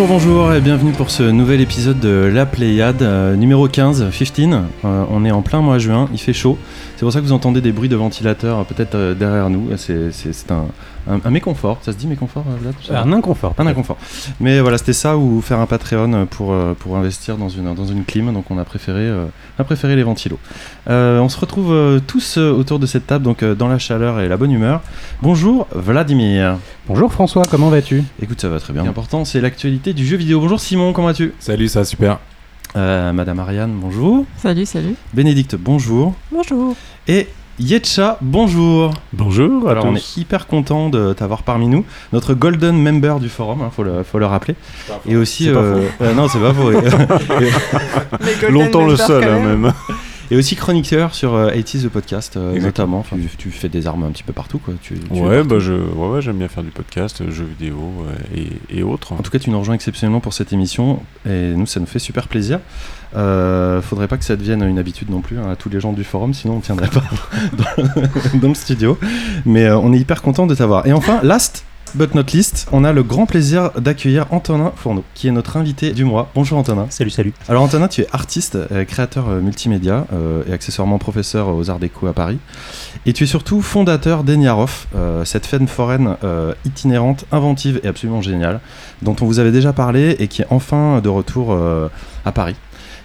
Bonjour, bonjour et bienvenue pour ce nouvel épisode de La Pléiade, euh, numéro 15, 15. Euh, on est en plein mois juin, il fait chaud. C'est pour ça que vous entendez des bruits de ventilateurs euh, peut-être derrière nous. C'est un, un- un méconfort. Ça se dit méconfort, euh, Vlad Un inconfort. un inconfort. Mais voilà, c'était ça ou faire un Patreon pour, euh, pour investir dans une, dans une clim. Donc on a préféré, euh, on a préféré les ventilos. Euh, on se retrouve euh, tous euh, autour de cette table, donc euh, dans la chaleur et la bonne humeur. Bonjour Vladimir. Bonjour François, comment vas-tu? Écoute, ça va très bien. L'important, c'est l'actualité du jeu vidéo. Bonjour Simon, comment vas-tu? Salut, ça va super. Euh, Madame Ariane, bonjour. Salut, salut. Bénédicte, bonjour. Bonjour. Et Yetcha, bonjour. Bonjour Alors on est hyper content de t'avoir parmi nous, notre golden member du forum, hein, faut, le, faut le rappeler. Et aussi, euh, euh, non c'est pas faux. Longtemps le seul, hein, même. Et aussi chroniqueur sur euh, 80s the podcast, euh, notamment. Tu, tu fais des armes un petit peu partout, quoi. Tu, tu es Ouais, bah je, ouais, ouais, j'aime bien faire du podcast, euh, jeux vidéo euh, et, et autres. En tout cas, tu nous rejoins exceptionnellement pour cette émission et nous, ça nous fait super plaisir. Euh, faudrait pas que ça devienne une habitude non plus hein, à tous les gens du forum, sinon on tiendrait pas dans, dans le studio. Mais euh, on est hyper content de t'avoir. Et enfin, last but not least, on a le grand plaisir d'accueillir Antonin Fourneau, qui est notre invité du mois. Bonjour Antonin. Salut, salut. Alors Antonin, tu es artiste, euh, créateur euh, multimédia euh, et accessoirement professeur aux Arts Déco à Paris. Et tu es surtout fondateur d'Eniarof, euh, cette fête foraine euh, itinérante, inventive et absolument géniale, dont on vous avait déjà parlé et qui est enfin de retour à Paris.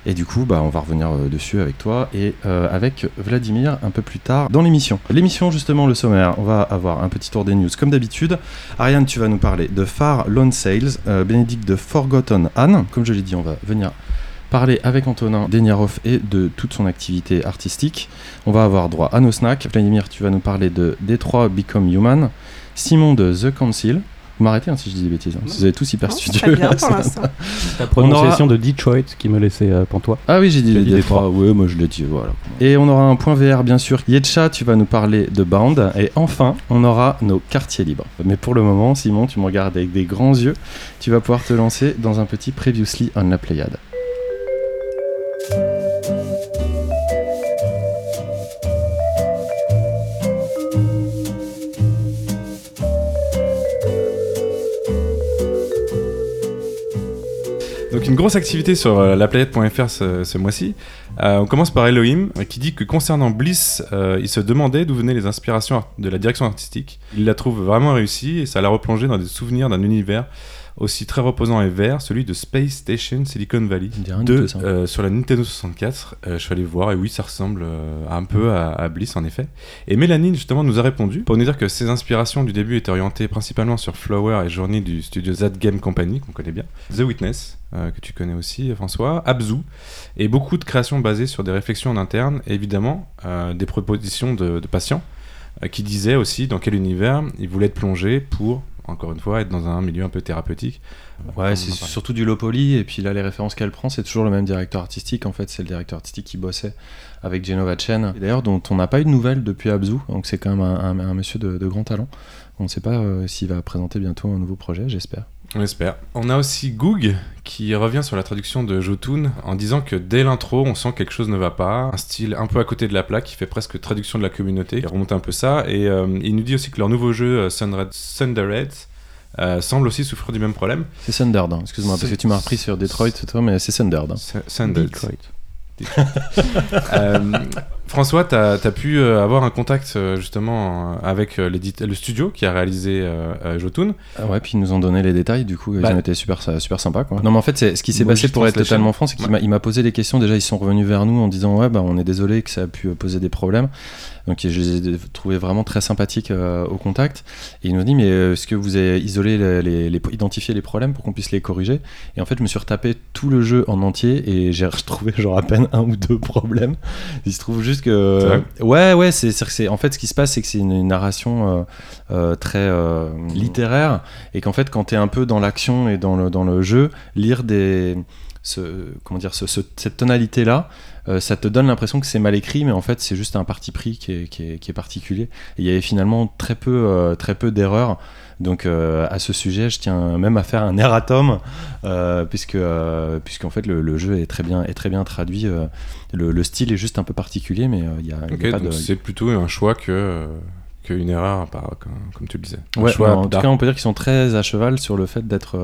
Et du coup, bah, on va revenir euh, dessus avec toi et euh, avec Vladimir un peu plus tard dans l'émission. L'émission, justement, le sommaire, on va avoir un petit tour des news comme d'habitude. Ariane, tu vas nous parler de Far Lone Sales, euh, Bénédicte de Forgotten Anne. Comme je l'ai dit, on va venir parler avec Antonin Deniarov et de toute son activité artistique. On va avoir droit à nos snacks. Vladimir, tu vas nous parler de Détroit Become Human. Simon de The Council. Vous m'arrêtez hein, si je dis des bêtises. hein. Vous êtes tous hyper Non, studieux. bien pour. Ta prononciation de Detroit qui me laissait euh, pantois. Ah oui, j'ai dit, Détroit. Ouais, moi je l'ai dit, voilà. Et on aura un point VR, bien sûr. Yetcha, tu vas nous parler de Bound. Et enfin, on aura nos quartiers libres. Mais pour le moment, Simon, tu me regardes avec des grands yeux. Tu vas pouvoir te lancer dans un petit Previously on la Pléiade. Une grosse activité sur euh, laplanète.fr ce, mois-ci. Euh, on commence par Elohim euh, qui dit que concernant Bliss, euh, il se demandait d'où venaient les inspirations de la direction artistique. Il la trouve vraiment réussie et ça l'a replongé dans des souvenirs d'un univers aussi très reposant et vert, celui de Space Station Silicon Valley. De, euh, sur la Nintendo 64. Euh, je suis allé voir et oui, ça ressemble euh, un peu à, à Bliss en effet. Et Mélanie justement nous a répondu pour nous dire que ses inspirations du début étaient orientées principalement sur Flower et Journey du studio Z Game Company qu'on connaît bien, The Witness que tu connais aussi François, Abzu et beaucoup de créations basées sur des réflexions en interne et évidemment des propositions de, de patients qui disaient aussi dans quel univers ils voulaient être plongés pour encore une fois être dans un milieu un peu thérapeutique. Ouais, c'est surtout du low poly, et puis là, les références qu'elle prend, c'est toujours le même directeur artistique. En fait, c'est le directeur artistique qui bossait avec Genova Chen, et d'ailleurs, dont on n'a pas eu de nouvelles depuis Abzu, donc c'est quand même un, un- un monsieur de, de grand talent. On ne sait pas euh, s'il va présenter bientôt un nouveau projet, j'espère. On espère. On a aussi Goog qui revient sur la traduction de Jotun en disant que dès l'intro, on sent que quelque chose ne va pas. Un style un peu à côté de la plaque qui fait presque traduction de la communauté, qui remonte un peu ça. Et euh, il nous dit aussi que leur nouveau jeu, euh, Sunred, Thunderhead, euh, semble aussi souffrir du même problème. C'est Thundered, hein. excuse-moi, parce que tu m'as repris sur Detroit, toi, mais c'est Thundered. hein. Thundered. Detroit. Euh, François, tu as, pu euh, avoir un contact euh, justement euh, avec euh, le studio qui a réalisé Jotun. Ah ouais, puis ils nous ont donné les détails, du coup, ils Bah. ont été super, super sympas. Quoi. Non, mais en fait, ce qui s'est passé pour être totalement franc, c'est qu'il Ouais. m'a- posé des questions. Déjà, ils sont revenus vers nous en disant Ouais, bah, on est désolé que ça a pu poser des problèmes. Donc, je les ai trouvés vraiment très sympathiques euh, au contact. Et ils nous ont dit Mais est-ce que vous avez isolé, les, les- les- identifié les problèmes pour qu'on puisse les corriger? Et en fait, je me suis retapé tout le jeu en entier et j'ai retrouvé genre à peine un ou deux problèmes. Il se trouve juste que. Ouais, ouais, c'est c'est- En fait, ce qui se passe, c'est que c'est une, une narration euh, euh, très euh, littéraire et qu'en fait, quand tu es un peu dans l'action et dans le, dans le jeu, lire des. Ce, comment dire, ce- ce- cette tonalité-là, euh, ça te donne l'impression que c'est mal écrit, mais en fait, c'est juste un parti pris qui est, qui est, qui est particulier. Et il y avait finalement très peu, euh, très peu d'erreurs. Donc, euh, à ce sujet, je tiens même à faire un erratum, euh, puisque, euh, puisqu'en fait, le, le jeu est très bien, est très bien traduit. euh, le, le style est juste un peu particulier, mais euh, il y a, y a pas de. c'est plutôt un choix que qu'une erreur, comme, comme tu le disais. Ouais, choix en tout cas, on peut dire qu'ils sont très à cheval sur le fait d'être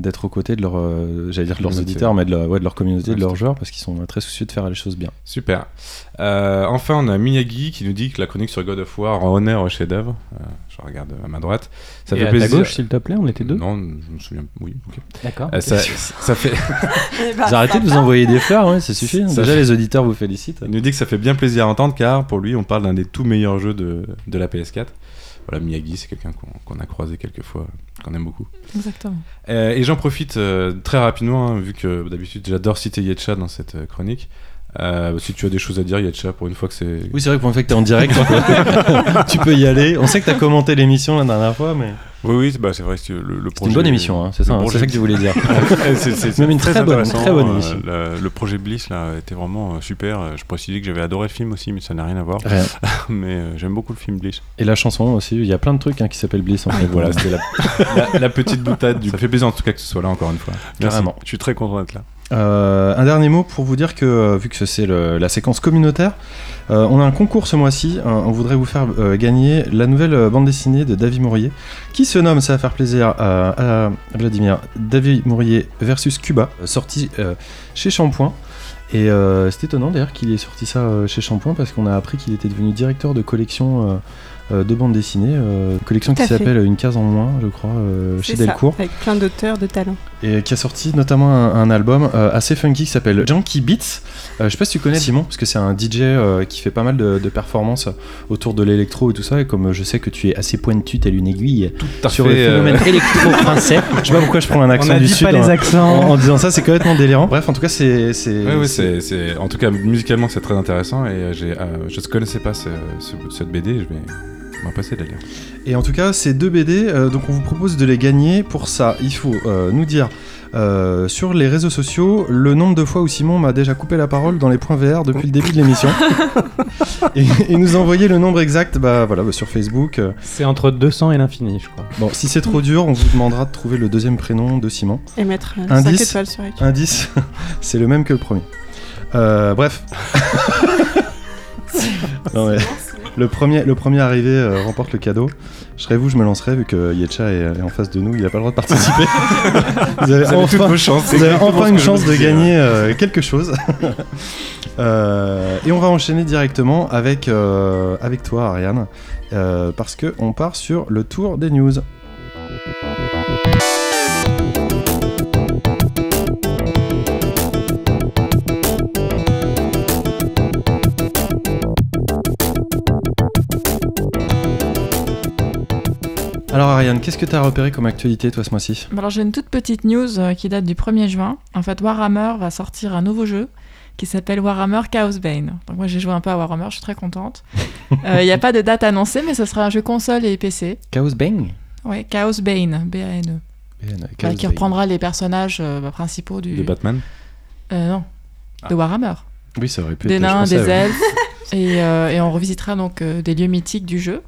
d'être aux côtés de leur, euh, j'allais dire de leurs Communauté. auditeurs, mais de, leur- ouais, de leur communauté, Ouais, de leurs joueurs, parce qu'ils sont très soucieux de faire les choses bien. Super. Euh, enfin, on a Miyagi qui nous dit que la chronique sur God of War rend honneur au chef-d'œuvre. Euh, je regarde à ma droite. Ça Et fait à plaisir. ta gauche, s'il te plaît, on était deux. Non, je me souviens. Oui, ok. D'accord. Euh, ça, ça fait. Ben, Vous arrêtez de vous envoyer des fleurs, ouais, ça suffit. Ça Déjà, fait- les auditeurs vous félicitent. Il nous dit que ça fait bien plaisir à entendre car pour lui, on parle d'un des tout meilleurs jeux de, de la PS4. Voilà, Miyagi, c'est quelqu'un qu'on a croisé quelques fois, qu'on aime beaucoup. Exactement. Euh, et j'en profite euh, très rapidement, hein, vu que d'habitude j'adore citer Yetcha dans cette euh, chronique. Euh, si tu as des choses à dire, Yetcha, pour une fois que c'est. Oui, c'est vrai que pour une fois que t'es en direct, tu peux- tu peux y aller. On sait que t'as commenté l'émission la dernière fois, mais Oui, oui, bah, c'est vrai que le, le c'est projet. une bonne émission, hein, c'est ça, hein, c'est projet- ça que tu voulais dire. c'est, Même une très bonne- très bonne euh, émission. le, le projet Bliss là était vraiment euh, super. Je précisais que j'avais adoré le film aussi, mais ça n'a rien à voir. Rien. mais euh, j'aime beaucoup le film Bliss. Et la chanson aussi, il y a plein de trucs hein, qui s'appellent Bliss en fait. Voilà, c'était la, la- la petite boutade. Du... Ça fait plaisir en tout cas que tu sois là encore une fois. Merci. Carrément. Je suis très content d'être là. Euh, un dernier mot pour vous dire que, euh, vu que c'est la séquence communautaire, euh, on a un concours ce mois-ci. Euh, on voudrait vous faire gagner la nouvelle bande dessinée de David Mourier, qui se nomme, ça va faire plaisir à, Vladimir, David Mourier versus Cuba, sorti chez Shampoing. Et c'est étonnant d'ailleurs qu'il ait sorti ça chez Shampoing parce qu'on a appris qu'il était devenu directeur de collection de bande dessinée, euh, collection Tout qui s'appelle Une case en moins, je crois, euh, chez ça, Delcourt avec plein d'auteurs de talent. et qui a sorti notamment un, un album euh, assez funky qui s'appelle Junkie Beats. Euh, je sais pas si tu connais Simon, parce que c'est un DJ euh, qui fait pas mal de, de performances autour de l'électro et tout ça. Et comme euh, je sais que tu es assez pointu, telle une aiguille Tout sur fait, le euh, phénomène électro-français, je sais pas pourquoi je prends un accent On a du dit sud pas les en, accents. en- en disant ça, c'est complètement délirant. Bref, en tout cas, c'est. Ouais, ouais, c'est- en tout cas musicalement c'est très intéressant et euh, j'ai, euh, je ne connaissais pas ce, ce- cette BD, je vais passer de la lire. Et en tout cas, ces deux BD, euh, donc on vous propose de les gagner. Pour ça, il faut euh, nous dire euh, sur les réseaux sociaux le nombre de fois où Simon m'a déjà coupé la parole dans les points VR depuis le début de l'émission. et, et nous envoyer le nombre exact bah, voilà, bah, sur Facebook. Euh, C'est entre 200 et l'infini, je crois. Bon, si c'est trop dur, on vous demandera de trouver le deuxième prénom de Simon. Et mettre euh, Indice. 5 étoiles sur iTunes. Indice, c'est le même que le premier. Euh, bref. Non, mais le, premier, le premier arrivé euh, remporte le cadeau. Je serais vous, je me lancerai vu que Yetcha est, est en face de nous, il n'a pas le droit de participer. vous avez Vous avez enfin, toutes vos chances. c'est vous avez exactement enfin ce une chance de gagner euh, quelque chose. Euh, et on va enchaîner directement avec, avec toi, Ariane, parce que on part sur le tour des news. Alors Ariane, qu'est-ce que tu as repéré comme actualité toi ce mois-ci? Bah Alors j'ai une toute petite news euh, qui date du 1er juin. En fait, Warhammer va sortir un nouveau jeu qui s'appelle Warhammer Chaos Bane. Donc moi j'ai joué un peu à Warhammer, je suis très contente. Il n'y a pas de date annoncée, mais ce sera un jeu console et PC. Chaos Bang Ouais, Chaos Bane, B-A-N-E. Bah, qui reprendra les personnages euh, bah, principaux du... De Batman? Euh, non, de Warhammer. Oui, ça aurait pu Des être. nains, des elfes. et, euh, et on revisitera donc euh, des lieux mythiques du jeu.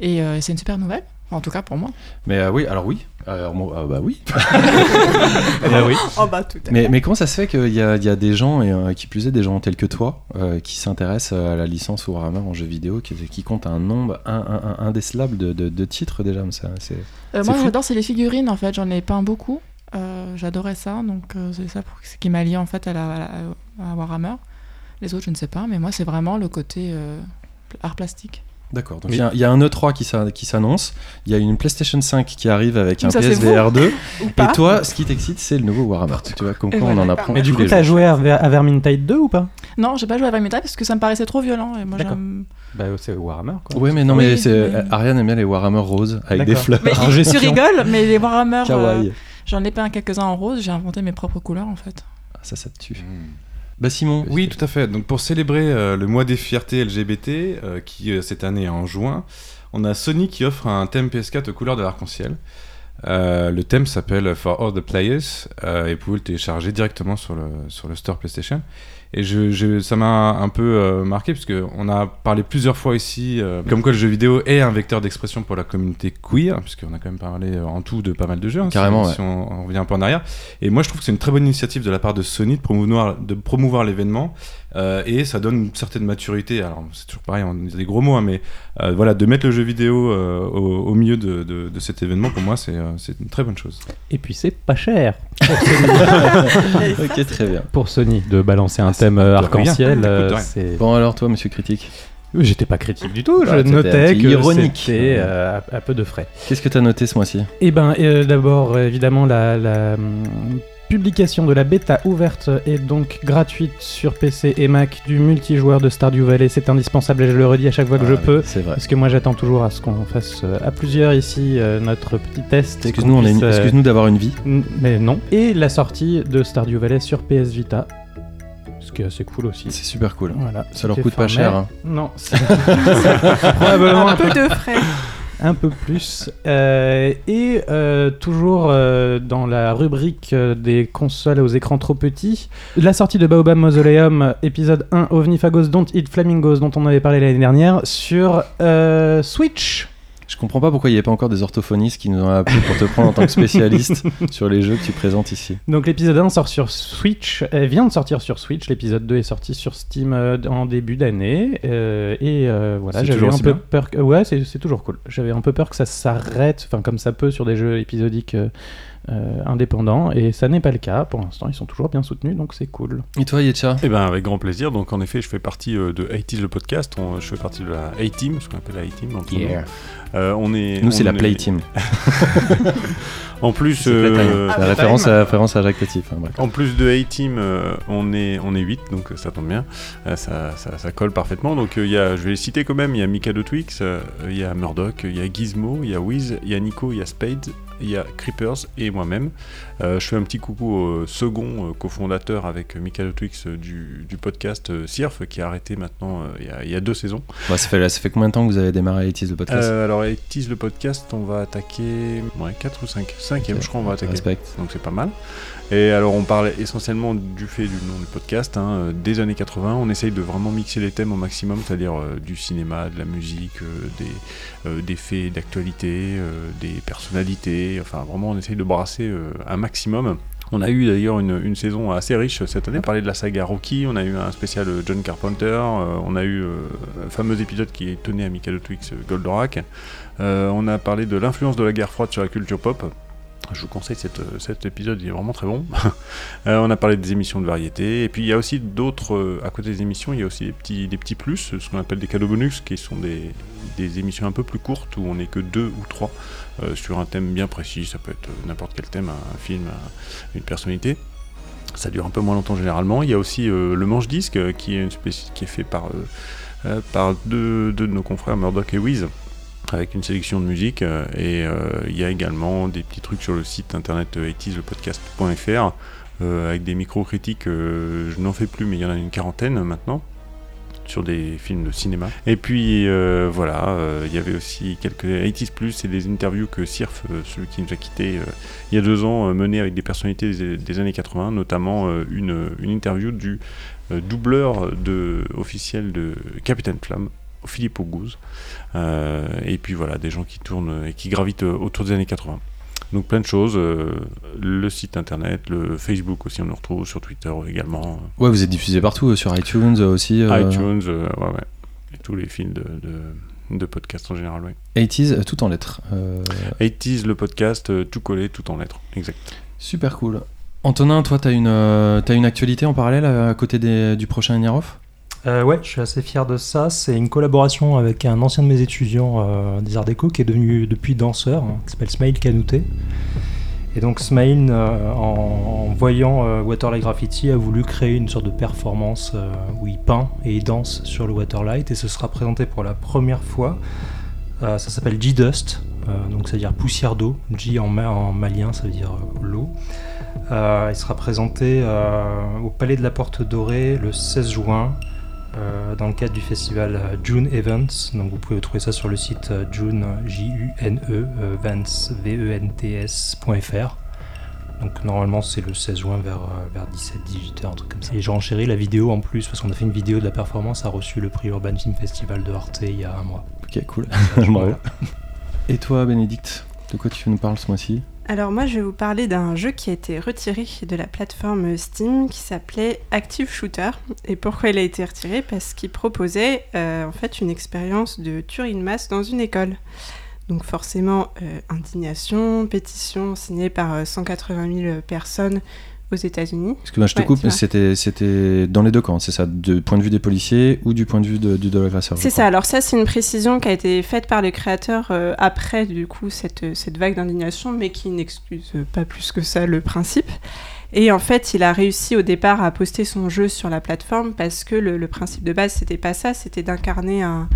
Et euh, c'est une super nouvelle, en tout cas pour moi. Mais euh, oui, alors oui. Alors, moi, ah bah oui. Oui. Oh bah tout à Mais, mais comment ça se fait qu'il y a, il y a des gens, et euh, qui plus est des gens tels que toi, euh, qui s'intéressent à la licence Warhammer en jeu vidéo, qui, qui comptent un nombre indécelable de, de- de titres déjà c'est... Euh, moi, j'adore, c'est les figurines en fait. J'en ai peint beaucoup. Euh, J'adorais ça, donc euh, c'est ça pour- qui m'a lié en fait à, la, à la- à Warhammer. Les autres, je ne sais pas, mais moi, c'est vraiment le côté euh, art plastique. D'accord, donc il y, a- il y a un E3 qui s'a- qui s'annonce, il y a une PlayStation 5 qui arrive avec un Ça, PSVR 2, Ou et toi, ce qui t'excite, c'est le nouveau Warhammer. Tu vois, comme quoi on en apprend Mais du coup, t'as joué à, à Vermintide 2 ou pas? Non, j'ai pas joué à Vermintide parce que ça me paraissait trop violent. Et moi, Bah, c'est Warhammer, quoi. Ouais, mais non, Oui, mais c'est mais- Ariane aime bien les Warhammer roses avec des D'accord. fleurs. Mais tu rigoles, mais les Warhammer, euh, j'en ai peint quelques-uns en rose. J'ai inventé mes propres couleurs en fait. Ah, ça, ça te tue. Hmm. Bah Simon. Oui, tout à fait. Donc pour célébrer euh, le mois des fiertés LGBT, euh, qui euh, cette année est en juin, on a Sony qui offre un thème PS4 aux couleurs de l'arc-en-ciel. Euh, le thème s'appelle For All the Players euh, et vous pouvez le télécharger directement sur le, sur le store PlayStation. Et je, je- ça m'a un peu euh, marqué, parce qu'on a parlé plusieurs fois ici, euh, comme quoi le jeu vidéo est un vecteur d'expression pour la communauté queer, puisqu'on a quand même parlé euh, en tout de pas mal de jeux, hein, si- Carrément, si, on, on revient un peu en arrière. Et moi, je trouve que c'est une très bonne initiative de la part de Sony de promouvoir, de promouvoir l'événement, euh, et ça donne une certaine maturité. Alors, c'est toujours pareil, on dit des gros mots, hein, mais euh, voilà, de mettre le jeu vidéo euh, au, au milieu de, de- de cet événement, pour moi, c'est euh, une très bonne chose. Et puis c'est pas cher pour Sony, ok, très bien. pour Sony de balancer un Ah, thème arc-en-ciel. Euh, Bon, alors, toi, monsieur Critique, J'étais pas critique du tout, je Ah, c'était un notais que ironique. c'était euh, à, à peu de frais. qu'est-ce que t'as noté ce mois-ci? Eh ben, euh, d'abord, évidemment, la, la, publication de la bêta ouverte est donc gratuite sur PC et Mac du multijoueur de Stardew Valley. C'est indispensable et je le redis à chaque fois que je Ah, peux. C'est vrai. Parce que moi j'attends toujours à ce qu'on fasse euh, à plusieurs ici euh, notre petit test. et Excuse-nous, puisse, euh, excuse-nous d'avoir une vie. Mais non. Et la sortie de Stardew Valley sur PS Vita. Ce qui est assez cool aussi. C'est super cool. Voilà. Ça leur coûte pas cher. hein. Non, c'est probablement Un peu de frais. Un peu plus. Euh, et euh, toujours euh, dans la rubrique des consoles aux écrans trop petits, la sortie de Baobab Mausoleum, épisode 1, Ovnifagos Don't Eat Flamingos, dont on avait parlé l'année dernière, sur Switch. Je comprends pas pourquoi il n'y a pas encore des orthophonistes qui nous ont appelé pour te prendre en tant que spécialiste sur les jeux que tu présentes ici. Donc l'épisode 1 sort sur Switch, elle vient de sortir sur Switch, l'épisode 2 est sorti sur Steam euh, en début d'année, euh, et euh, voilà, j'avais un peu bien peur que... Ouais, c'est c'est toujours cool. J'avais un peu peur que ça s'arrête, enfin comme ça peut sur des jeux épisodiques euh, indépendants, et ça n'est pas le cas, pour l'instant ils sont toujours bien soutenus, donc c'est cool. Et toi, Yetcha Eh ben avec grand plaisir. Donc en effet, je fais partie euh, de 80s le podcast. On- je fais partie de la A-Team, ce qu'on appelle la A-Team. Euh, on est. Nous, c'est la est- Play Team. En plus, C'est euh, La référence à, référence à Jacques Petit. En plus de A-Team, euh, on est on est 8, donc ça tombe bien. Euh, ça, ça, ça colle parfaitement. Donc euh, il y a, je vais les citer quand même. Il y a Mika de Twix, euh, il y a Murdoch, il y a Gizmo, il y a Wiz, il y a Nico, il y a Spade, il y a Creepers et moi-même. Euh, je fais un petit coucou au second euh, cofondateur avec de Twix euh, du, du podcast Sirf qui a arrêté maintenant il y a- il y, a deux saisons. Ça, fait, ça fait combien de temps que vous avez démarré Itis le podcast alors, et tease le podcast, on va attaquer ouais, 4 ou 5 5ème, je crois, on va attaquer. Respect. Donc, c'est pas mal. Et alors, on parle essentiellement du fait du nom du podcast, hein, euh, des années 80. On essaye de vraiment mixer les thèmes au maximum, c'est-à-dire euh, du cinéma, de la musique, euh, des, faits d'actualité, des personnalités. Enfin, vraiment, on essaye de brasser un maximum. On a eu d'ailleurs une, saison assez riche cette année. Parlé de la saga Rocky, on a eu un spécial John Carpenter, on a eu un fameux épisode qui tenait à Michael Twix, Goldorak. On a parlé de l'influence de la guerre froide sur la culture pop. Je vous conseille cette, cet épisode, il est vraiment très bon. Euh, on a parlé des émissions de variété. Et puis il y a aussi d'autres, euh, à côté des émissions, il y a aussi des petits, des petits plus, ce qu'on appelle des cadeaux bonus, qui sont des, émissions un peu plus courtes où on n'est que deux ou trois euh, sur un thème bien précis. Ça peut être n'importe quel thème, un, film, un- une personnalité. Ça dure un peu moins longtemps généralement. Il y a aussi le manche-disque qui, est une qui est fait par, par deux, deux de nos confrères, Murdoch et Wiz avec une sélection de musique euh, et euh, il y a également des petits trucs sur le site internet euh, 80slepodcast.fr euh, avec des micro-critiques, je n'en fais plus mais il y en a une quarantaine maintenant sur des films de cinéma. Et puis voilà, il y avait aussi quelques 80s plus et des interviews que Sirf, celui qui nous a quitté il y a deux ans, menées avec des personnalités des, années 80, notamment une, interview du doubleur de, officiel de Capitaine Flamme, Philippe Auguste. Euh, et puis voilà, des gens qui tournent et qui gravitent euh, autour des années 80. Donc plein de choses, euh, le site internet, le Facebook aussi, on nous retrouve sur Twitter également, Ouais, vous êtes diffusé partout, sur iTunes aussi. iTunes, ouais, ouais. Et tous les fils de, de, de podcasts en général, ouais. 80s, euh, tout en lettres. Euh, 80s, le podcast, euh, tout collé, tout en lettres, exact. super cool. Antonin, toi, t'as une, euh, une actualité en parallèle à côté des- du prochain Niarov Euh, ouais, je suis assez fier de ça. C'est une collaboration avec un ancien de mes étudiants euh, des Arts Déco qui est devenu depuis danseur, hein, qui s'appelle Smail Kanouté. Et donc Smail, euh, en, voyant Waterlight Graffiti, a voulu créer une sorte de performance où il peint et il danse sur le Waterlight. Et ce sera présenté pour la première fois. Ça s'appelle G-Dust, donc ça veut dire poussière d'eau. G en, ma- en malien, ça veut dire l'eau. Il sera présenté au Palais de la Porte Dorée le 16 juin euh, dans le cadre du festival euh, June Events. Donc vous pouvez trouver ça sur le site euh, June, J-U-N-E, euh, Vents, V-E-N-T-S.fr. Donc normalement c'est le 16 juin vers, vers 17-18h, un truc comme ça. Et j'ai enchéri la vidéo en plus, parce qu'on a fait une vidéo de la performance, a reçu le prix Urban Film Festival de Arte il y a un mois. Ok, cool. Bravo. Et toi, Bénédicte, de quoi tu nous parles ce mois-ci? Alors moi, je vais vous parler d'un jeu qui a été retiré de la plateforme Steam qui s'appelait Active Shooter. Et pourquoi il a été retiré? Parce qu'il proposait euh, en fait une expérience de tuerie de masse dans une école. Donc forcément, euh, indignation, pétition signée par euh, 180 000 personnes aux États-Unis. Parce que moi, je te Ouais, coupe, vrai. c'était, c'était dans les deux camps, c'est ça, du point de vue des policiers ou du point de vue de, du de l'agresseur. C'est ça, alors ça c'est une précision qui a été faite par le créateur euh, après du coup cette, cette vague d'indignation, mais qui n'excuse pas plus que ça le principe. Et en fait, il a réussi au départ à poster son jeu sur la plateforme parce que le, le principe de base c'était pas ça, c'était d'incarner un,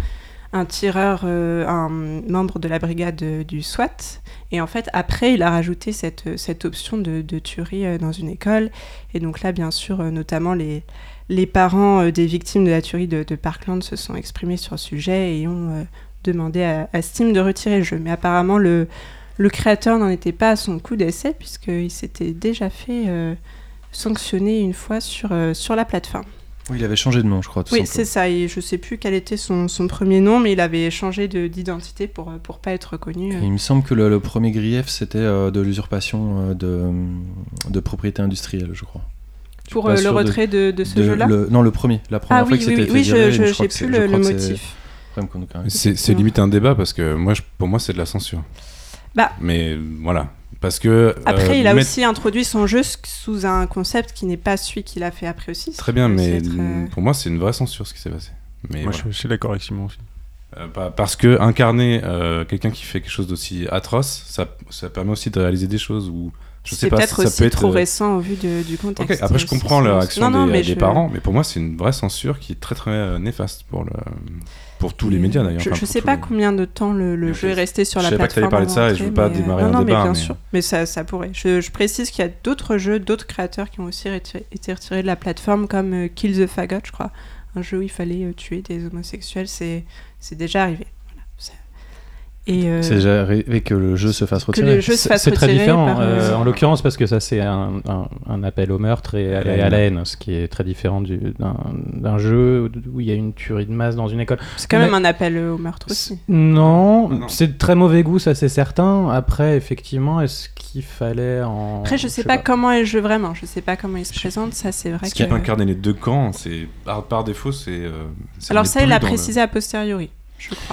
un tireur, euh, un membre de la brigade euh, du SWAT. Et en fait, après, il a rajouté cette, cette option de, de tuerie euh, dans une école. Et donc là, bien sûr, euh, notamment les, les parents euh, des victimes de la tuerie de, Parkland se sont exprimés sur le sujet et ont euh, demandé à, à Steam de retirer le jeu. Mais apparemment, le, le créateur n'en était pas à son coup d'essai puisqu'il s'était déjà fait euh, sanctionner une fois sur, euh, sur la plateforme. Oui, il avait changé de nom, je crois. tout Oui, c'est ça. Et je sais plus quel était son, son premier nom, mais il avait changé de- d'identité pour, euh, pour pas être reconnu. Et il me semble que le, le premier grief, c'était euh, de l'usurpation euh, de, de propriété industrielle, je crois. Pour euh, le de- retrait de, de ce jeu-là Non, le premier. La première Ah fois oui, que oui, c'était oui, fait oui, virer, je je je- c'est- plus le, le motif. C'est limite un débat parce que moi, je- pour moi, c'est de la censure. Bah. Mais euh, voilà. Parce que. Après, euh, il a mettre- aussi introduit son jeu sous un concept qui n'est pas celui qu'il a fait après aussi. Très bien, mais être, euh, pour moi, c'est une vraie censure ce qui s'est passé. Mais Moi, voilà. je, je suis d'accord avec Simon aussi. Euh, pa- parce que incarner euh, quelqu'un qui fait quelque chose d'aussi atroce, ça, ça permet aussi de réaliser des choses où je sais C'est pas si peut-être ça aussi peut être trop euh, récent au vu de- du contexte. après je comprends c'est- la réaction Non, non, des, mais des je- parents, mais pour moi c'est une vraie censure qui est très très euh, néfaste pour le pour tous les médias d'ailleurs. Je, enfin, je sais pas les- combien de temps le, jeu je- est resté sur je la savais pas que plateforme. parler de ça et je avant veux pas démarrer mais- un non, non, débat, mais bien mais- sûr. Mais ça, ça pourrait. Je, je précise qu'il y a d'autres jeux, d'autres créateurs qui ont aussi retiré- été retirés de la plateforme, comme euh, Kill the Faggot, je crois. Un jeu où il fallait euh, tuer des homosexuels. C'est déjà arrivé. Euh, C'est déjà arrivé que le jeu se fasse que retirer. le jeu se C'est fasse c'est très différent, par, euh, euh, en l'occurrence, parce que ça, c'est un, un- un appel au meurtre et à, la et à la haine. ce qui est très différent du- d'un d'un jeu où il y a une tuerie de masse dans une école. C'est quand Mais- même un appel au meurtre aussi. Non, Non. c'est de très mauvais goût, ça c'est certain. Après, effectivement, est-ce qu'il fallait en. Après, je sais pas, comment est le jeu vraiment. Je sais pas comment il se présente. Ça, c'est vrai Ce qui que. incarne les deux camps, c'est par, par défaut c'est. euh, Alors ça, il l'a le- précisé a posteriori,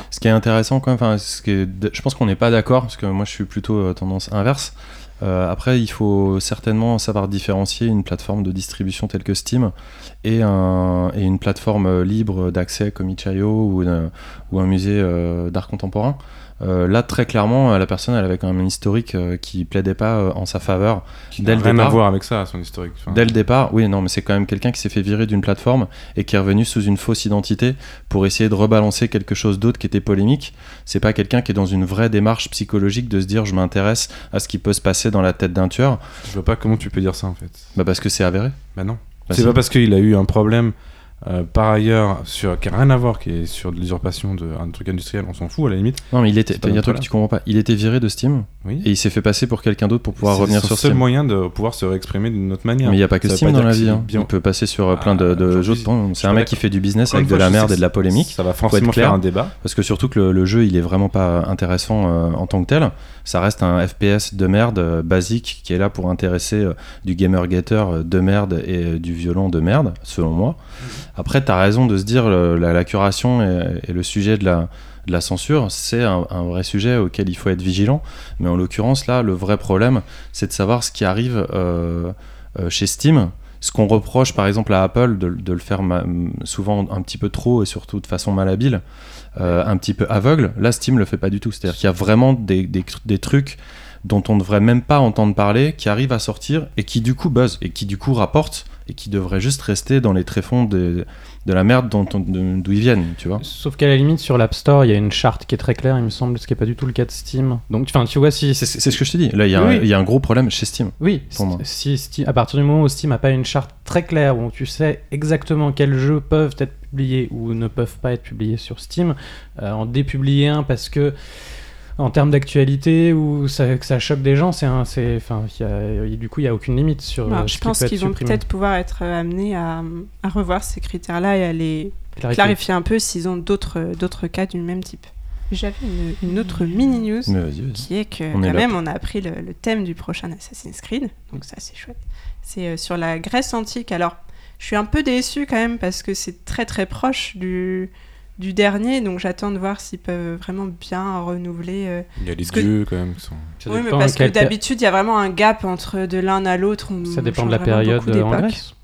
Ce qui est intéressant quand même, ce je pense qu'on n'est pas d'accord, parce que moi je suis plutôt euh, tendance inverse. Euh, après, il faut certainement savoir différencier une plateforme de distribution telle que Steam et, un, et une plateforme euh, libre d'accès comme itch.io ou, un musée d'art contemporain. Euh, là, très clairement, euh, la personne elle avait quand même un historique euh, qui plaidait pas euh, en sa faveur qui dès le rien départ. à voir avec ça, son historique. Enfin, Dès le départ, oui, non, mais c'est quand même quelqu'un qui s'est fait virer d'une plateforme et qui est revenu sous une fausse identité pour essayer de rebalancer quelque chose d'autre qui était polémique. C'est pas quelqu'un qui est dans une vraie démarche psychologique de se dire je m'intéresse à ce qui peut se passer dans la tête d'un tueur. Je vois pas comment tu peux dire ça en fait. Bah parce que c'est avéré. Bah non. Bah c'est si. pas parce qu'il a eu un problème euh, par ailleurs sur qui a rien à voir, qui est sur de l'usurpation d'un truc industriel, on s'en fout à la limite. Non, mais il était. C'est Il y a un truc que tu comprends pas. Il était viré de Steam Oui. et il s'est fait passer pour quelqu'un d'autre pour pouvoir C'est revenir sur seul Steam. moyen de pouvoir se réexprimer d'une autre manière. Mais il n'y a pas que Ça Steam pas dans la vie. c'est hein. bien- Il peut passer sur euh, plein de, Ah, de jeux C'est un mec qui fait du business Encore avec de la merde et de la polémique. Ça va forcément clair. faire un débat. Parce que surtout que le, le jeu, il est vraiment pas intéressant euh, en tant que tel. Ça reste un FPS de merde euh, basique qui est là pour intéresser du gamer getter euh, de merde et du violon de merde, selon moi. Après, t'as raison de se dire le- la, curation et, le sujet de la, censure, c'est un, vrai sujet auquel il faut être vigilant. Mais en l'occurrence, là, le vrai problème, c'est de savoir ce qui arrive euh, euh, chez Steam. Ce qu'on reproche par exemple à Apple de, le faire souvent un petit peu trop et surtout de façon malhabile, euh, un petit peu aveugle, là Steam le fait pas du tout. C'est-à-dire qu'il y a vraiment des, des, des trucs dont on ne devrait même pas entendre parler, qui arrivent à sortir et qui du coup buzz et qui du coup rapportent et qui devraient juste rester dans les tréfonds de, de la merde d'où ils viennent, tu vois. Sauf qu'à la limite, sur l'App Store, il y a une charte qui est très claire, il me semble, ce qui n'est pas du tout le cas de Steam. Donc, enfin, tu vois, si. C'est ce que je te dis. Là, il y, a Oui. un- il y a un gros problème chez Steam. Oui, Pour moi. si Steam- à partir du moment où Steam n'a pas une charte très claire où tu sais exactement quels jeux peuvent être publiés ou ne peuvent pas être publiés sur Steam, euh, en dépublier un parce que en termes d'actualité ou ça, que ça choque des gens, c'est enfin, du coup, il y a aucune limite sur. Alors, euh, je ce qui pense peut être qu'ils vont peut-être pouvoir être euh, amenés à, à revoir ces critères-là et à les Clarifier. clarifier un peu s'ils ont d'autres d'autres cas du même type. J'avais une, une autre mini news qui est que On quand même on a appris le, le thème du prochain Assassin's Creed, donc ça c'est chouette. C'est euh, sur la Grèce antique. Alors je suis un peu déçue quand même parce que c'est très très proche du du dernier, donc j'attends de voir s'ils peuvent vraiment bien renouveler. euh, Il y a que- dieux quand même qui sont. Ça Oui, mais parce que d'habitude il y a vraiment un gap entre de l'un à l'autre. Ça dépend de la période en. Grèce.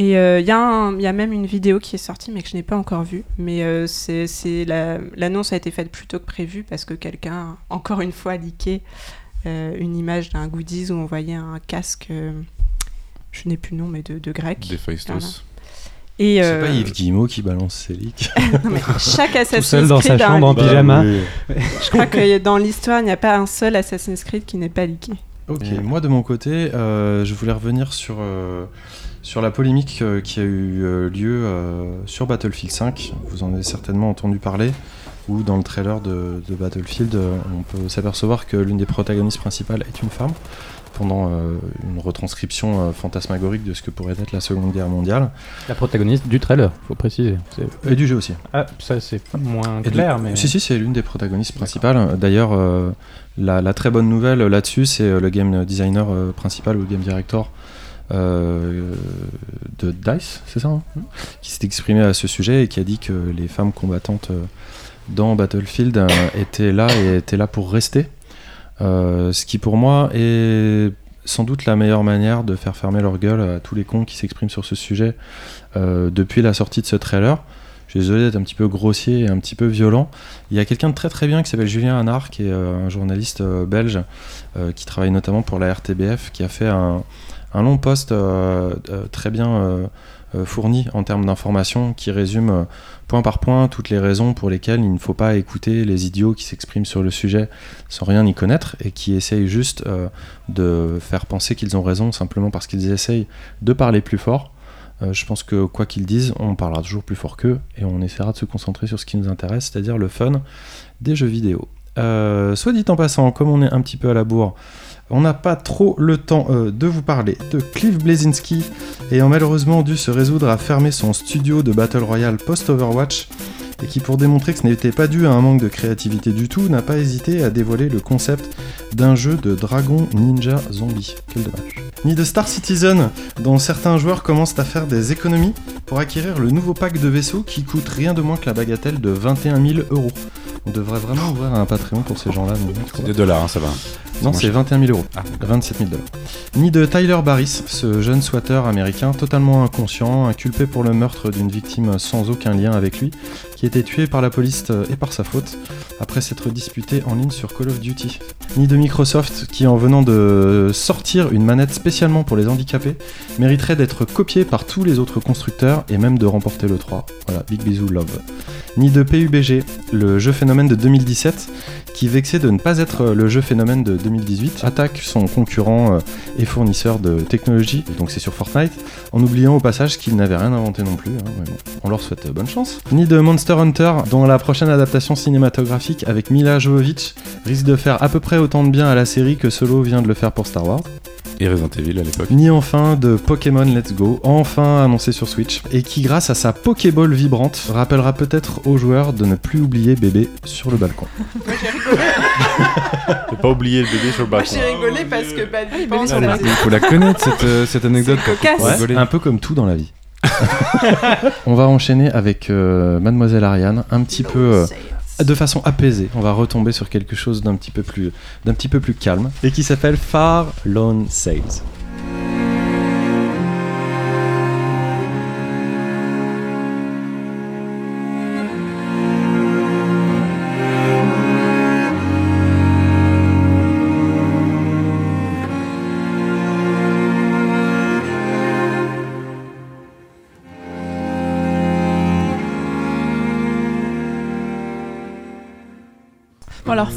Et euh, il y, a y même une vidéo qui est sortie, mais que je n'ai pas encore vue. Mais euh, c'est c'est la- l'annonce a été faite plus tôt que prévu parce que quelqu'un, encore une fois, a leaké euh, une image d'un goodies où on voyait un casque, euh, je n'ai plus le nom, mais de, de grec. D'Héphaïstos. Et C'est euh, pas Yves Guillemot qui balance ses leaks. non, mais chaque Tout Assassin's seul dans sa un chambre en pyjama. Je crois que dans l'histoire, il n'y a pas un seul Assassin's Creed qui n'est pas leaké. Ok, moi de mon côté, euh, je voulais revenir sur, euh, sur la polémique euh, qui a eu euh, lieu euh, sur Battlefield 5. Vous en avez certainement entendu parler, où dans le trailer de, de Battlefield, euh, on peut s'apercevoir que l'une des protagonistes principales est une femme, pendant euh, une retranscription euh, fantasmagorique de ce que pourrait être la Seconde Guerre mondiale, La protagoniste du trailer, faut préciser. Et du jeu aussi. Ah, ça c'est moins Et de- clair, mais. Si, si, c'est l'une des protagonistes principales. D'ailleurs, euh, la, la très bonne nouvelle là-dessus, c'est le game designer principal ou le game director euh, de DICE, c'est ça hein Qui s'est exprimé à ce sujet et qui a dit que les femmes combattantes dans Battlefield étaient là et étaient là pour rester. Euh, ce qui pour moi est sans doute la meilleure manière de faire fermer leur gueule à tous les cons qui s'expriment sur ce sujet euh, depuis la sortie de ce trailer. Je suis désolé d'être un petit peu grossier et un petit peu violent. Il y a quelqu'un de très très bien qui s'appelle Julien Hanard, qui est euh, un journaliste belge qui travaille notamment pour la RTBF, qui a fait un, long post très bien fourni en termes d'informations, qui résume point par point toutes les raisons pour lesquelles il ne faut pas écouter les idiots qui s'expriment sur le sujet sans rien y connaître et qui essayent juste euh, de faire penser qu'ils ont raison simplement parce qu'ils essayent de parler plus fort. Euh, je pense que quoi qu'ils disent, on parlera toujours plus fort qu'eux et on essaiera de se concentrer sur ce qui nous intéresse, c'est-à-dire le fun des jeux vidéo. Euh, soit dit en passant, comme on est un petit peu à la bourre, on n'a pas trop le temps euh, de vous parler de Cliff Blazinski ayant malheureusement dû se résoudre à fermer son studio de Battle Royale post-Overwatch et qui pour démontrer que ce n'était pas dû à un manque de créativité du tout n'a pas hésité à dévoiler le concept d'un jeu de dragon ninja zombie. Quel dommage. Ni de Star Citizen, dont certains joueurs commencent à faire des économies pour acquérir le nouveau pack de vaisseaux qui coûte rien de moins que la bagatelle de 21 000 euros. On devrait vraiment ouvrir un Patreon pour ces gens-là. C'est des dollars, hein, ça va. non, c'est cher. 21 000 euros. Ah. 27 000 dollars. Ni de Tyler Barris, ce jeune swatter américain totalement inconscient, inculpé pour le meurtre d'une victime sans aucun lien avec lui, qui été tué par la police euh, et par sa faute, après s'être disputé en ligne sur Call of Duty. Ni de Microsoft, qui en venant de sortir une manette spécialement pour les handicapés, mériterait d'être copié par tous les autres constructeurs et même de remporter le 3. Voilà, big bisous, love. Ni de PUBG, le jeu phénomène de 2017, qui, vexé de ne pas être le jeu phénomène de 2018, attaque son concurrent euh, et fournisseur de technologie, donc c'est sur Fortnite, en oubliant au passage qu'il n'avait rien inventé non plus. hein, on leur souhaite euh, bonne chance. Ni de Monster Hunter, dont la prochaine adaptation cinématographique avec Mila Jovovich risque de faire à peu près autant de bien à la série que Solo vient de le faire pour Star Wars. Et Resident Evil à l'époque. Ni enfin de Pokémon Let's Go, enfin annoncé sur Switch, et qui grâce à sa Pokéball vibrante rappellera peut-être aux joueurs de ne plus oublier bébé sur le balcon. Faut pas oublier le bébé sur le Moi balcon. j'ai rigolé parce que bah, Ah, les pense-. Il faut la connaître cette, euh, cette anecdote pour un peu comme tout dans la vie. On va enchaîner avec euh, Mademoiselle Ariane, un petit peu euh, de façon apaisée. On va retomber sur quelque chose d'un petit peu plus d'un petit peu plus calme et qui s'appelle Far Lone Sales.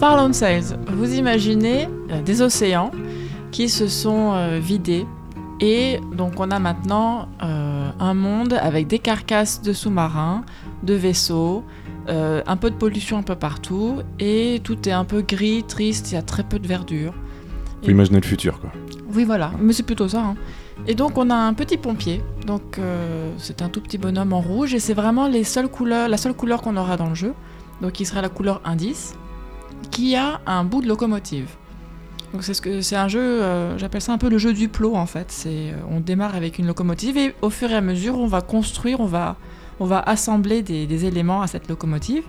Farland Sales, vous imaginez euh, des océans qui se sont euh, vidés et donc on a maintenant euh, un monde avec des carcasses de sous-marins de vaisseaux, euh, un peu de pollution un peu partout, et tout est un peu gris, triste, il y a très peu de verdure. Faut imaginer le futur, quoi. Oui, voilà, mais c'est plutôt ça. hein. Et donc on a un petit pompier, donc euh, c'est un tout petit bonhomme en rouge, et c'est vraiment les seules couleurs, la seule couleur qu'on aura dans le jeu, donc qui sera la couleur indice, qui a un bout de locomotive. Donc c'est ce que c'est un jeu, euh, j'appelle ça un peu le jeu du plot en fait. C'est euh, on démarre avec une locomotive et au fur et à mesure on va construire, on va on va assembler des, éléments à cette locomotive.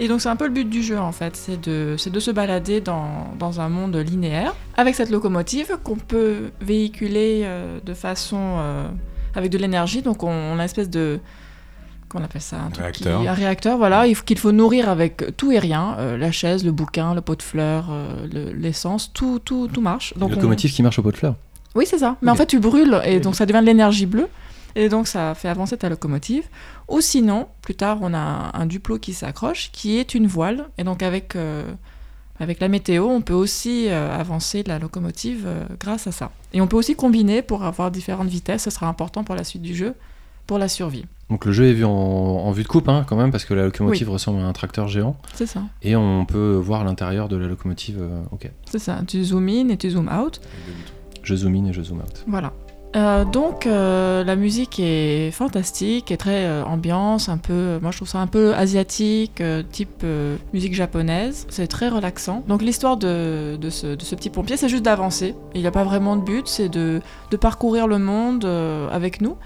Et donc c'est un peu le but du jeu en fait, c'est de, de se balader dans, dans un monde linéaire avec cette locomotive qu'on peut véhiculer euh, de façon avec de l'énergie. Donc on, on a une espèce de qu'on appelle ça un, Réacteur. qui- un réacteur, voilà, il faut- qu'il faut nourrir avec tout et rien, euh, la chaise, le bouquin, le pot de fleurs, euh, le- l'essence, tout, tout, tout marche. Donc on- Locomotive qui marche au pot de fleurs. oui, c'est ça. Mais en fait, tu brûles et donc ça devient de l'énergie bleue. Et donc ça fait avancer ta locomotive. Ou sinon, plus tard, on a un, un duplo qui s'accroche, qui est une voile. Et donc avec, euh, avec la météo, on peut aussi avancer la locomotive grâce à ça. Et on peut aussi combiner pour avoir différentes vitesses. Ce sera important pour la suite du jeu, pour la survie. Donc le jeu est vu en, en vue de coupe hein, quand même parce que la locomotive ressemble à un tracteur géant C'est ça. et on peut voir l'intérieur de la locomotive. euh, ok. C'est ça. Tu zoom in et tu zoom out. Je zoom in et je zoom out. Voilà. Euh, donc euh, la musique est fantastique, est très ambiance, un peu, moi je trouve ça un peu asiatique, type musique japonaise. C'est très relaxant. Donc l'histoire de, de, ce, de ce petit pompier, c'est juste d'avancer. Il n'y a pas vraiment de but, c'est de, de parcourir le monde avec nous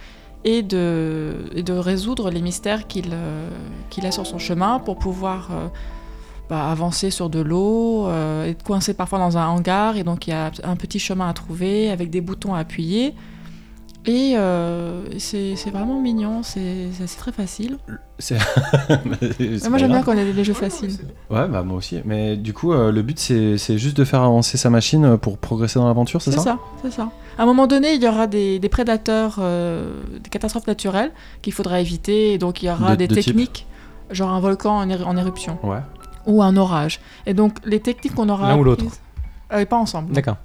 et de, résoudre les mystères qu'il euh, qu'il a sur son chemin pour pouvoir euh, bah, avancer sur de l'eau, euh, être coincé parfois dans un hangar, et donc il y a un petit chemin à trouver avec des boutons à appuyer. Et euh, c'est c'est vraiment mignon, c'est très facile. Moi j'aime bien quand a des jeux faciles. Ouais, bah moi aussi. Mais du coup, euh, le but c'est c'est juste de faire avancer sa machine pour progresser dans l'aventure, c'est C'est ça ça, c'est ça. À un moment donné, il y aura des, des prédateurs, euh, des catastrophes naturelles qu'il faudra éviter, et donc il y aura De- des de type techniques, genre un volcan en, en éruption, Ouais. ou un orage. Et donc les techniques qu'on aura... L'un ou l'autre. Euh, Pas ensemble. D'accord.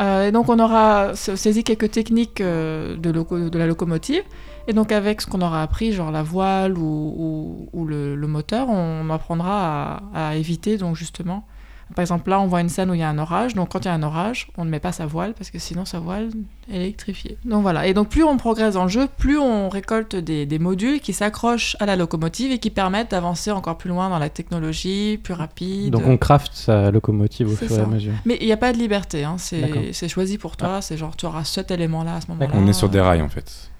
Euh, et donc on aura sa- saisi quelques techniques euh, de la locomotive. Et donc avec ce qu'on aura appris, genre la voile ou, ou- ou le, le moteur, on apprendra à, à éviter donc justement. Par exemple là on voit une scène où il y a un orage, donc quand il y a un orage, on ne met pas sa voile parce que sinon sa voile est électrifiée. Donc voilà, et donc plus on progresse dans le jeu, plus on récolte des, des modules qui s'accrochent à la locomotive et qui permettent d'avancer encore plus loin dans la technologie, plus rapide. Donc on craft sa locomotive au fur et à mesure. Mais il n'y a pas de liberté, hein. C'est choisi pour toi, c'est genre tu auras cet élément-là à ce moment-là. On est sur des rails en fait.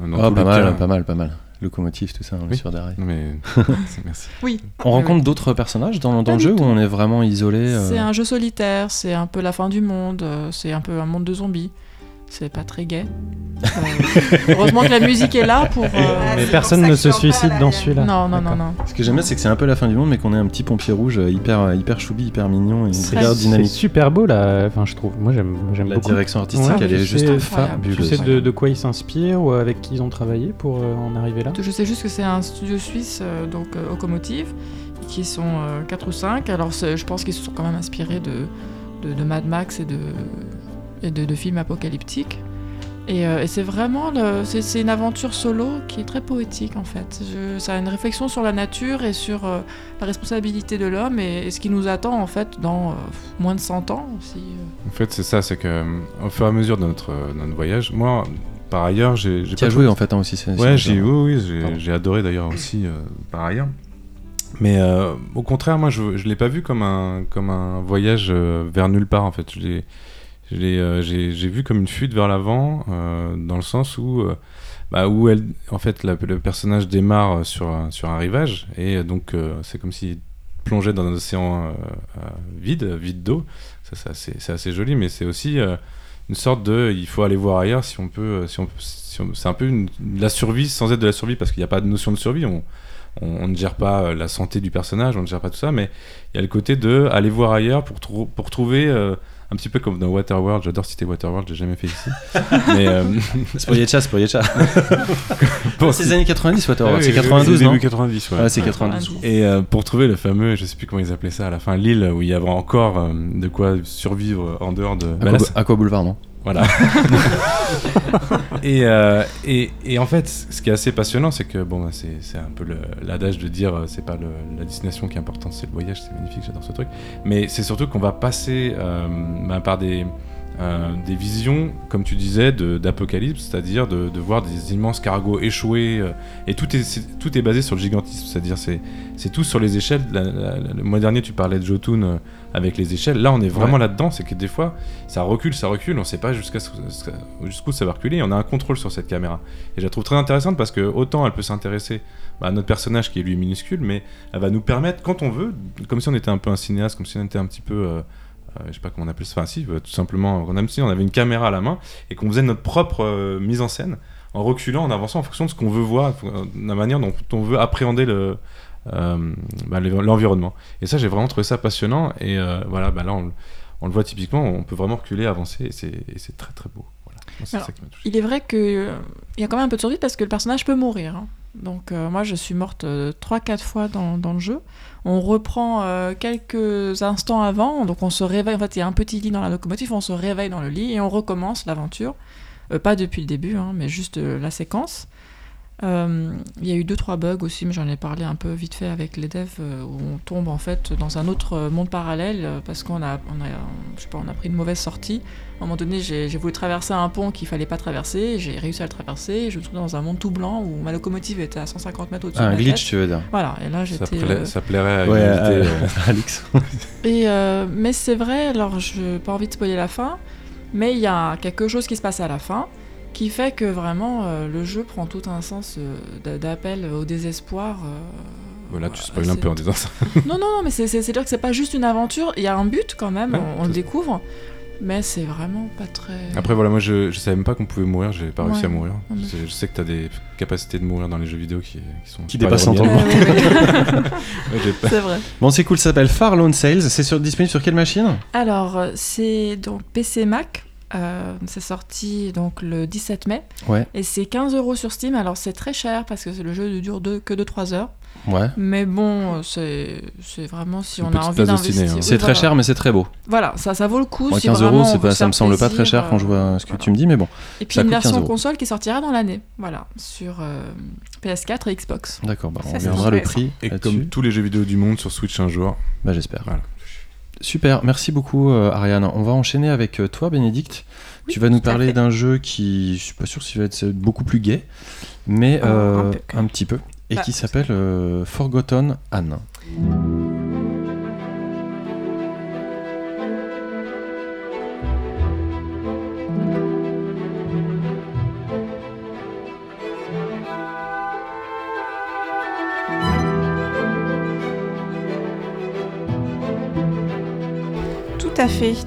Ah, tous pas mal, pas mal, pas mal. Locomotive, tout ça, on est Oui. sur des rails. Non mais merci. Oui. On rencontre oui. d'autres personnages dans, le jeu tout. ou on est vraiment isolé euh, C'est un jeu solitaire, c'est un peu la fin du monde, euh, c'est un peu un monde de zombies. C'est pas très gai. Euh, heureusement que la musique est là pour. euh, Mais c'est personne pour ne se suicide dans celui-là. Non, non, non, non. Ce que j'aime bien, c'est que c'est un peu la fin du monde, mais qu'on est un petit pompier rouge euh, hyper, hyper choubi, hyper mignon et C'est hyper c'est dynamique. super beau là, enfin je trouve. Moi j'aime j'aime La beaucoup. direction artistique, Ouais, elle est juste fabuleuse. Tu sais de, de quoi ils s'inspirent ou avec qui ils ont travaillé pour euh, en arriver là? Je sais juste que c'est un studio suisse, euh, donc euh, Automotive, qui sont 4 ou 5. Alors c'est- je pense qu'ils se sont quand même inspirés de, de, de Mad Max et de, et de, de films apocalyptiques. Et, euh, et c'est vraiment le- c'est c'est une aventure solo qui est très poétique en fait. Je- ça a une réflexion sur la nature et sur euh, la responsabilité de l'homme et, et ce qui nous attend en fait dans euh, moins de 100 ans. Si, euh. En fait c'est ça, c'est que euh, au fur et à mesure de notre, euh, notre voyage, moi par ailleurs j'ai j'ai Tu as pas joué en fait hein, aussi. c'est- Ouais, c'est- j'ai oui, oui, j'ai- adoré d'ailleurs aussi euh, par ailleurs. Mais euh, au contraire, moi, je je l'ai pas vu comme un comme un voyage euh, vers nulle part en fait. Je l'ai j'ai j'ai vu comme une fuite vers l'avant euh, dans le sens où euh, bah, où elle en fait la- le personnage démarre sur sur un rivage et euh, donc euh, c'est comme s'il plongeait dans un océan euh, euh, vide vide d'eau. Ça c'est assez, assez joli, mais c'est aussi euh, une sorte de il faut aller voir ailleurs si on peut euh, si on c'est un peu une, la survie sans être de la survie parce qu'il n'y a pas de notion de survie on, on, ne gère pas euh, la santé du personnage on ne gère pas tout ça mais il y a le côté de aller voir ailleurs pour, pour trouver euh, un petit peu comme dans Waterworld j'adore citer Waterworld j'ai jamais fait ici mais euh, C'est pour Yetcha, c'est pour Yetcha. pour- c'est les années 90, Waterworld. Ah oui, c'est oui, 92, oui, non début 90, ouais. Ouais, c'est Ouais, 90. 90. et euh, pour trouver le fameux je sais plus comment ils appelaient ça à la fin l'île où il y avait encore euh, de quoi survivre en dehors de bah, Aqua, Aqua Boulevard, non Voilà. et, euh, et, et en fait, ce qui est assez passionnant, c'est que bon, bah, c'est un peu l'adage de dire euh, c'est pas le- la destination qui est importante, c'est le voyage, c'est magnifique, j'adore ce truc. Mais c'est surtout qu'on va passer euh, bah, par des, euh, des visions, comme tu disais, d'apocalypse, c'est-à-dire de, de voir des immenses cargos échouer. euh, et tout est, tout est basé sur le gigantisme, c'est-à-dire c'est tout sur les échelles. La- la- la- le mois dernier, tu parlais de Jotun euh, avec les échelles. Là, on est vraiment Ouais. là-dedans, c'est que des fois, ça recule, ça recule, on sait pas jusqu'à jusqu'où ça va reculer, et on a un contrôle sur cette caméra. Et je la trouve très intéressante parce que autant elle peut s'intéresser bah, à notre personnage qui est lui minuscule, mais elle va nous permettre, quand on veut, comme si on était un peu un cinéaste, comme si on était un petit peu. euh, euh, je sais pas comment on appelle ça, enfin si, euh, tout simplement, comme si on avait une caméra à la main et qu'on faisait notre propre euh, mise en scène en reculant, en avançant en fonction de ce qu'on veut voir, de la manière dont on veut appréhender le, euh, bah, l'env- l'environnement. Et ça, j'ai vraiment trouvé ça passionnant. Et voilà, bah, là, on, le- on le voit typiquement, on peut vraiment reculer, avancer, et c'est très très beau. Voilà. Moi, c'est Alors, ça qui m'a touché. Il est vrai qu'il y a quand même un peu de survie parce que le personnage peut mourir. hein. Donc moi je suis morte 3-4 fois dans, dans le jeu. On reprend euh, quelques instants avant, donc on se réveille, en fait il y a un petit lit dans la locomotive, on se réveille dans le lit et on recommence l'aventure. Euh, pas depuis le début, hein, mais juste euh, la séquence. Euh, Il y a eu 2-3 bugs aussi, mais j'en ai parlé un peu vite fait avec les devs, euh, où on tombe en fait dans un autre euh, monde parallèle euh, parce qu'on a, on a, je sais pas, on a pris une mauvaise sortie. À un moment donné, j'ai voulu traverser un pont qu'il fallait pas traverser, j'ai réussi à le traverser, et je me trouve dans un monde tout blanc où ma locomotive était à 150 mètres au-dessus Ah, de un glitch, tête. tu veux dire Voilà, et là Ça, j'étais. pla- euh, ça plairait à Ouais, Alix. Et euh, mais c'est vrai, alors je n'ai pas envie de spoiler la fin, mais il y a quelque chose qui se passe à la fin qui fait que vraiment euh, le jeu prend tout un sens euh, d'a- d'appel au désespoir. euh, Voilà, tu spoil un peu en disant ça. Non, non, non, mais c'est- c'est c'est dire que c'est pas juste une aventure, il y a un but quand même, Ouais, on, on le découvre, mais c'est vraiment pas très. Après, voilà, moi je, je savais même pas qu'on pouvait mourir, j'ai pas réussi Ouais. à mourir. Ouais, mais- Je, je sais que t'as des capacités de mourir dans les jeux vidéo qui, qui sont Qui pas dépassent l'entendement. C'est vrai. Bon, c'est cool, ça s'appelle Far Lone Sales. C'est sur, disponible sur quelle machine? Alors, c'est donc PC Mac. Euh, c'est sorti donc le 17 mai Ouais. et c'est 15 euros sur Steam. Alors c'est très cher parce que le jeu ne dure de- que de 3 heures. Ouais. Mais bon, euh, c'est c'est vraiment si Une on a envie d'investir. hein. Oui, C'est très voilà. cher, mais c'est très beau. Voilà, ça, ça vaut le coup. Moi, si 15 vraiment euros, ça me semble pas très cher quand je vois ce que voilà. tu me dis, mais bon. Et puis ça une coûte 15 version console qui sortira dans l'année. Voilà, sur euh, PS4 et Xbox. D'accord, bah, on verra le prix. Et comme tous les jeux vidéo du monde sur Switch un jour. Bah, j'espère. Voilà. Super, merci beaucoup euh, Ariane. On va enchaîner avec euh, toi Bénédicte. Oui, tu vas nous parler d'un jeu qui, je suis pas sûr s'il va être beaucoup plus gai, mais Oh, un euh, petit peu, et Bah, qui s'appelle euh, Forgotten Anne.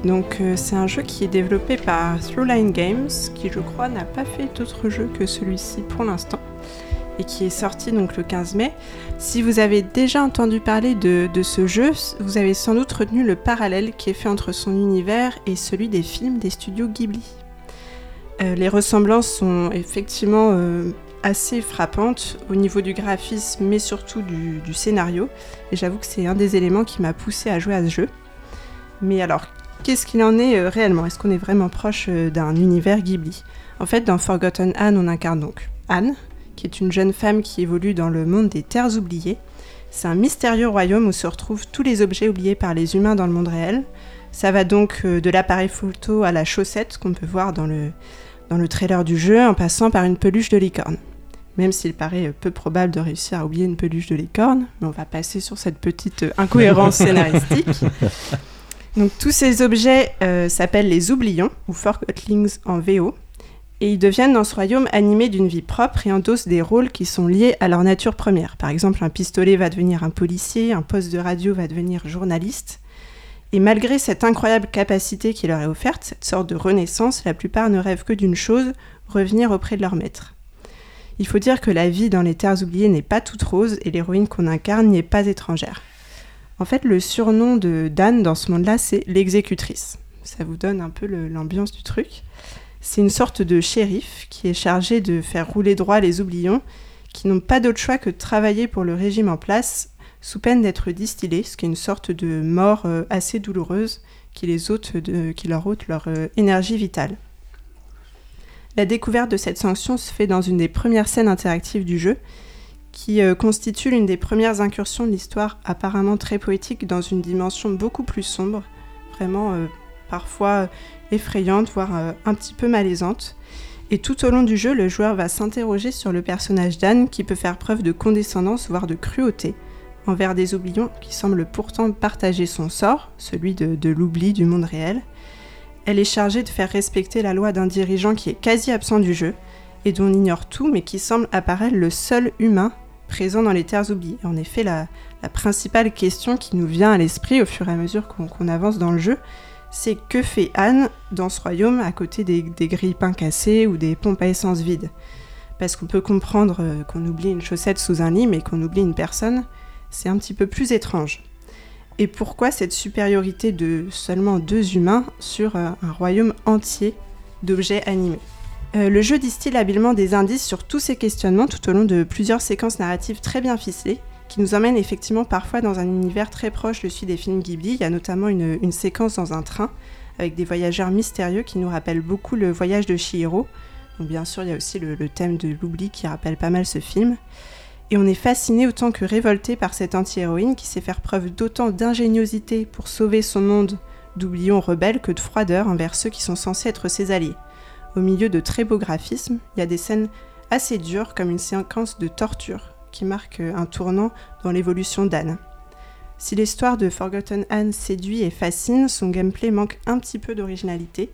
Donc euh, c'est un jeu qui est développé par Throughline Games, qui je crois n'a pas fait d'autres jeux que celui-ci pour l'instant, et qui est sorti donc le 15 mai. Si vous avez déjà entendu parler de, de ce jeu, vous avez sans doute retenu le parallèle qui est fait entre son univers et celui des films des studios Ghibli. Euh, les ressemblances sont effectivement euh, assez frappantes au niveau du graphisme, mais surtout du, du scénario. Et j'avoue que c'est un des éléments qui m'a poussé à jouer à ce jeu. Mais alors, qu'est-ce qu'il en est euh, réellement? Est-ce qu'on est vraiment proche euh, d'un univers Ghibli? En fait, dans Forgotten Anne, on incarne donc Anne, qui est une jeune femme qui évolue dans le monde des terres oubliées. C'est un mystérieux royaume où se retrouvent tous les objets oubliés par les humains dans le monde réel. Ça va donc euh, de l'appareil photo à la chaussette qu'on peut voir dans le, dans le trailer du jeu, en passant par une peluche de licorne. Même s'il paraît peu probable de réussir à oublier une peluche de licorne, mais on va passer sur cette petite incohérence scénaristique. Donc tous ces objets euh, s'appellent les oublions, ou Forgotlings en VO, et ils deviennent dans ce royaume animés d'une vie propre et endossent des rôles qui sont liés à leur nature première. Par exemple, un pistolet va devenir un policier, un poste de radio va devenir journaliste. Et malgré cette incroyable capacité qui leur est offerte, cette sorte de renaissance, la plupart ne rêvent que d'une chose, revenir auprès de leur maître. Il faut dire que la vie dans les terres oubliées n'est pas toute rose et l'héroïne qu'on incarne n'y est pas étrangère. En fait, le surnom de Dan dans ce monde-là, c'est l'exécutrice. Ça vous donne un peu l'ambiance du truc. C'est une sorte de shérif qui est chargé de faire rouler droit les oublions, qui n'ont pas d'autre choix que de travailler pour le régime en place, sous peine d'être distillés, ce qui est une sorte de mort euh, assez douloureuse qui, qui leur ôte leur euh, énergie vitale. La découverte de cette sanction se fait dans une des premières scènes interactives du jeu, qui euh, constitue l'une des premières incursions de l'histoire apparemment très poétique dans une dimension beaucoup plus sombre, vraiment euh, parfois effrayante, voire euh, un petit peu malaisante. Et tout au long du jeu, le joueur va s'interroger sur le personnage d'Anne qui peut faire preuve de condescendance, voire de cruauté, envers des oublions qui semblent pourtant partager son sort, celui de, de l'oubli du monde réel. Elle est chargée de faire respecter la loi d'un dirigeant qui est quasi absent du jeu, et dont on ignore tout, mais qui semble apparaître le seul humain présent dans les terres oubliées. En effet, la, principale question qui nous vient à l'esprit au fur et à mesure qu'on avance dans le jeu, c'est que fait Anne dans ce royaume à côté des, des grille-pains cassés ou des pompes à essence vides? Parce qu'on peut comprendre euh, qu'on oublie une chaussette sous un lit, mais qu'on oublie une personne, c'est un petit peu plus étrange. Et pourquoi cette supériorité de seulement deux humains sur euh, un royaume entier d'objets animés? Euh, Le jeu distille habilement des indices sur tous ces questionnements tout au long de plusieurs séquences narratives très bien ficelées, qui nous emmènent effectivement parfois dans un univers très proche de celui des films Ghibli. Il y a notamment une, séquence dans un train avec des voyageurs mystérieux qui nous rappellent beaucoup le voyage de Chihiro. Bien sûr, il y a aussi le thème de l'oubli qui rappelle pas mal ce film. Et on est fasciné autant que révolté par cette anti-héroïne qui sait faire preuve d'autant d'ingéniosité pour sauver son monde d'oublions rebelles que de froideur envers ceux qui sont censés être ses alliés. Au milieu de très beaux graphismes, il y a des scènes assez dures comme une séquence de torture qui marque un tournant dans l'évolution d'Anne. Si l'histoire de Forgotten Anne séduit et fascine, son gameplay manque un petit peu d'originalité,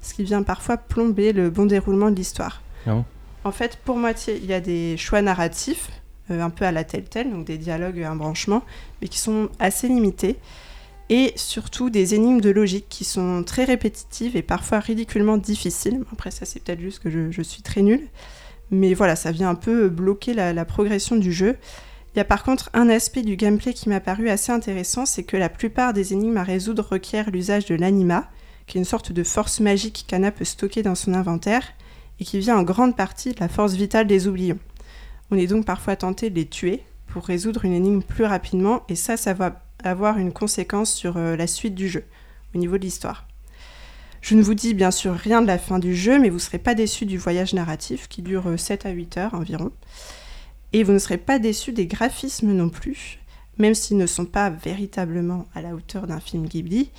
ce qui vient parfois plomber le bon déroulement de l'histoire. Ah bon? En fait, pour moitié, il y a des choix narratifs, euh, un peu à la Telltale, donc des dialogues et un branchement, mais qui sont assez limités. Et surtout des énigmes de logique qui sont très répétitives et parfois ridiculement difficiles. Après, ça, c'est peut-être juste que je, suis très nulle. Mais voilà, ça vient un peu bloquer la, la progression du jeu. Il y a par contre un aspect du gameplay qui m'a paru assez intéressant, c'est que la plupart des énigmes à résoudre requièrent l'usage de l'anima, qui est une sorte de force magique qu'Anna peut stocker dans son inventaire, et qui vient en grande partie de la force vitale des oublions. On est donc parfois tenté de les tuer pour résoudre une énigme plus rapidement, et ça, ça va avoir une conséquence sur euh, la suite du jeu, au niveau de l'histoire. Je ne vous dis bien sûr rien de la fin du jeu, mais vous ne serez pas déçus du voyage narratif qui dure euh, 7 à 8 heures environ. Et vous ne serez pas déçus des graphismes non plus, même s'ils ne sont pas véritablement à la hauteur d'un film Ghibli.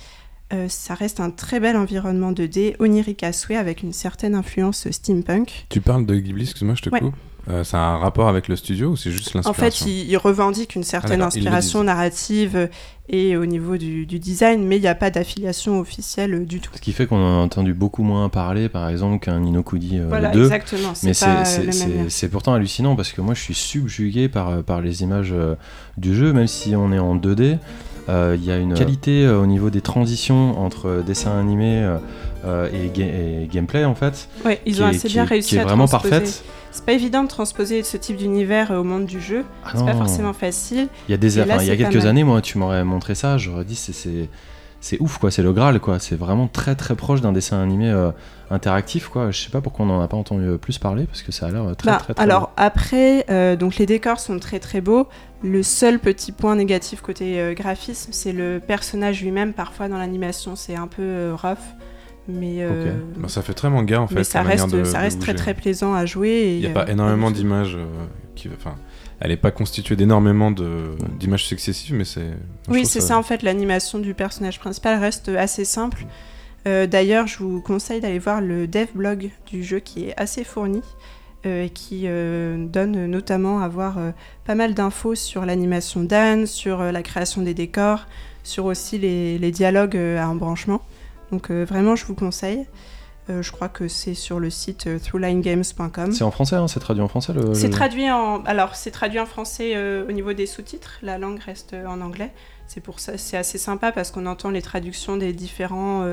euh, ça reste un très bel environnement 2D, onirique à souhait, avec une certaine influence steampunk. Tu parles de Ghibli, excuse-moi, je te Ouais. coupe. Euh, ça a un rapport avec le studio ou c'est juste En l'inspiration fait, il, il revendique une certaine le inspiration narrative et au niveau du, du design, mais il n'y a pas d'affiliation officielle du tout. Ce qui fait qu'on en a entendu beaucoup moins parler, par exemple, qu'un Ninokuni euh, Voilà, 2. exactement. Mais C'est pourtant hallucinant parce que moi je suis subjugué par, euh, par les images euh, du jeu, même si on est en 2D. euh, Il y a une qualité euh, au niveau des transitions entre euh, dessin animé et, ga- et gameplay en fait. Ouais, ils ont est- assez bien est- réussi qui est à vraiment transposer. parfaite. C'est pas évident de transposer ce type d'univers euh, au monde du jeu. Ah C'est pas forcément facile. Il y a des là, enfin, il y a quelques années, moi, tu m'aurais montré ça, j'aurais dit c'est- ouf quoi, c'est le Graal quoi. C'est vraiment très très proche d'un dessin animé euh, interactif quoi. Je sais pas pourquoi on en a pas entendu euh, plus parler parce que ça a l'air très, Bah, très très. alors après, euh, donc les décors sont très très beaux. Le seul petit point négatif côté euh, graphisme, c'est le personnage lui-même. Parfois dans l'animation, c'est un peu rough, mais euh, Bah, ça fait très manga en fait. mais ça reste, de- ça de reste très très plaisant à jouer. Il n'y a pas énormément d'images euh, qui. Enfin, elle n'est pas constituée d'énormément d'images successives, mais c'est. Oui, c'est ça en fait. L'animation du personnage principal reste assez simple. Euh, D'ailleurs, je vous conseille d'aller voir le dev blog du jeu qui est assez fourni euh, et qui euh, donne notamment à voir pas mal d'infos sur l'animation d'Anne, sur la création des décors, sur aussi les, les dialogues à embranchement. Donc euh, vraiment, je vous conseille. Euh, je crois que c'est sur le site euh, throughlinegames.com. C'est en français, hein, c'est traduit en français le. C'est le- traduit en alors c'est traduit en français euh, au niveau des sous-titres. La langue reste en anglais. C'est pour ça c'est assez sympa parce qu'on entend les traductions des différents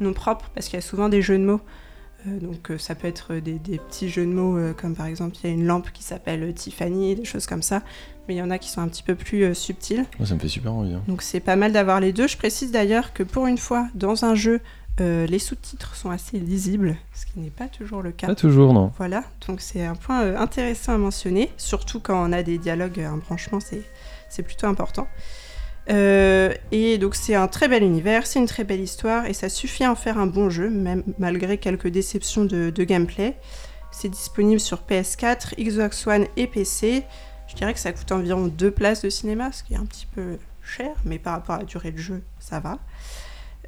noms propres parce qu'il y a souvent des jeux de mots. Euh, donc euh, ça peut être des, des petits jeux de mots euh, comme par exemple il y a une lampe qui s'appelle Tiffany, des choses comme ça. Mais il y en a qui sont un petit peu plus subtils. Moi, ça me fait super envie. hein. Donc c'est pas mal d'avoir les deux. Je précise d'ailleurs que pour une fois dans un jeu euh, les sous-titres sont assez lisibles, ce qui n'est pas toujours le cas. Pas toujours non. Voilà, donc c'est un point euh, intéressant à mentionner, surtout quand on a des dialogues, un branchement, c'est c'est plutôt important. Euh, et donc c'est un très bel univers, c'est une très belle histoire et ça suffit à en faire un bon jeu, même malgré quelques déceptions de, de gameplay. C'est disponible sur PS4, Xbox One et PC. Je dirais que ça coûte environ deux places de cinéma, ce qui est un petit peu cher, mais par rapport à la durée de jeu, ça va.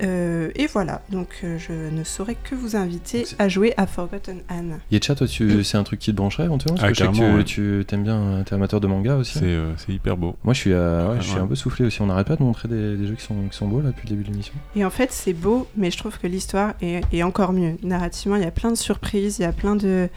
Euh, et voilà, donc euh, je ne saurais que vous inviter à jouer à Forgotten Anne. Yetcha, toi, tu... c'est un truc qui te brancherait éventuellement Parce Ah, que je sais que tu, ouais. tu aimes bien, t'es amateur de manga aussi. C'est euh, hyper beau. Moi, je suis, euh, ouais, je suis Ouais. un peu soufflé aussi. On n'arrête pas de montrer des, des jeux qui sont, qui sont beaux là depuis le début de l'émission. Et en fait, c'est beau, mais je trouve que l'histoire est, est encore mieux. Narrativement, il y a plein de surprises, il y a plein de.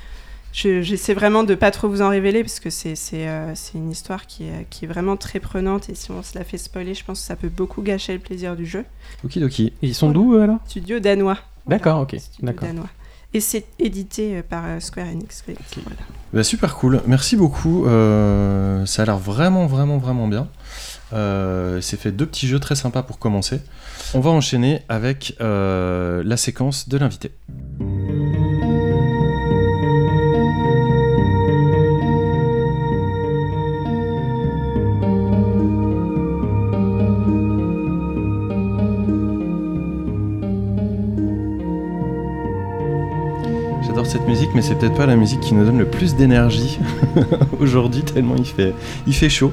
Je- J'essaie vraiment de pas trop vous en révéler parce que c'est c'est, euh, c'est une histoire qui est, qui est vraiment très prenante et si on se la fait spoiler, je pense que ça peut beaucoup gâcher le plaisir du jeu. Okidoki. Et ils sont d'où alors Studio danois. D'accord, ok, Studio d'accord. danois. Et c'est édité euh, par euh, Square Enix. voilà. Bah, super cool. Merci beaucoup. Euh, ça a l'air vraiment, vraiment, vraiment bien. Euh, c'est fait deux petits jeux très sympas pour commencer. On va enchaîner avec euh, la séquence de l'invité. Mais c'est peut-être pas la musique qui nous donne le plus d'énergie aujourd'hui, tellement il fait, il fait chaud.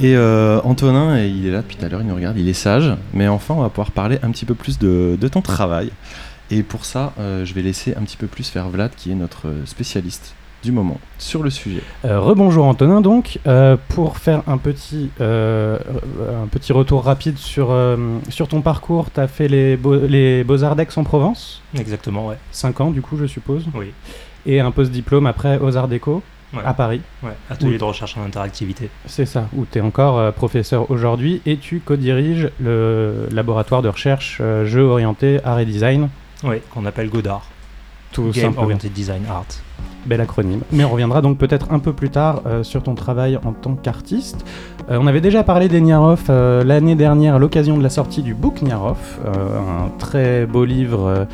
Et euh, Antonin, il est là depuis tout à l'heure, il nous regarde, il est sage, mais enfin on va pouvoir parler un petit peu plus de, de ton travail. Et pour ça, euh, je vais laisser un petit peu plus faire Vlad, qui est notre spécialiste du moment sur le sujet. Euh, rebonjour Antonin donc, Euh, pour faire un petit, euh, un petit retour rapide sur, euh, sur ton parcours, tu as fait les, beaux- les Beaux-Arts d'Aix-en-Provence, Exactement, ouais. 5 ans du coup je suppose, Oui. Et un post-diplôme après aux Arts Déco Ouais. à Paris. ouais. Atelier Oui. de recherche en interactivité. C'est ça, où tu es encore euh, professeur aujourd'hui et tu co-diriges le laboratoire de recherche euh, jeux orientés art et design, Oui, qu'on appelle Godard. tout Game simplement. Oriented Design Art. Bel acronyme. Mais on reviendra donc peut-être un peu plus tard euh, sur ton travail en tant qu'artiste. Euh, on avait déjà parlé des Niarov euh, l'année dernière à l'occasion de la sortie du book Niarov, un très beau livre.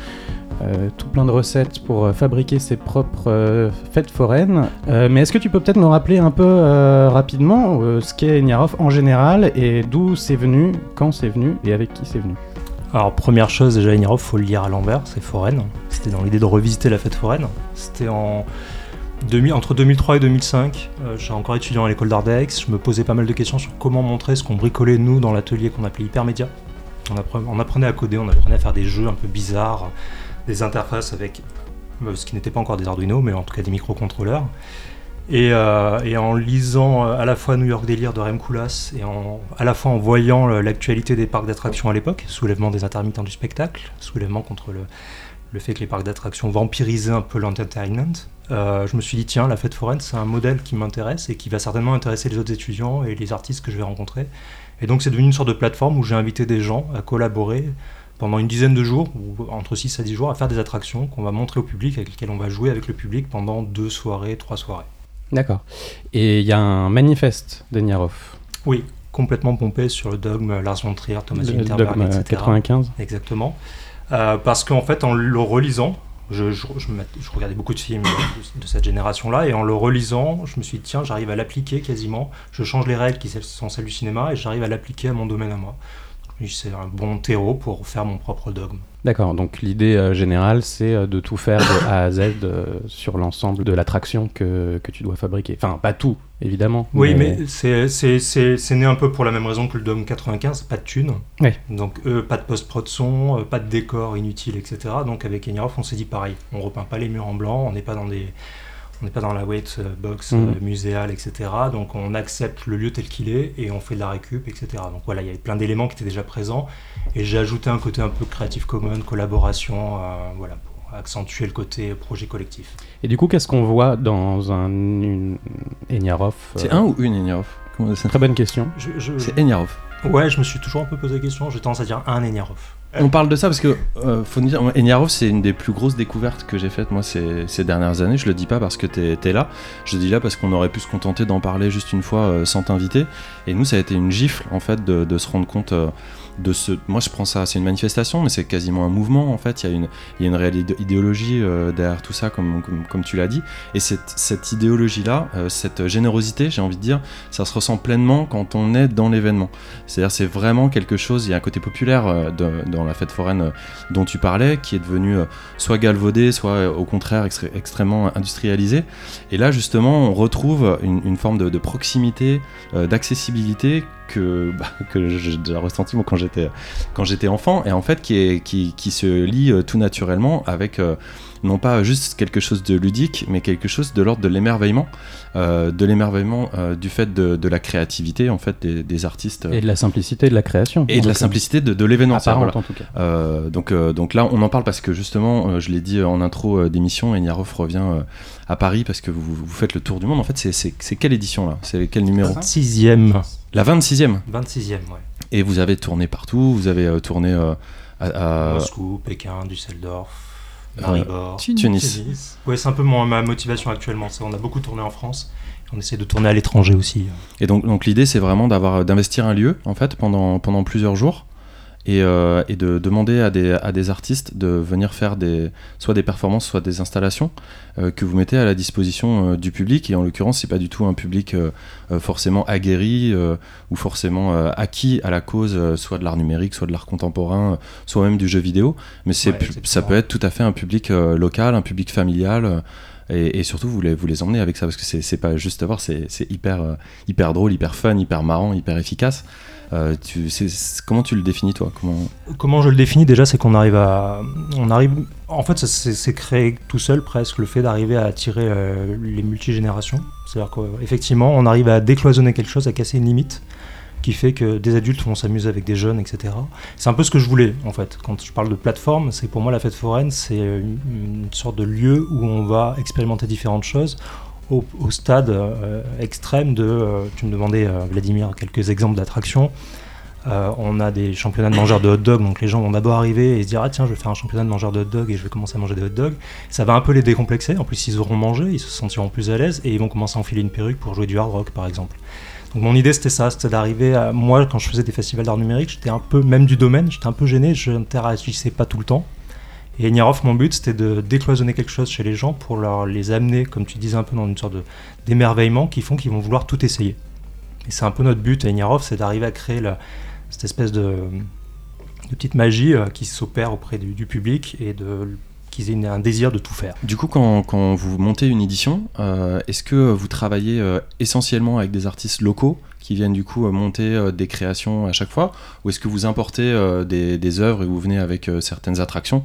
Euh, tout plein de recettes pour euh, fabriquer ses propres euh, fêtes foraines. Mais est-ce que tu peux peut-être nous rappeler un peu rapidement ce qu'est Niarov en général et d'où c'est venu, quand c'est venu et avec qui c'est venu? Alors, première chose, déjà, Enirov, faut le lire à l'envers, c'est foraine. C'était dans l'idée de revisiter la fête foraine. C'était en 2000 entre 2003 et 2005. Euh, J'étais encore étudiant à l'école d'art. Je me posais pas mal de questions sur comment montrer ce qu'on bricolait, nous, dans l'atelier qu'on appelait Hypermédia. On apprenait à coder, on apprenait à faire des jeux un peu bizarres, des interfaces avec euh, ce qui n'était pas encore des Arduino, mais en tout cas des microcontrôleurs. Et, euh, en lisant euh, à la fois New York Délire de Rem Koolhaas et à la fois en voyant l'actualité des parcs d'attractions à l'époque, soulèvement des intermittents du spectacle, soulèvement contre le, fait que les parcs d'attractions vampirisaient un peu l'entertainment, je me suis dit tiens, la fête foraine c'est un modèle qui m'intéresse et qui va certainement intéresser les autres étudiants et les artistes que je vais rencontrer. Et donc c'est devenu une sorte de plateforme où j'ai invité des gens à collaborer pendant une dizaine de jours, ou entre 6 à 10 jours, à faire des attractions qu'on va montrer au public, avec lesquelles on va jouer avec le public pendant deux soirées, trois soirées. D'accord. Et il y a un manifeste de Niarov, Oui, complètement pompé sur le dogme Lars von Trier, Thomas le Winterberg, dogme etc. 95. Exactement. Euh, parce qu'en fait, en le relisant, je, je- je mat- je regardais beaucoup de films de, de cette génération-là, et en le relisant, je me suis dit, tiens, j'arrive à l'appliquer quasiment. Je change les règles qui sont celles du cinéma, et j'arrive à l'appliquer à mon domaine à moi. C'est un bon terreau pour faire mon propre dogme. D'accord, donc l'idée euh, générale, c'est euh, de tout faire de A à Z euh, sur l'ensemble de l'attraction que, que tu dois fabriquer. Enfin, pas tout, évidemment. Oui, mais c'est- né un peu pour la même raison que le Dome 95, pas de thunes. Oui. Donc pas de post-prod son, pas de décor inutile, etc. Donc avec Enirov, on s'est dit pareil. On repeint pas les murs en blanc, on n'est pas dans des... On n'est pas dans la weight euh, box Mhm. euh, muséale, etc. Donc on accepte le lieu tel qu'il est et on fait de la récup, etc. Donc voilà, il y avait plein d'éléments qui étaient déjà présents. Et j'ai ajouté un côté un peu Creative Commons, collaboration, euh, voilà, pour accentuer le côté projet collectif. Et du coup, qu'est-ce qu'on voit dans un une... Eniarov euh, C'est un ou une Eniarov Comment- c'est- Très bonne question. Je, je- C'est Eniarov. Ouais, je me suis toujours un peu posé la question. J'ai tendance à dire un Enirov. On parle de ça parce que, euh, faut nous dire, moi, Eniarov, c'est une des plus grosses découvertes que j'ai faites moi ces, dernières années. Je le dis pas parce que t'es es là, je le dis là parce qu'on aurait pu se contenter d'en parler juste une fois euh, sans t'inviter. Et nous, ça a été une gifle en fait de, de se rendre compte euh, Moi, je prends ça, c'est une manifestation, mais c'est quasiment un mouvement en fait. Il y a une, il y a une réelle idé- idéologie euh, derrière tout ça, comme, comme, comme tu l'as dit. Et cette, cette idéologie-là, euh, cette générosité, j'ai envie de dire, ça se ressent pleinement quand on est dans l'événement. C'est-à-dire, c'est vraiment quelque chose. Il y a un côté populaire euh, dans la fête foraine dont tu parlais, qui est devenu soit galvaudé, soit au contraire extrêmement industrialisé. Et là, justement, on retrouve une, forme de, proximité, d'accessibilité que, bah, que j'ai déjà ressenti quand j'étais quand j'étais enfant, et en fait qui, est, qui, qui se lie euh, tout naturellement avec euh, non pas juste quelque chose de ludique, mais quelque chose de l'ordre de l'émerveillement, euh, de l'émerveillement euh, du fait de, de la créativité en fait des, des artistes euh, Et de la simplicité de la création. et de la simplicité de, de l'événement. Voilà. en tout cas. Euh, donc, euh, donc là, on en parle parce que justement, euh, je l'ai dit en intro euh, d'émission, Eniarov revient euh, à Paris parce que vous, vous faites le tour du monde. En fait, c'est quelle édition là? C'est quel numéro? 26e. La 26e. 26e, ouais. Et vous avez tourné partout, vous avez euh, tourné euh, à, à- Moscou, Pékin, Düsseldorf, Euh, Maribor. Tunis. Tunis. Ouais, c'est un peu mon- ma motivation actuellement. On a beaucoup tourné en France. On essaie de tourner à l'étranger aussi. Et donc, donc l'idée, c'est vraiment d'avoir d'investir un lieu en fait pendant, pendant plusieurs jours et, euh, et de demander à des, à des artistes de venir faire des, soit des performances, soit des installations euh, que vous mettez à la disposition euh, du public. Et en l'occurrence, c'est pas du tout un public forcément aguerri ou forcément acquis à la cause, soit de l'art numérique, soit de l'art contemporain, soit même du jeu vidéo. Mais c'est Ouais, ça peut être tout à fait un public local, un public familial. et, et surtout, vous les, vous les emmenez avec ça parce que c'est pas juste à voir, c'est hyper, hyper drôle, hyper fun, hyper marrant, hyper efficace. Euh, tu, comment tu le définis toi? Comment... Je le définis déjà, c'est qu'on arrive à, on arrive, en fait, ça c'est c'est créé tout seul presque le fait d'arriver à attirer euh, les multigénérations. C'est-à-dire qu'effectivement, on arrive à décloisonner quelque chose, à casser une limite qui fait que des adultes vont s'amuser avec des jeunes, etc. C'est un peu ce que je voulais en fait. Quand je parle de plateforme, c'est pour moi la fête foraine, c'est une, une sorte de lieu où on va expérimenter différentes choses. Au, stade euh, extrême de, euh, tu me demandais euh, Vladimir quelques exemples d'attractions. On a des championnats de mangeurs de hot dog, donc les gens vont d'abord arriver et se dire ah tiens je vais faire un championnat de mangeurs de hot dog et je vais commencer à manger des hot dogs. Ça va un peu les décomplexer. En plus ils auront mangé, ils se sentiront plus à l'aise et ils vont commencer à enfiler une perruque pour jouer du hard rock par exemple. Donc mon idée c'était ça, c'était d'arriver à moi quand je faisais des festivals d'art numérique, j'étais un peu même du domaine, j'étais un peu gêné, je n'interagissais pas tout le temps. Et Niarov, mon but c'était de décloisonner quelque chose chez les gens pour leur, les amener, comme tu disais un peu dans une sorte d'émerveillement qui font qu'ils vont vouloir tout essayer. Et c'est un peu notre but à Niarov, c'est d'arriver à créer cette espèce de, petite magie euh, qui s'opère auprès du, public et de qu'ils aient un désir de tout faire. Du coup, quand, vous montez une édition, euh, est-ce que vous travaillez euh, essentiellement avec des artistes locaux qui viennent du coup monter des créations à chaque fois? Ou est-ce que vous importez des, œuvres et vous venez avec certaines attractions?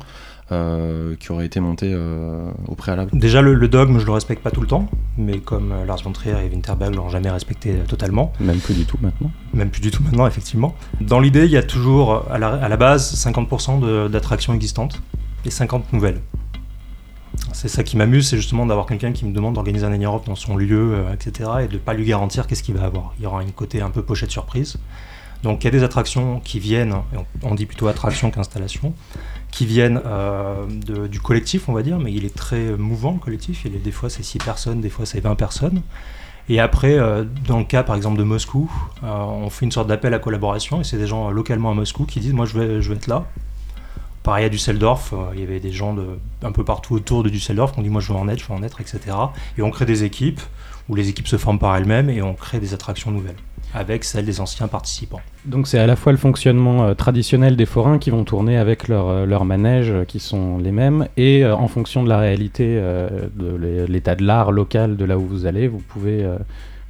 Euh, qui auraient été montées euh, au préalable Déjà, le, le dogme, je le respecte pas tout le temps, mais comme euh, Lars von Trier et Winterberg l'ont jamais respecté totalement, Même plus du tout maintenant. même plus du tout maintenant, effectivement. Dans l'idée, il y a toujours à la, à la base 50% de- d'attractions existantes et 50 nouvelles. C'est ça qui m'amuse, c'est justement d'avoir quelqu'un qui me demande d'organiser un Europe dans son lieu, etc., et de pas lui garantir qu'est-ce qu'il va avoir. Il y aura un côté un peu pochette surprise. Donc il y a des attractions qui viennent, on dit plutôt attraction qu'installation, qui viennent euh, du collectif, on va dire, mais il est très mouvant le collectif. Il est, des fois c'est 6 personnes, des fois c'est 20 personnes. Et après, euh, dans le cas par exemple de Moscou, euh, on fait une sorte d'appel à collaboration et c'est des gens localement à Moscou qui disent Moi je vais, je être là. Pareil à Düsseldorf, il y avait des gens de, un peu partout autour de Düsseldorf qui ont dit Moi je veux en être, je veux en être, etc. Et on crée des équipes où les équipes se forment par elles-mêmes et on crée des attractions nouvelles avec celles des anciens participants. Donc c'est à la fois le fonctionnement euh, traditionnel des forains qui vont tourner avec leurs euh, leurs manèges euh, qui sont les mêmes et euh, en fonction de la réalité euh, de l'é- l'état de l'art local de là où vous allez, vous pouvez, euh,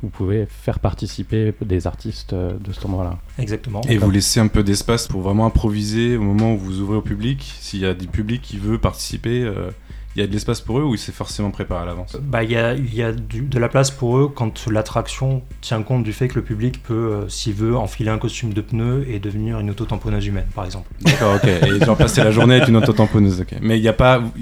vous pouvez faire participer des artistes euh, de cet endroit-là. Exactement. Et vous laissez un peu d'espace pour vraiment improviser au moment où vous ouvrez au public. S'il y a du public qui veut participer, euh, il y a de l'espace pour eux ou c'est forcément préparé à l'avance? Bah, il y a, il y a du- de la place pour eux quand l'attraction tient compte du fait que le public peut, euh, s'il veut, enfiler un costume de pneu et devenir une auto-tamponneuse humaine, par exemple. D'accord, ok. Et genre passer la journée avec une auto-tamponneuse, ok. Mais il n'y a pas, vous,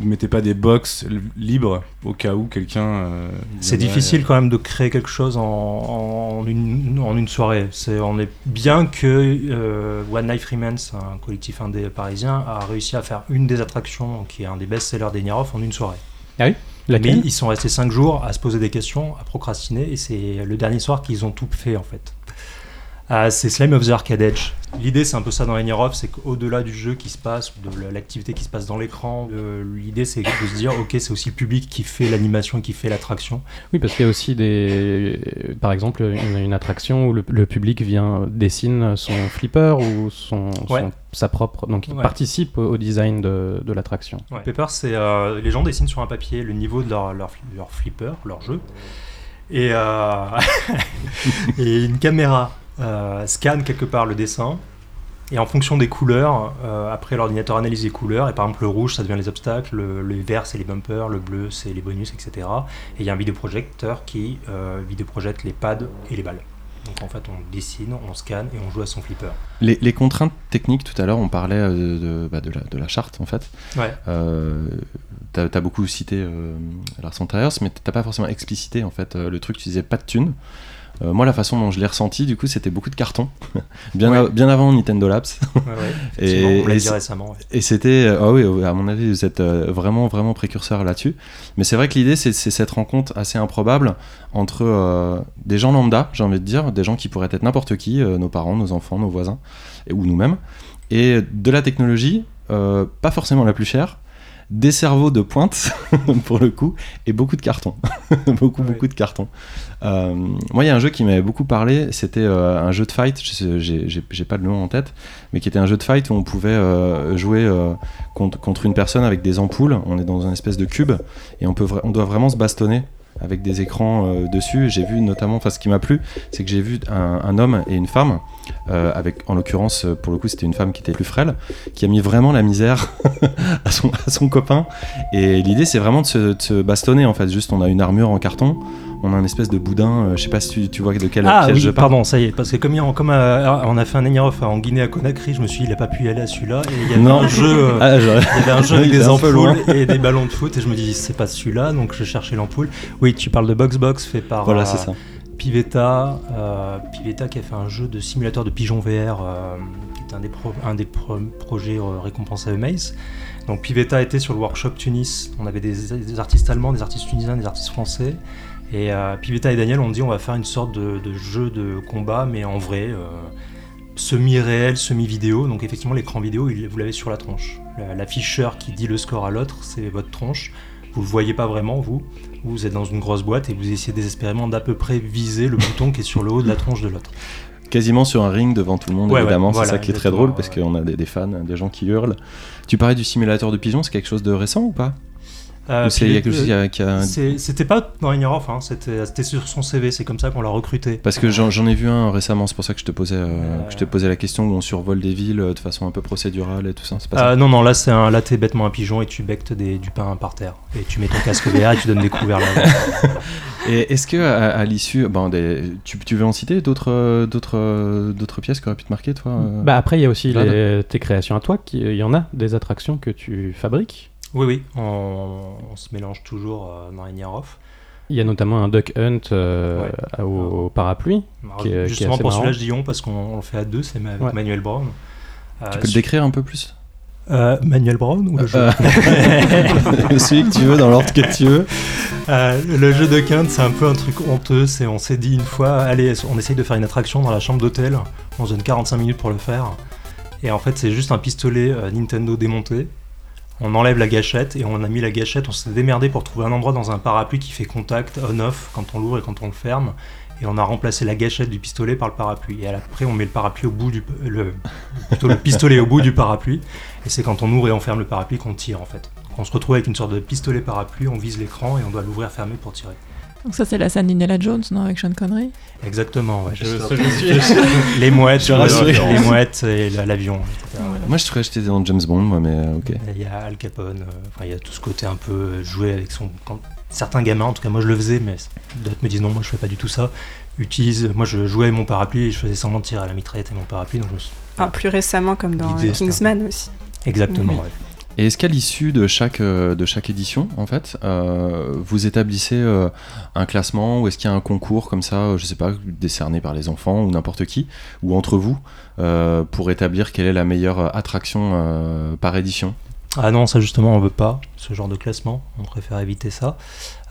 vous mettez pas des box libres au cas où quelqu'un. euh, C'est difficile quand même de créer quelque chose en, en une, en une soirée. C'est, on est bien que euh, One Night Remains, un collectif indé parisien, a réussi à faire une des attractions qui est un des best-sellers d'Eniarov en une soirée. Mais Laquelle? Ils sont restés 5 jours à se poser des questions, à procrastiner, et c'est le dernier soir qu'ils ont tout fait en fait. Ah, c'est Slime of the Arcade Edge. L'idée, c'est un peu ça dans Linear Off, c'est qu'au-delà du jeu qui se passe, de l'activité qui se passe dans l'écran, euh, l'idée, c'est de se dire, ok, c'est aussi le public qui fait l'animation, qui fait l'attraction. Oui, parce qu'il y a aussi des, par exemple, une, une attraction où le, le public vient dessine son flipper ou son, Ouais. son- sa propre, donc il Ouais. participe au, au design de, de l'attraction. Paper, c'est euh, les gens dessinent sur un papier le niveau de leur, leur, leur flipper, leur jeu, et, euh, et une caméra euh, scanne quelque part le dessin. Et en fonction des couleurs, euh, après l'ordinateur analyse les couleurs, et par exemple le rouge ça devient les obstacles, le, le vert c'est les bumpers, le bleu c'est les bonus, etc. Et il y a un vidéoprojecteur qui euh, vidéoprojette les pads et les balles. Donc en fait on dessine, on scanne et on joue à son flipper. Les, les contraintes techniques, tout à l'heure, on parlait euh, de, de, bah, de la, de la charte, en fait. Ouais. Euh, t'as as beaucoup cité euh, Larson Tires, mais t'as pas forcément explicité, en fait, euh, le truc, tu disais pas de thunes. Euh, moi, la façon dont je l'ai ressenti, du coup, c'était beaucoup de cartons. bien, Ouais. a- bien avant Nintendo Labs. Ouais, ouais, effectivement, on l'a et dit récemment. Et c'était, euh, ah oui, euh, à mon avis, vous êtes euh, vraiment, vraiment précurseur là-dessus. Mais c'est vrai que l'idée, c'est cette rencontre assez improbable entre euh, des gens lambda, j'ai envie de dire, des gens qui pourraient être n'importe qui, euh, nos parents, nos enfants, nos voisins, et, ou nous-mêmes, et de la technologie, pas forcément la plus chère, des cerveaux de pointe, pour le coup, et beaucoup de cartons. beaucoup, beaucoup de cartons. Euh, moi, il y a un jeu qui m'avait beaucoup parlé, c'était euh, un jeu de fight, j'ai pas le nom en tête, mais qui était un jeu de fight où on pouvait euh, jouer contre, contre une personne avec des ampoules. On est dans un espèce de cube et on, peut on doit vraiment se bastonner avec des écrans euh, dessus. J'ai vu notamment, enfin ce qui m'a plu, c'est que j'ai vu un, homme et une femme, euh, avec en l'occurrence euh, pour le coup c'était une femme qui était plus frêle, qui a mis vraiment la misère à, son, à son copain. Et l'idée c'est vraiment de se, de se bastonner en fait. Juste on a une armure en carton, on a un espèce de boudin. euh, je sais pas si tu, tu vois de quelle Ah pièce oui, je parle. pardon, ça y est, parce que comme, euh, on a fait un Enyaroff en Guinée à Conakry, je me suis dit, il a pas pu y aller à celui-là, et il y avait Non. un jeu, euh, Ah, il y avait un jeu avec des ampoules et des ballons de foot, et je me dis, c'est pas celui-là, donc je cherchais l'ampoule. Oui, tu parles de Box Box fait par Voilà euh, c'est ça. Pivetta, Pivetta qui a fait un jeu de simulateur de pigeon VR, qui est un des, pro- un des pro- projets récompensés à Maze. Donc Pivetta était sur le workshop Tunis. On avait des, des artistes allemands, des artistes tunisiens, des artistes français. Et euh, Pivetta et Daniel ont dit on va faire une sorte de, de jeu de combat, mais en vrai, euh, semi-réel, semi-vidéo. Donc effectivement, l'écran vidéo, il- vous l'avez sur la tronche. La- L'afficheur qui dit le score à l'autre, c'est votre tronche. Vous le voyez pas vraiment, vous. Vous êtes dans une grosse boîte et vous essayez désespérément d'à peu près viser le bouton qui est sur le haut de la tronche de l'autre. quasiment sur un ring devant tout le monde, Ouais, ouais, évidemment. voilà, c'est ça qui est très drôle parce qu'on a des, des fans, des gens qui hurlent. Tu parlais du simulateur de pigeon, c'est quelque chose de récent ou pas? Euh, c'est- C'était pas dans Ignorov, hein, c'était c'était sur son CV, c'est comme ça qu'on l'a recruté. Parce que j'en ai vu un récemment, c'est pour ça que je te posais, euh, Euh. que je te posais la question où on survole des villes euh, de façon un peu procédurale et tout ça. C'est pas ça Euh, non, non, là c'est un, là t'es bêtement un pigeon et tu bectes des, du pain par terre. Et tu mets ton casque VR et tu donnes des couverts là. Et est-ce que à, à l'issue, bon, tu, tu veux en citer d'autres, euh, d'autres, euh, d'autres pièces qui auraient pu te marquer, toi euh? Bah après, il y a aussi les- tes créations à toi. Il y en a des attractions que tu fabriques. Oui, oui, on, on se mélange toujours euh, dans Ignorov. Il y a notamment un duck hunt euh, Ouais. au, au parapluie. Alors, Qui est- qui est Justement assez pour celui-là, je dis on parce qu'on on le fait à deux, c'est ma- avec Ouais. Manuel Brown. Euh, Tu peux le décrire un peu plus? Euh, Manuel Brown ou le jeu Euh, Celui que tu veux, dans l'ordre que tu veux. Euh, le jeu de quinte, c'est un peu un truc honteux. C'est, on s'est dit une fois, allez, on essaye de faire une attraction dans la chambre d'hôtel. On se donne 45 minutes pour le faire. Et en fait, c'est juste un pistolet euh, Nintendo démonté. On enlève la gâchette et on a mis la gâchette. On s'est démerdé pour trouver un endroit dans un parapluie qui fait contact on-off quand on l'ouvre et quand on le ferme. Et on a remplacé la gâchette du pistolet par le parapluie. Et après, on met le parapluie au bout du, le, pistolet au bout du parapluie. Et c'est quand on ouvre et on ferme le parapluie qu'on tire en fait. On se retrouve avec une sorte de pistolet parapluie, on vise l'écran et on doit l'ouvrir fermé pour tirer. Donc ça c'est la scène d'Indiana Jones, non, avec Sean Connery Exactement, ouais. Je- je suis- les mouettes, les mouettes et la- l'avion, etc. Moi, je que j'étais dans James Bond, moi, mais euh, ok. Il y a Al Capone, euh, enfin, il y a tout ce côté un peu euh, jouer avec son. Quand, certains gamins, en tout cas moi je le faisais, mais d'autres me disent non, moi je fais pas du tout ça. Utilise, moi je jouais avec mon parapluie et je faisais semblant de tirer à la mitraillette et mon parapluie, donc je me suis- Enfin, plus récemment, comme dans Kingsman aussi. Exactement, Oui. ouais. Et est-ce qu'à l'issue de chaque, euh, de chaque édition, en fait, euh, vous établissez euh, un classement ou est-ce qu'il y a un concours comme ça, je sais pas, décerné par les enfants ou n'importe qui, ou entre vous, pour établir quelle est la meilleure attraction par édition? Ah non, ça justement, on veut pas ce genre de classement. On préfère éviter ça.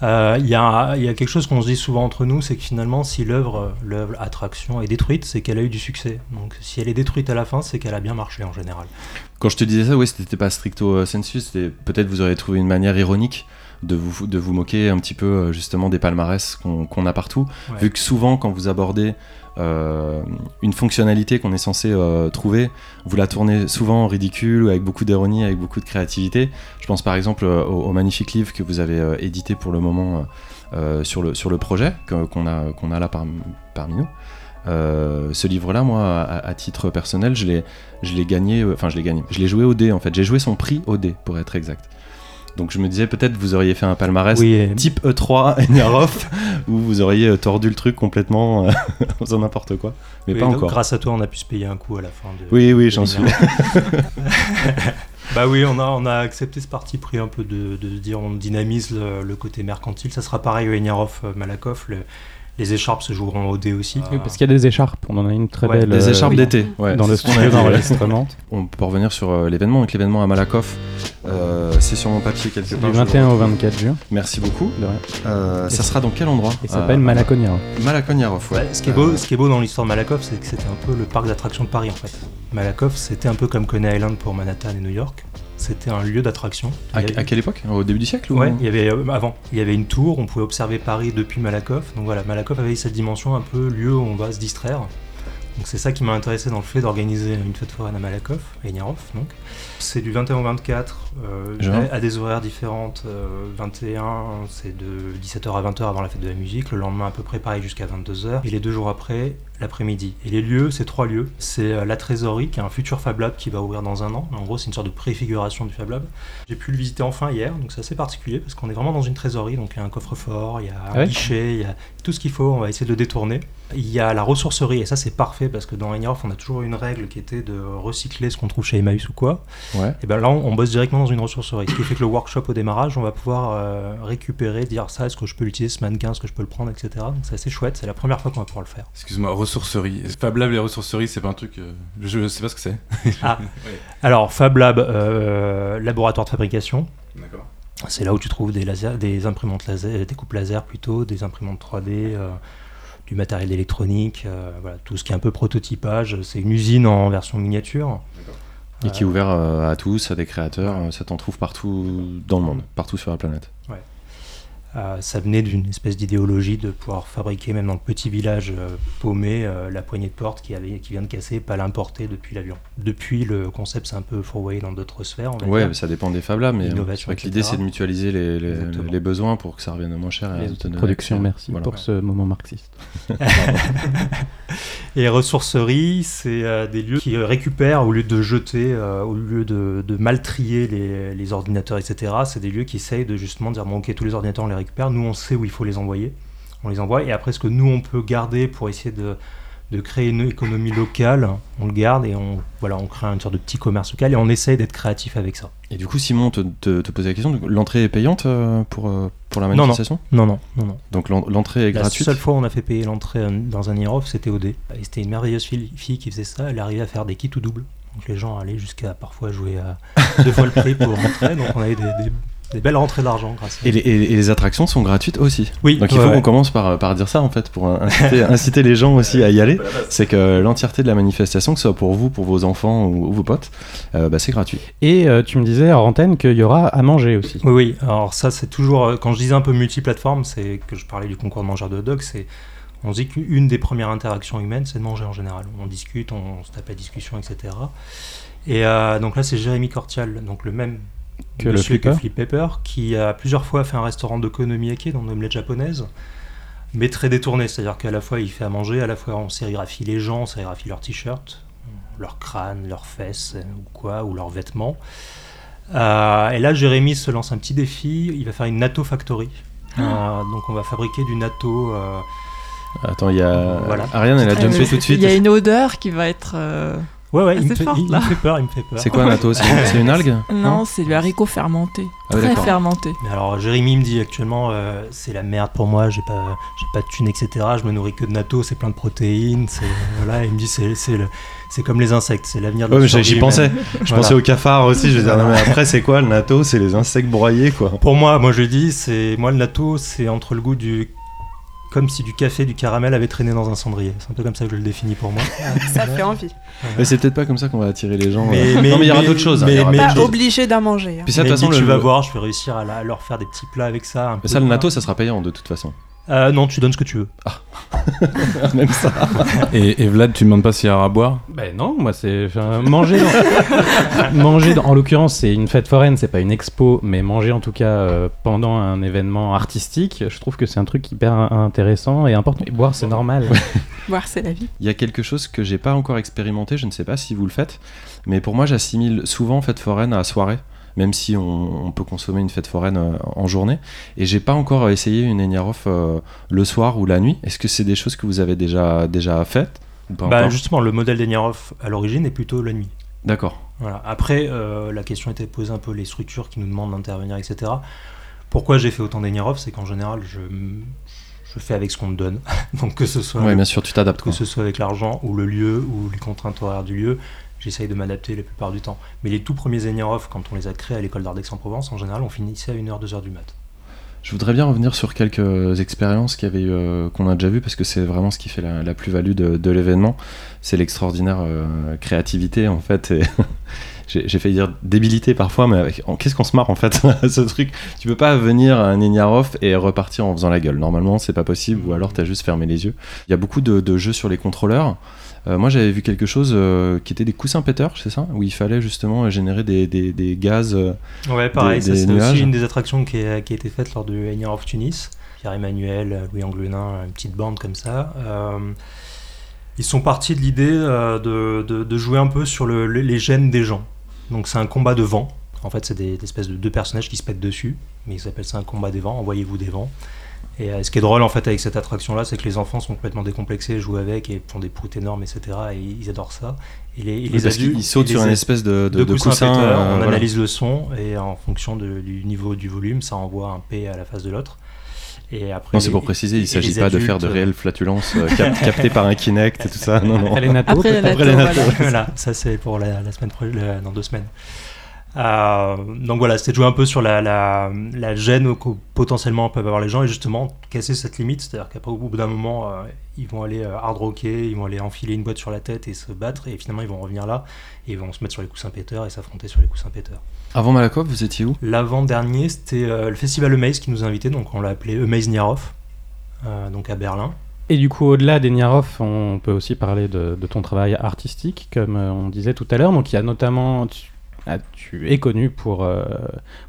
Il y, y a quelque chose qu'on se dit souvent entre nous, c'est que finalement, si l'œuvre, l'œuvre attraction est détruite, c'est qu'elle a eu du succès. Donc, si elle est détruite à la fin, c'est qu'elle a bien marché en général. Quand je te disais ça, oui, c'était pas stricto euh, sensu, c'était peut-être vous auriez trouvé une manière ironique de vous, de vous moquer un petit peu euh, justement des palmarès qu'on a partout, Ouais. vu que souvent quand vous abordez euh, une fonctionnalité qu'on est censé euh, trouver, vous la tournez souvent en ridicule, ou avec beaucoup d'ironie, avec beaucoup de créativité. Je pense par exemple euh, au, au magnifique livre que vous avez édité pour le moment sur, le, sur le projet qu'on a, qu'on a là par- parmi nous. Euh, ce livre-là, moi, à, à titre personnel, je l'ai, je l'ai gagné, euh, enfin je l'ai gagné, je l'ai joué au dé en fait, j'ai joué son prix au dé pour être exact. Donc je me disais peut-être vous auriez fait un palmarès Oui, et- type E E3 Enyaroff où vous auriez euh, tordu le truc complètement euh, en faisant n'importe quoi, mais oui, pas donc, encore. Grâce à toi, on a pu se payer un coup à la fin de. Oui, oui, j'en suis. bah oui, on a, on a accepté ce parti pris un peu de, dire on dynamise le, le côté mercantile. Ça sera pareil au Enyarov Malakoff. le- les écharpes se joueront au dé aussi. Oui, parce qu'il y a des écharpes. On en a une très Ouais, belle. Des euh, écharpes d'été, ouais. Dans le studio d'enregistrement. On peut revenir sur euh, l'événement. Donc l'événement à Malakoff, euh, c'est sur mon papier quelque part. du je le 21 au retrouve. 24 juin. Merci beaucoup. de rien. Euh, Et ça sera dans quel endroit Il s'appelle Euh, Malakonia. Malakoniarov, ouais. Ouais, ce, qui est beau, ce qui est beau dans l'histoire de Malakoff, c'est que c'était un peu le parc d'attractions de Paris en fait. Malakoff, c'était un peu comme Coney Island pour Manhattan et New York. C'était un lieu d'attraction. À, avait- quelle époque? Au début du siècle ou- Ouais, il y avait euh, avant, il y avait une tour, on pouvait observer Paris depuis Malakoff. Donc voilà, Malakoff avait cette dimension un peu lieu où on va se distraire. Donc c'est ça qui m'a intéressé dans le fait d'organiser une fête foraine à Malakoff, à Enyarov donc. C'est du 21 au 24, euh, à, des horaires différentes. euh, 21, c'est de 17h à 20h avant la fête de la musique. Le lendemain à peu près pareil jusqu'à 22h. Et les deux jours après, l'après-midi. Et les lieux, c'est trois lieux. C'est euh, la Trésorerie, qui est un futur Fab Lab qui va ouvrir dans un an. En gros, c'est une sorte de préfiguration du Fab Lab. J'ai pu le visiter enfin hier, donc c'est assez particulier parce qu'on est vraiment dans une trésorerie, donc il y a un coffre-fort, il y a un Ah ouais guichet, il y a tout ce qu'il faut, on va essayer de le détourner. Il y a la ressourcerie, et ça c'est parfait parce que dans Enyaroff on a toujours une règle qui était de recycler ce qu'on trouve chez Emmaüs ou quoi. Ouais. Et ben là on, on bosse directement dans une ressourcerie, ce qui fait que le workshop au démarrage, on va pouvoir euh, récupérer, dire ça, est-ce que je peux l'utiliser ce mannequin, est-ce que je peux le prendre, etc. Donc c'est assez chouette, c'est la première fois qu'on va pouvoir le faire. Excuse-moi, ressourcerie. Fab Lab et ressourcerie, c'est pas un truc. euh, je sais pas ce que c'est. Ah. Alors Fab Lab, euh, laboratoire de fabrication, D'accord. C'est là où tu trouves des, lasers, des imprimantes laser, des coupes laser plutôt, des imprimantes 3D, euh, du matériel électronique, euh, voilà, tout ce qui est un peu prototypage. C'est une usine en version miniature. Et qui est ouvert euh, à tous, à des créateurs. euh, Ça t'en trouve partout dans le monde, partout sur la planète. Ça venait d'une espèce d'idéologie de pouvoir fabriquer, même dans le petit village euh, paumé, euh, la poignée de porte qui, avait, qui vient de casser, pas l'importer depuis l'avion. Depuis, le concept s'est un peu fourvoyé dans d'autres sphères. On Ouais, mais ça dépend des Fab Labs, mais euh, Innovation, c'est vrai que l'idée c'est de mutualiser les, les, Exactement. les besoins pour que ça revienne moins cher. et Les à Production, merci Voilà. pour ce moment marxiste. Et ressourcerie, c'est euh, des lieux qui euh, récupèrent, au lieu de jeter, euh, au lieu de, de mal trier les, les ordinateurs, etc., c'est des lieux qui essayent de justement dire bon, ok, tous les ordinateurs on les récupère, nous on sait où il faut les envoyer, on les envoie, et après ce que nous on peut garder pour essayer de, de créer une économie locale, on le garde et on, voilà, on crée une sorte de petit commerce local et on essaye d'être créatif avec ça. Et du coup, Simon te, te, te posait la question l'entrée est payante euh, pour, euh, pour la manifestation? Non, non, non, non. Donc l'en- l'entrée est La gratuite? seule fois où on a fait payer l'entrée euh, dans un IROF, c'était OD. Et c'était une merveilleuse fille, fille qui faisait ça. Elle arrivait à faire des kits ou doubles. Donc les gens allaient jusqu'à parfois jouer à deux fois le prix pour rentrer. Donc on avait des, des- des belles rentrées d'argent grâce à et les, et- et les attractions sont gratuites aussi. Oui, Donc il ouais, faut ouais. qu'on commence par, par dire ça en fait, pour inciter, inciter les gens aussi à y aller. C'est que l'entièreté de la manifestation, que ce soit pour vous, pour vos enfants ou, ou vos potes, euh, bah, c'est gratuit. Et euh, tu me disais hors antenne qu'il y aura à manger aussi. Oui, oui. Alors ça, c'est toujours... euh, Quand je disais un peu multiplateforme, c'est que je parlais du concours de mangeurs de hot dog, c'est... On se dit qu'une des premières interactions humaines, c'est de manger en général. On discute, on, se tape la discussion, etc. Et euh, donc là, c'est Jérémy Cortial, donc le même Que le monsieur flipper. que Flip Pepper, qui a plusieurs fois fait un restaurant d'okonomiyaki dans une omelette japonaise, mais très détourné. C'est-à-dire qu'à la fois, il fait à manger, à la fois, on sérigraphie les gens, on sérigraphie leurs t-shirts, leur crâne, leurs fesses, ou quoi, ou leurs vêtements. Euh, et là, Jérémy se lance un petit défi. Il va faire une natto factory. Euh, donc, on va fabriquer du natto. euh, Attends, il y a Voilà. Ariane, elle a jumpé tout de Il y a suite. une odeur qui va être. Euh, Ouais, ouais, il, me C'est fait, fort, il- me fait peur, il me fait peur. C'est quoi natto C'est c'est une algue Non, c'est du haricot fermenté. Ah ouais, Très fermenté. Mais alors, Jérémy me dit actuellement, euh, c'est la merde pour moi, j'ai pas, j'ai pas de thunes, etc. Je me nourris que de natto, c'est plein de protéines. C'est, voilà, il me dit, c'est, c'est, le- c'est comme les insectes, c'est l'avenir de Ouais, la mais j'y pensais. Je Voilà. pensais au cafard aussi. Je veux dire, non, mais après, c'est quoi le natto C'est les insectes broyés, quoi. Pour moi, moi je dis, c'est moi le natto, c'est entre le goût du comme si du café, du caramel avait traîné dans un cendrier. C'est un peu comme ça que je le définis pour moi. Ça fait envie. Mais c'est peut-être pas comme ça qu'on va attirer les gens. Mais- euh. mais- non, mais il y aura d'autres choses. hein, mais- d'autres Pas obligé d'en manger. hein. Puis ça, de Mais toute façon, le- tu vas voir, je vais réussir à, la- à leur faire des petits plats avec ça. un peu Mais ça, le natto, ça sera payant de toute façon. Euh, Non, tu donnes ce que tu veux. Même ça. Et, et Vlad, tu demandes pas s'il y aura à boire? Ben non, moi c'est enfin, manger. dans- manger, dans- en l'occurrence, c'est une fête foraine, c'est pas une expo, mais manger en tout cas euh, pendant un événement artistique, je trouve que c'est un truc hyper intéressant et important. Et boire, c'est normal. Boire, c'est la vie. Il y a quelque chose que j'ai pas encore expérimenté, je ne sais pas si vous le faites, mais pour moi j'assimile souvent fête foraine à soirée, même si on, on peut consommer une fête foraine euh, en journée. Et j'ai pas encore essayé une Eniarof euh, le soir ou la nuit. Est-ce que c'est des choses que vous avez déjà, déjà faites ou pas Bah, justement, le modèle d'Eniarov à l'origine est plutôt la nuit. D'accord. Voilà. Après, euh, la question était posée un peu les structures qui nous demandent d'intervenir, etc. Pourquoi j'ai fait autant d'Eniarov C'est qu'en général, je, je fais avec ce qu'on me donne. Donc que ce soit Ouais, bien sûr, tu t'adaptes. que quoi. ce soit avec l'argent ou le lieu ou les contraintes horaires du lieu, j'essaye de m'adapter la plupart du temps. Mais les tout premiers Eniarov, quand on les a créés à l'école d'art d'Aix-en-Provence, en général, on finissait à 1h, 2h du mat. Je voudrais bien revenir sur quelques expériences euh, qu'on a déjà vues parce que c'est vraiment ce qui fait la, plus-value de, l'événement. C'est l'extraordinaire euh, créativité en fait. J'ai failli dire débilité parfois, mais en- qu'est-ce qu'on se marre en fait ce truc? Tu peux pas venir à un Eniarov et repartir en faisant la gueule. Normalement, c'est pas possible ou alors t'as juste fermé les yeux. Il y a beaucoup de jeux sur les contrôleurs. Euh, moi, j'avais vu quelque chose euh, qui était des coussins péteurs, c'est ça? Où il fallait justement générer des, des- des gaz. euh, Ouais, pareil, Des- ça des c'est aussi une des attractions qui, est- qui a été faite lors du Eniarov Tunis. Pierre-Emmanuel, Louis Anglenin, une petite bande comme ça. Euh, ils sont partis de l'idée euh, de, de- de jouer un peu sur le- le- les gènes des gens. Donc c'est un combat de vent. En fait, c'est des, des espèces de deux personnages qui se pètent dessus, mais ils appellent ça un combat des vents. Envoyez-vous des vents. Et euh, ce qui est drôle en fait avec cette attraction-là, c'est que les enfants sont complètement décomplexés, jouent avec et font des proutes énormes, etc. Et ils adorent ça. Et les, et oui, les parce adultes, qu'ils sautent et sur une a- espèce de, de, coussin coussin. péteur, euh, on voilà. analyse le son et en fonction de- du niveau du volume, ça envoie un P à la face de l'autre. Et après, Non, c'est pour préciser, il ne s'agit pas de faire de réelles flatulences euh, cap- captées par un Kinect et tout ça. Non, non. Après les Après nattos. voilà. voilà, ça c'est pour la, la semaine pro- le- dans deux semaines. Euh, donc voilà, c'était de jouer un peu sur la, la, la gêne que potentiellement peuvent avoir les gens et justement casser cette limite. C'est-à-dire qu'après, au bout d'un moment, euh, ils vont aller euh, hard rocker, ils vont aller enfiler une boîte sur la tête et se battre et finalement ils vont revenir là et ils vont se mettre sur les coussins péteurs et s'affronter sur les coussins péteurs. Avant Malakoff, vous étiez où? L'avant-dernier, c'était euh, le festival Amaze qui nous a invités, donc on l'a appelé Amaze Niarov, euh, donc à Berlin. Et du coup, au-delà des Niarov, on peut aussi parler de, de ton travail artistique, comme on disait tout à l'heure. Donc, il y a notamment, tu, ah, tu es connu pour euh,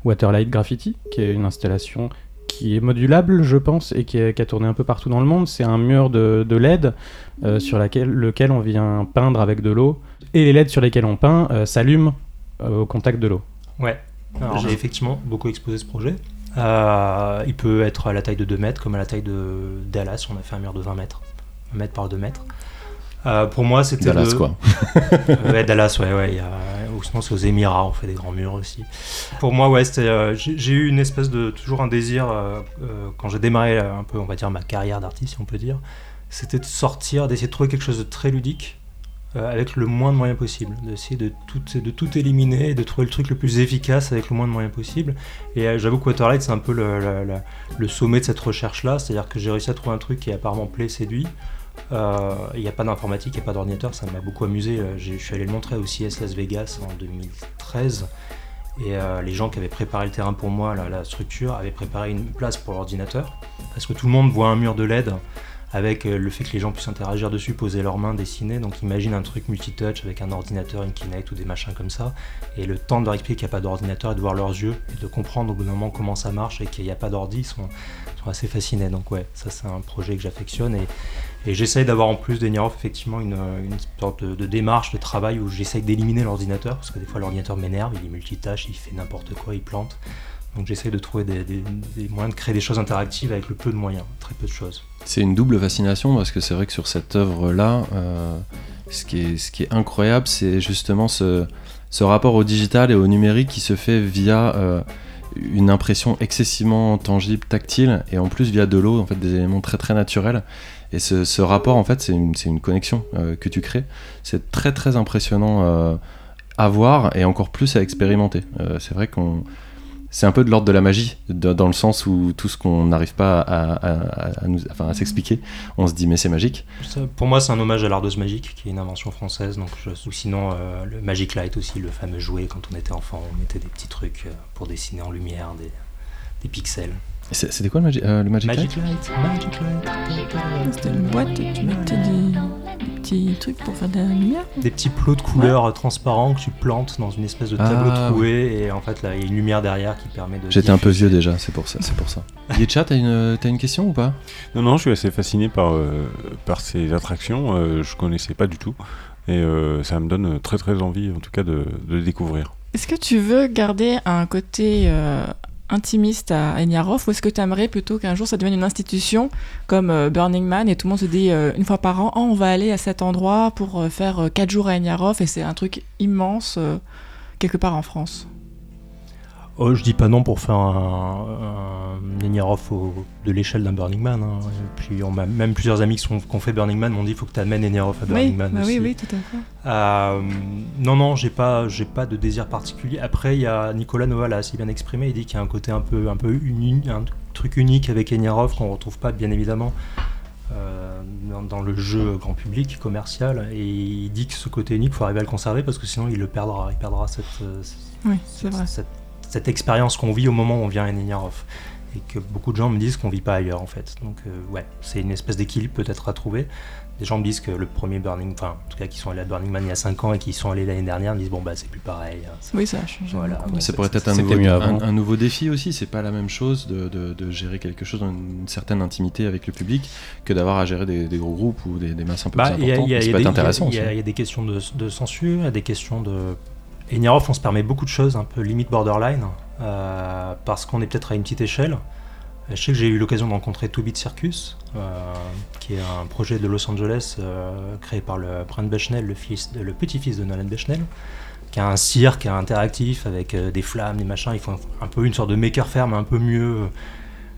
Waterlight Graffiti, qui est une installation qui est modulable, je pense, et qui, est- qui a tourné un peu partout dans le monde. C'est un mur de, de LED euh, sur laquelle, lequel on vient peindre avec de l'eau, et les LED sur lesquels on peint euh, s'allument euh, au contact de l'eau. Ouais. J'ai effectivement beaucoup exposé ce projet. Euh, il peut être à la taille de 2 mètres, comme à la taille de Dallas, on a fait un mur de 20 mètres. 1 mètre par 2 mètres. Euh, pour moi, c'était. Dallas, de- quoi. Ouais, Dallas, ouais, ouais. Y a... Ou sinon, c'est aux Émirats, on fait des grands murs aussi. Pour moi, ouais, euh, j'ai eu une espèce de. Toujours un désir, euh, quand j'ai démarré un peu, on va dire, ma carrière d'artiste, si on peut dire, c'était de sortir, d'essayer de trouver quelque chose de très ludique. avec le moins de moyens possible, d'essayer de tout, de tout éliminer et de trouver le truc le plus efficace avec le moins de moyens possible. Et j'avoue que Waterlight, c'est un peu le, le- le- le sommet de cette recherche-là, c'est-à-dire que j'ai réussi à trouver un truc qui apparemment plaît, séduit. Euh, Il n'y a pas d'informatique, il n'y a pas d'ordinateur, ça m'a beaucoup amusé. Euh, Je suis allé le montrer au CES Las Vegas en 2013. Et euh, les gens qui avaient préparé le terrain pour moi, la, structure, avaient préparé une place pour l'ordinateur. Parce que tout le monde voit un mur de LED avec le fait que les gens puissent interagir dessus, poser leurs mains, dessiner. Donc imagine un truc multitouch avec un ordinateur, une Kinect ou des machins comme ça. Et le temps de leur expliquer qu'il n'y a pas d'ordinateur et de voir leurs yeux et de comprendre au bout d'un moment comment ça marche et qu'il n'y a pas d'ordi, ils sont, sont assez fascinés. Donc ouais, ça c'est un projet que j'affectionne. Et, et j'essaye d'avoir en plus d'Eniarov effectivement une, une sorte de, démarche, de travail où j'essaye d'éliminer l'ordinateur, parce que des fois l'ordinateur m'énerve, il est multitâche, il fait n'importe quoi, il plante. Donc j'essaie de trouver des moyens de créer des choses interactives avec le peu de moyens, très peu de choses. C'est une double fascination parce que c'est vrai que sur cette œuvre-là, euh, ce, qui est, ce qui est incroyable, c'est justement ce, ce rapport au digital et au numérique qui se fait via euh, une impression excessivement tangible, tactile, et en plus via de l'eau, en fait, des éléments très très naturels. Et ce, rapport, en fait, c'est une, connexion euh, que tu crées. C'est très très impressionnant euh, à voir et encore plus à expérimenter. Euh, c'est vrai qu'on c'est un peu de l'ordre de la magie, dans le sens où tout ce qu'on n'arrive pas à, à- s'expliquer, on se dit mais c'est magique. Pour moi, c'est un hommage à l'ardoise magique, qui est une invention française. Donc ou sinon, le Magic Light aussi, le fameux jouet quand on était enfant, on mettait des petits trucs pour dessiner en lumière des pixels. C'était quoi le, magi- euh, le Magic, Magic Light Light, Magic Light. C'était une boîte, tu mettais des, des petits trucs pour faire de la lumière. Des petits plots de couleurs euh, transparents que tu plantes dans une espèce de tableau Ah, troué, et en fait, là, il y a une lumière derrière qui permet de. J'étais un peu vieux déjà, c'est pour ça. C'est pour ça. Yetcha, t'as une, t'as une question ou pas? Non, non, je suis assez fasciné par, euh, par ces attractions. euh, je connaissais pas du tout. Et euh, ça me donne très très envie, en tout cas, de, de le découvrir. Est-ce que tu veux garder un côté euh, intimiste à Eniarov ou est-ce que tu aimerais plutôt qu'un jour ça devienne une institution comme euh, Burning Man et tout le monde se dit euh, une fois par an, Oh, on va aller à cet endroit pour euh, faire 4 jours à Eniarov et c'est un truc immense quelque part en France? Oh, je dis pas non pour faire un, un au- de l'échelle d'un Burning Man. hein. Et puis on m'a même plusieurs amis qui, sont, qui ont fait Burning Man m'ont dit il faut que tu amènes Nenierov à Burning Oui, Man bah aussi. oui, oui, tout à fait. Euh, non, non, j'ai pas, j'ai pas de désir particulier. Après, il y a Nicolas Nova l'a assez bien exprimé. Il dit qu'il y a un côté un peu, un peu uni- un truc unique avec Enierov qu'on retrouve pas, bien évidemment, euh, dans, dans le jeu grand public commercial. Et il dit que ce côté unique, faut arriver à le conserver parce que sinon il le perdra. Il perdra cette, euh, Oui, c'est vrai. cette, cette expérience qu'on vit au moment où on vient à Enierov. Et que beaucoup de gens me disent qu'on vit pas ailleurs en fait. Donc euh, ouais, c'est une espèce d'équilibre peut-être à trouver. Des gens me disent que le premier Burning, enfin en tout cas qui sont allés à Burning Man il y a 5 ans et qui sont allés l'année dernière me disent bon bah c'est plus pareil. hein. C'est- Oui, ça a changé. Voilà. Ouais, Ça pourrait être un c'était nouveau, mieux un, avant. un nouveau défi aussi. C'est pas la même chose de, de- de gérer quelque chose dans une certaine intimité avec le public que d'avoir à gérer des, des gros groupes ou des, des masses un peu Bah, plus importantes. Ça peut être intéressant il y a des questions de, de censure, il y a des questions de. Enierov, on se permet beaucoup de choses, un peu limite borderline, euh, parce qu'on est peut-être à une petite échelle. Je sais que j'ai eu l'occasion de rencontrer Two Bit Circus, euh, qui est un projet de Los Angeles euh, créé par le Brent Bushnell, le, petit-fils de Nolan Bushnell, qui a un cirque interactif avec des flammes, des machins. Ils font un peu une sorte de maker mais un peu mieux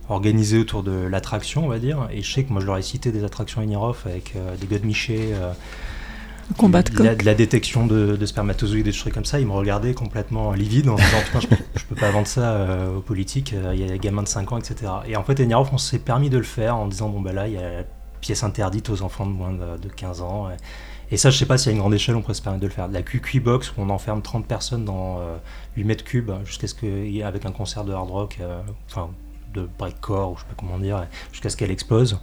organisé autour de l'attraction, on va dire. Et je sais que moi je leur ai cité des attractions Enierov avec des godemichés, Combat de la, de la détection de, de spermatozoïdes, des trucs comme ça. Ils me regardaient complètement livide en disant Putain, je, peux- je peux pas vendre ça euh, aux politiques, euh, il y a des gamins de 5 ans, etc. Et en fait, Enierov, on s'est permis de le faire en disant Bon, bah là, il y a la pièce interdite aux enfants de moins de, de 15 ans. Et, et ça, je sais pas si à une grande échelle, on pourrait se permettre de le faire. De la QQ Box, où on enferme 30 personnes dans euh, 8 mètres cubes, jusqu'à ce que, avec un concert de hard rock, euh, enfin, de breakcore, ou je sais pas comment dire, jusqu'à ce qu'elle explose.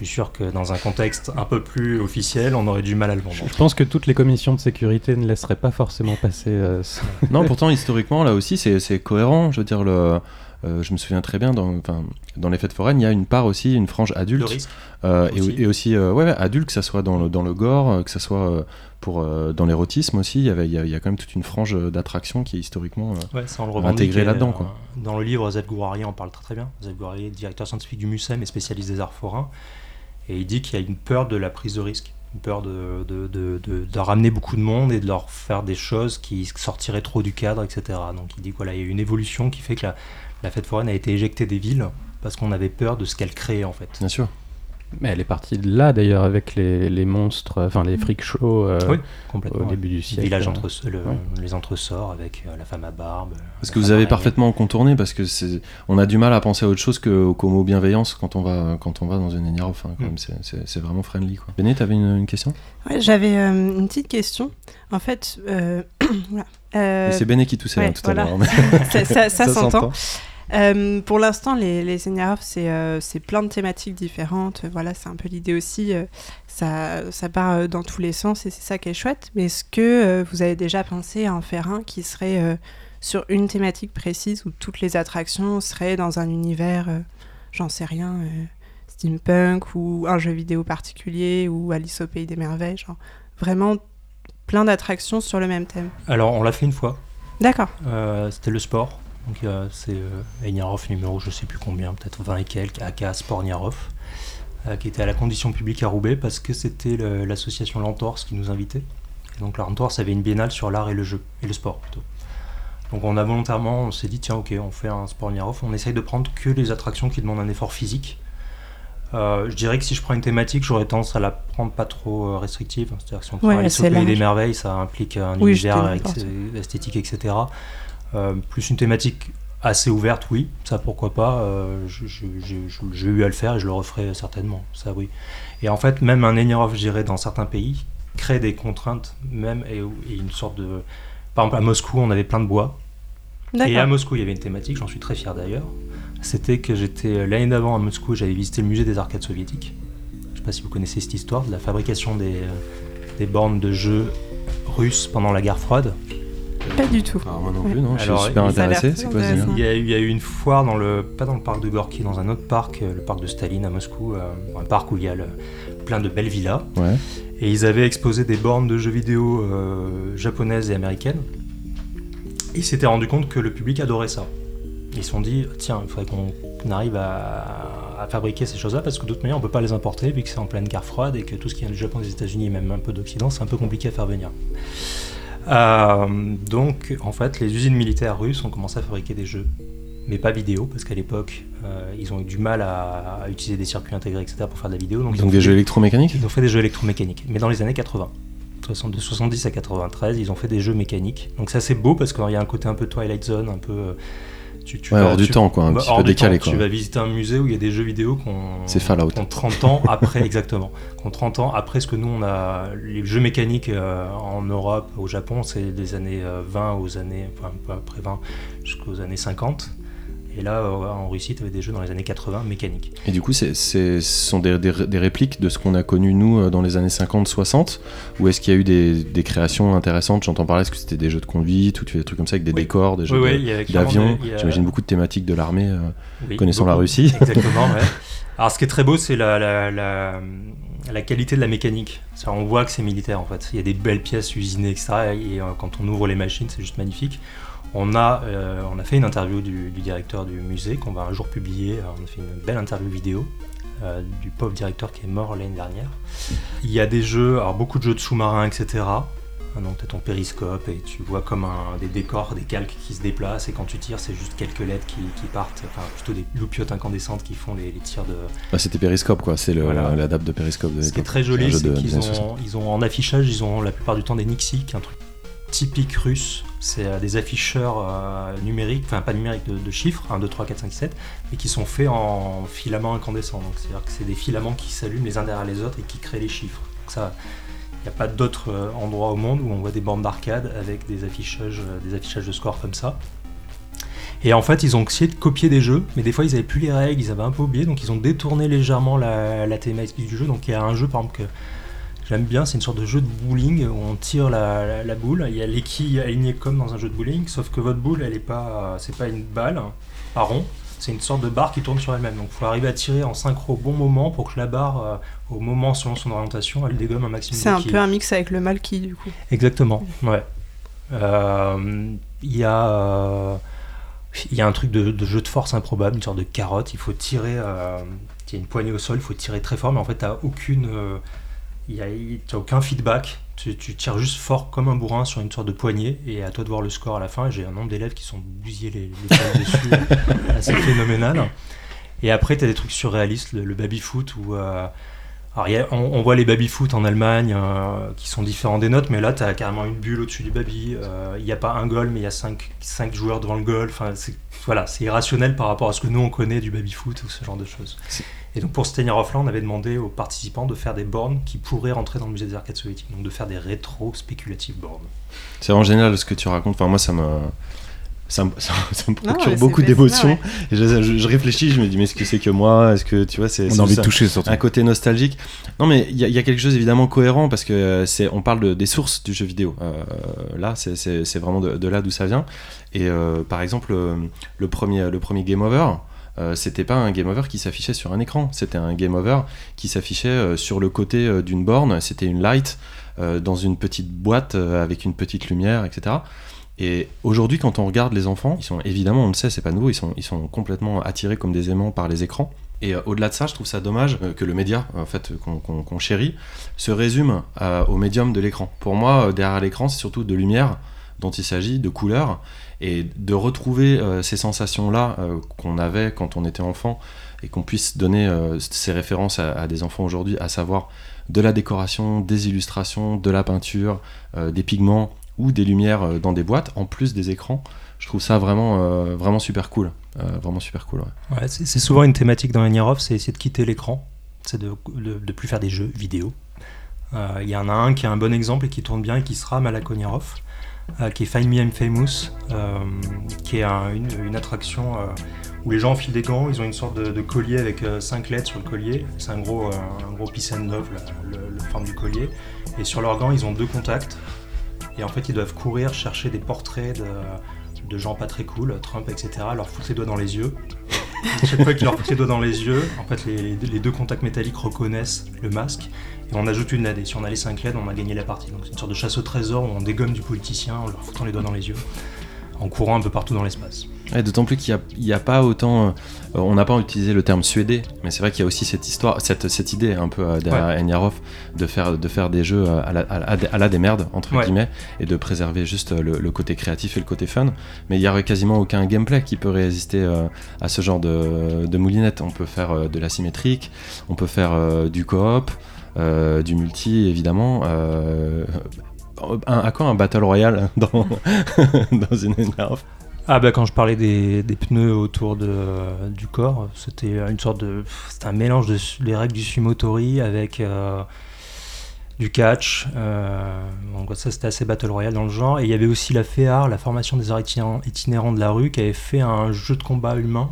Je suis sûr que dans un contexte un peu plus officiel, on aurait du mal à le vendre. Je pense que toutes les commissions de sécurité ne laisseraient pas forcément passer. euh, ce- Non, pourtant, historiquement, là aussi, c'est cohérent. Je veux dire, le, euh, je me souviens très bien, dans, dans les fêtes foraines, il y a une part aussi, une frange adulte. risque. Euh, et- Aussi. et, aussi euh, ouais, adulte, que ça soit dans le, dans le gore, euh, que ça soit euh, pour, euh, dans l'érotisme aussi, il y, avait, il, y a, il y a quand même toute une frange d'attraction qui est historiquement... euh, Ouais, ça on le revendique. Intégré et, là-dedans, euh. Dans le livre, Zeb Gouari en parle très très bien. Zeb Gouari est directeur scientifique du MUSEM et spécialiste des arts forains. Et il dit qu'il y a une peur de la prise de risque. Une peur de, de, ramener beaucoup de monde et de leur faire des choses qui sortiraient trop du cadre, etc. Donc il dit qu'il voilà, il y a une évolution qui fait que la, la fête foraine a été éjectée des villes parce qu'on avait peur de ce qu'elle créait en fait. Bien sûr. Mais elle est partie de là d'ailleurs avec les, les monstres, enfin les freak shows euh, Oui, au complètement. début du Le siècle. village entre, le- Ouais. les entresorts avec euh, la femme à barbe. Parce que vous avez parfaitement contourné, parce que c'est, on a du mal à penser à autre chose qu'au mot bienveillance quand on va, quand on va dans une Enierov. Enfin, quand Mm. même, c'est, c'est- c'est vraiment friendly. Quoi. Béné, t'avais une, une question? Ouais, J'avais euh, une petite question. En fait, euh, voilà. Euh, C'est Béné qui toussait ouais, hein, tout voilà. à l'heure. mais- ça, ça- ça Ça s'entend. Euh, pour l'instant, les, les c'est euh, c'est plein de thématiques différentes. Voilà, c'est un peu l'idée aussi. euh, ça, ça part dans tous les sens et c'est ça qui est chouette. Mais est-ce que vous avez déjà pensé à en faire un qui serait sur une thématique précise où toutes les attractions seraient dans un univers, j'en sais rien, steampunk ou un jeu vidéo particulier ou Alice au pays des merveilles, genre vraiment plein d'attractions sur le même thème? Alors on l'a fait une fois. D'accord. C'était le sport. Donc euh, c'est euh, Eniarov numéro je sais plus combien, peut-être 20 et quelques, aka Sport Niarov, euh, qui était à la condition publique à Roubaix parce que c'était le- l'association Lentors qui nous invitait. Et donc la Lentors avait une biennale sur l'art et le jeu, et le sport plutôt. Donc on a volontairement, on s'est dit tiens ok, on fait un Sport Niarov, on essaye de prendre que les attractions qui demandent un effort physique. Euh, je dirais que si je prends une thématique, j'aurais tendance à la prendre pas trop restrictive. C'est-à-dire que si on prend Ouais, au assez pays des merveilles, ça implique un Oui, univers esthétique, etc. Euh, plus une thématique assez ouverte, oui, ça pourquoi pas. euh, J'ai eu à le faire et je le referai certainement, ça oui. Et en fait, même un Enierov, je dirais, dans certains pays, crée des contraintes, même, et, et une sorte de. Par exemple, à Moscou, on avait plein de bois. Et à. Moscou, il y avait une thématique, j'en suis très fier d'ailleurs. C'était que j'étais l'année d'avant à Moscou, j'avais visité le musée des arcades soviétiques. Je sais pas si vous connaissez cette histoire de la fabrication des, euh, des bornes de jeux russes pendant la guerre froide. Pas du tout. Alors, moi non plus, non, je Alors, suis super ça a l'air intéressé. très C'est quoi ce délire intéressant. Il y, a, eu- il y a eu une foire dans le, pas dans le parc de Gorky, dans un autre parc, euh, le parc de Staline à Moscou, euh, un parc où il y a le- plein de belles villas. Ouais. Et ils avaient exposé des bornes de jeux vidéo euh, japonaises et américaines. Et ils s'étaient rendu compte que le public adorait ça. Ils se sont dit, tiens, il faudrait qu'on qu'on arrive à, à fabriquer ces choses-là parce que d'autre manière, on peut pas les importer vu que c'est en pleine guerre froide et que tout ce qui vient du Japon, des États-Unis et même un peu d'Occident, c'est un peu compliqué à faire venir. Euh, donc, en fait, les usines militaires russes ont commencé à fabriquer des jeux, mais pas vidéo, parce qu'à l'époque, euh, ils ont eu du mal à, à utiliser des circuits intégrés, etc., pour faire de la vidéo. Donc, ils ont Donc des fait jeux électromécaniques ils ont fait des jeux électromécaniques, mais dans les années 80. 60 De 70 à 93, ils ont fait des jeux mécaniques. Donc ça c'est beau parce qu'il y a un côté un peu Twilight Zone, un peu... euh, Tu, tu Ouais, vas- hors du tu- temps, quoi, un bah, petit peu décalé, temps. quoi. Tu vas visiter un musée où il y a des jeux vidéo qu'on... C'est Fallout. qu'on 30 ans après, exactement. Qu'on 30 ans après ce que nous on a... Les jeux mécaniques euh, en Europe, au Japon, c'est des années euh, 20 aux années... Enfin, un peu après 20 jusqu'aux années 50. Et là, euh, en Russie, tu avais des jeux dans les années 80 mécaniques. Et du coup, c'est, ce sont des, des- des répliques de ce qu'on a connu nous euh, dans les années 50-60 Ou est-ce qu'il y a eu des, des créations intéressantes? J'entends parler, est-ce que c'était des jeux de conduite ou tu fais des trucs comme ça avec des Oui. décors, des jeux Oui, oui, a J'imagine beaucoup de thématiques de l'armée. euh. Connaissant la. Russie. Exactement, ouais. Alors, ce qui est très beau, c'est la, la, la, la qualité de la mécanique. On voit que c'est militaire, en fait. Il y a des belles pièces usinées, etc. Et euh, quand on ouvre les machines, c'est juste magnifique. On a, euh, on a fait une interview du, du directeur du musée qu'on va un jour publier. On a fait une belle interview vidéo euh, du pauvre directeur qui est mort l'année dernière. Il y a des jeux, alors beaucoup de jeux de sous-marins, etc. Ah Donc tu as ton périscope et tu vois comme un, des décors, des calques qui se déplacent et quand tu tires c'est juste quelques LED qui, qui partent, enfin plutôt des loupiotes incandescentes qui font les, les tirs de... Bah, c'était Periscope, quoi. C'est Voilà. l'adapte de Periscope. De Ce qui est l'époque. très joli jeu c'est de- qu'ils des années 60. ont, ils ont en affichage, ils ont la plupart du temps des Nixie, un truc typique russe. C'est euh, des afficheurs euh, numériques, enfin pas numériques de, chiffres, 1, 2, 3, 4, 5, 7, mais qui sont faits en filaments incandescents. C'est-à-dire que c'est des filaments qui s'allument les uns derrière les autres et qui créent les chiffres. Ça, il n'y a pas d'autre euh, endroit au monde où on voit des bornes d'arcade avec des affichages, des affichages de score comme ça. Et en fait, ils ont essayé de copier des jeux, mais des fois, ils avaient plus les règles, ils avaient un peu oublié, donc ils ont détourné légèrement la, la thématique du jeu. Donc il y a un jeu, par exemple, que j'aime bien, c'est une sorte de jeu de bowling où on tire la, la- la boule. Il y a les quilles alignées comme dans un jeu de bowling, sauf que votre boule, elle est pas, c'est pas une balle, à rond. C'est une sorte de barre qui tourne sur elle-même. Donc il faut arriver à tirer en synchro au bon moment pour que la barre, euh, au moment selon son orientation, elle dégomme un maximum C'est un peu un mix avec le Malki du coup. Exactement, ouais. Euh, Il y a. euh, il y a un truc de, de jeu de force improbable, une sorte de carotte. Il faut tirer. il y a une poignée au sol, il faut tirer très fort, mais en fait, tu n'as aucune. Il y a, aucun feedback. Tu, tu tires juste fort comme un bourrin sur une sorte de poignée et à toi de voir le score à la fin. J'ai un nombre d'élèves qui sont bousillés les, les dessus, assez phénoménal. Et après, tu as des trucs surréalistes, le, le baby-foot où. euh, alors, il y a- on, on voit les baby-foot en Allemagne euh, qui sont différents des nôtres, mais là, tu as carrément une bulle au-dessus du baby. euh, Il n'y a pas un goal, mais il y a 5 cinq, joueurs devant le goal. Enfin, c'est voilà, c'est irrationnel par rapport à ce que nous, on connaît du baby-foot ou ce genre de choses. Et donc, pour se tenir off-là, on avait demandé aux participants de faire des bornes qui pourraient rentrer dans le musée des arcades soviétiques. Donc, de faire des rétro-spéculatives bornes. C'est vraiment génial ce que tu racontes. Enfin, moi, ça me. Ça me, ça me- ça me Non, procure beaucoup d'émotions. Je, je- je réfléchis, je me dis, mais est-ce que c'est que moi? Est-ce que tu vois, c'est. On a envie de toucher surtout. un côté nostalgique. Non, mais il y, a- il y a quelque chose évidemment cohérent parce que euh, c'est, on parle de- des sources du jeu vidéo. Euh, là, c'est, c'est- c'est vraiment de, de là d'où ça vient. Et euh, par exemple, le premier, le premier Game Over. euh, c'était pas un game over qui s'affichait sur un écran, c'était un game over qui s'affichait euh, sur le côté euh, d'une borne, c'était une light euh, dans une petite boîte euh, avec une petite lumière, etc. Et aujourd'hui, quand on regarde les enfants, ils sont évidemment, on le sait, c'est pas nouveau, ils sont, complètement attirés comme des aimants par les écrans. Et euh, au-delà de ça, je trouve ça dommage euh, que le média, qu'on chérit, se résume à- au médium de l'écran. Pour moi, euh, derrière l'écran, c'est surtout de lumière dont il s'agit, de couleurs, et de retrouver euh, ces sensations-là euh, qu'on avait quand on était enfant, et qu'on puisse donner euh, ces références à, des enfants aujourd'hui, à savoir de la décoration, des illustrations, de la peinture, euh, des pigments ou des lumières euh, dans des boîtes, en plus des écrans. Je trouve ça vraiment, euh, super cool. Euh, vraiment c'est souvent une thématique dans Niarov, c'est essayer de quitter l'écran, c'est de, de plus faire des jeux vidéo. Il y en a un qui est un bon exemple et qui tourne bien et qui sera Malako Niarov, euh, qui est Find Me I'm Famous, qui est un- une, attraction où les gens enfilent des gants, ils ont une sorte de, collier avec 5 lettres sur le collier, c'est un gros, euh, un gros and love, le forme du collier, et sur leurs gants ils ont deux contacts, et en fait ils doivent courir chercher des portraits de, gens pas très cool, Trump, etc., leur foutre les doigts dans les yeux. Chaque fois qu'ils leur foutent les doigts dans les yeux, en fait, les, les deux contacts métalliques reconnaissent le masque et on ajoute une LED. Et si on a les 5 LED, on a gagné la partie. Donc c'est une sorte de chasse au trésor où on dégomme du politicien en leur foutant les doigts dans les yeux, en courant un peu partout dans l'espace. Ouais, D'autant plus qu'il n'y a, pas autant. euh, on n'a pas utilisé le terme suédé, mais c'est vrai qu'il y a aussi cette histoire, cette, cette idée un peu euh, derrière Enyarov de faire, de faire des jeux euh, à la, à la- à la des merdes, entre Ouais. guillemets, et de préserver juste le, le côté créatif et le côté fun. Mais il n'y aurait quasiment aucun gameplay qui peut résister euh, à ce genre de, de moulinette. On peut faire de l'asymétrique, on peut faire du coop, du multi, évidemment. un- à quoi un Battle Royale dans, dans une Enyarov Ah bah quand je parlais des, pneus autour de, du corps, c'était une sorte de... C'était un mélange de règles du sumotori avec euh, du catch. euh, donc ça c'était assez Battle Royale dans le genre. Et il y avait aussi la FEAR, la formation des arts itinérants, de la rue, qui avait fait un jeu de combat humain.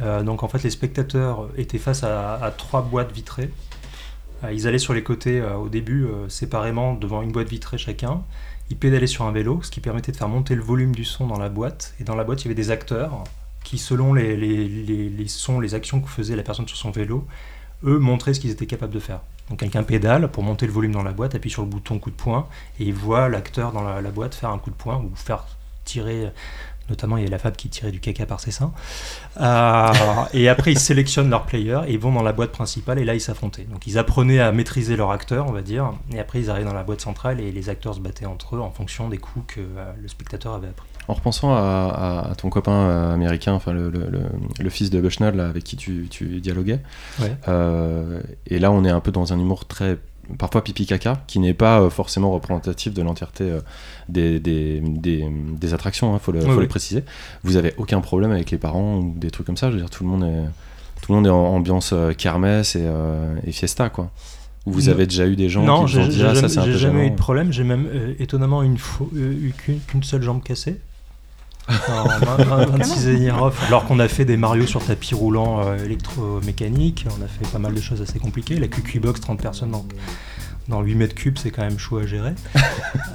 Euh, donc en fait les spectateurs étaient face à, trois boîtes vitrées. Euh, ils allaient sur les côtés euh, au début euh, séparément devant une boîte vitrée chacun. Ils pédalaient sur un vélo, ce qui permettait de faire monter le volume du son dans la boîte. Et dans la boîte, il y avait des acteurs qui, selon les, sons, les actions que faisait la personne sur son vélo, eux montraient ce qu'ils étaient capables de faire. Donc quelqu'un pédale pour monter le volume dans la boîte, appuie sur le bouton coup de poing, et il voit l'acteur dans la boîte faire un coup de poing ou faire tirer. Notamment, il y a la femme qui tirait du caca par ses seins. Euh, et après, ils sélectionnent leur player et ils vont dans la boîte principale et là, ils s'affrontaient. Donc, ils apprenaient à maîtriser leur acteur, on va dire. Et après, ils arrivaient dans la boîte centrale et les acteurs se battaient entre eux en fonction des coups que euh, le spectateur avait appris. En repensant à, ton copain euh, américain, enfin le, le- le- le fils de Bushnell là, avec qui tu, tu dialoguais, Ouais. euh, et là on est un peu dans un humour très parfois pipi caca, qui n'est pas euh, forcément représentatif de l'entièreté euh, des, des, des- des attractions, il faut, le, Oui, faut oui. le préciser. Vous avez aucun problème avec les parents ou des trucs comme ça, je veux dire tout le monde est, tout le monde est en ambiance euh, kermesse et, euh, et fiesta quoi. Ou vous avez déjà eu des gens non, qui vous ont dit ah ça jamais, c'est un j'ai peu jamais eu de problème. J'ai même euh, étonnamment une fo- euh, eu qu'une qu'une seule jambe cassée. En 26 Agnarov, alors qu'on a fait des Mario sur tapis roulant euh, électromécanique, on a fait pas mal de choses assez compliquées. La QQ Box, 30 personnes dans, dans 8 mètres cubes, c'est quand même chaud à gérer.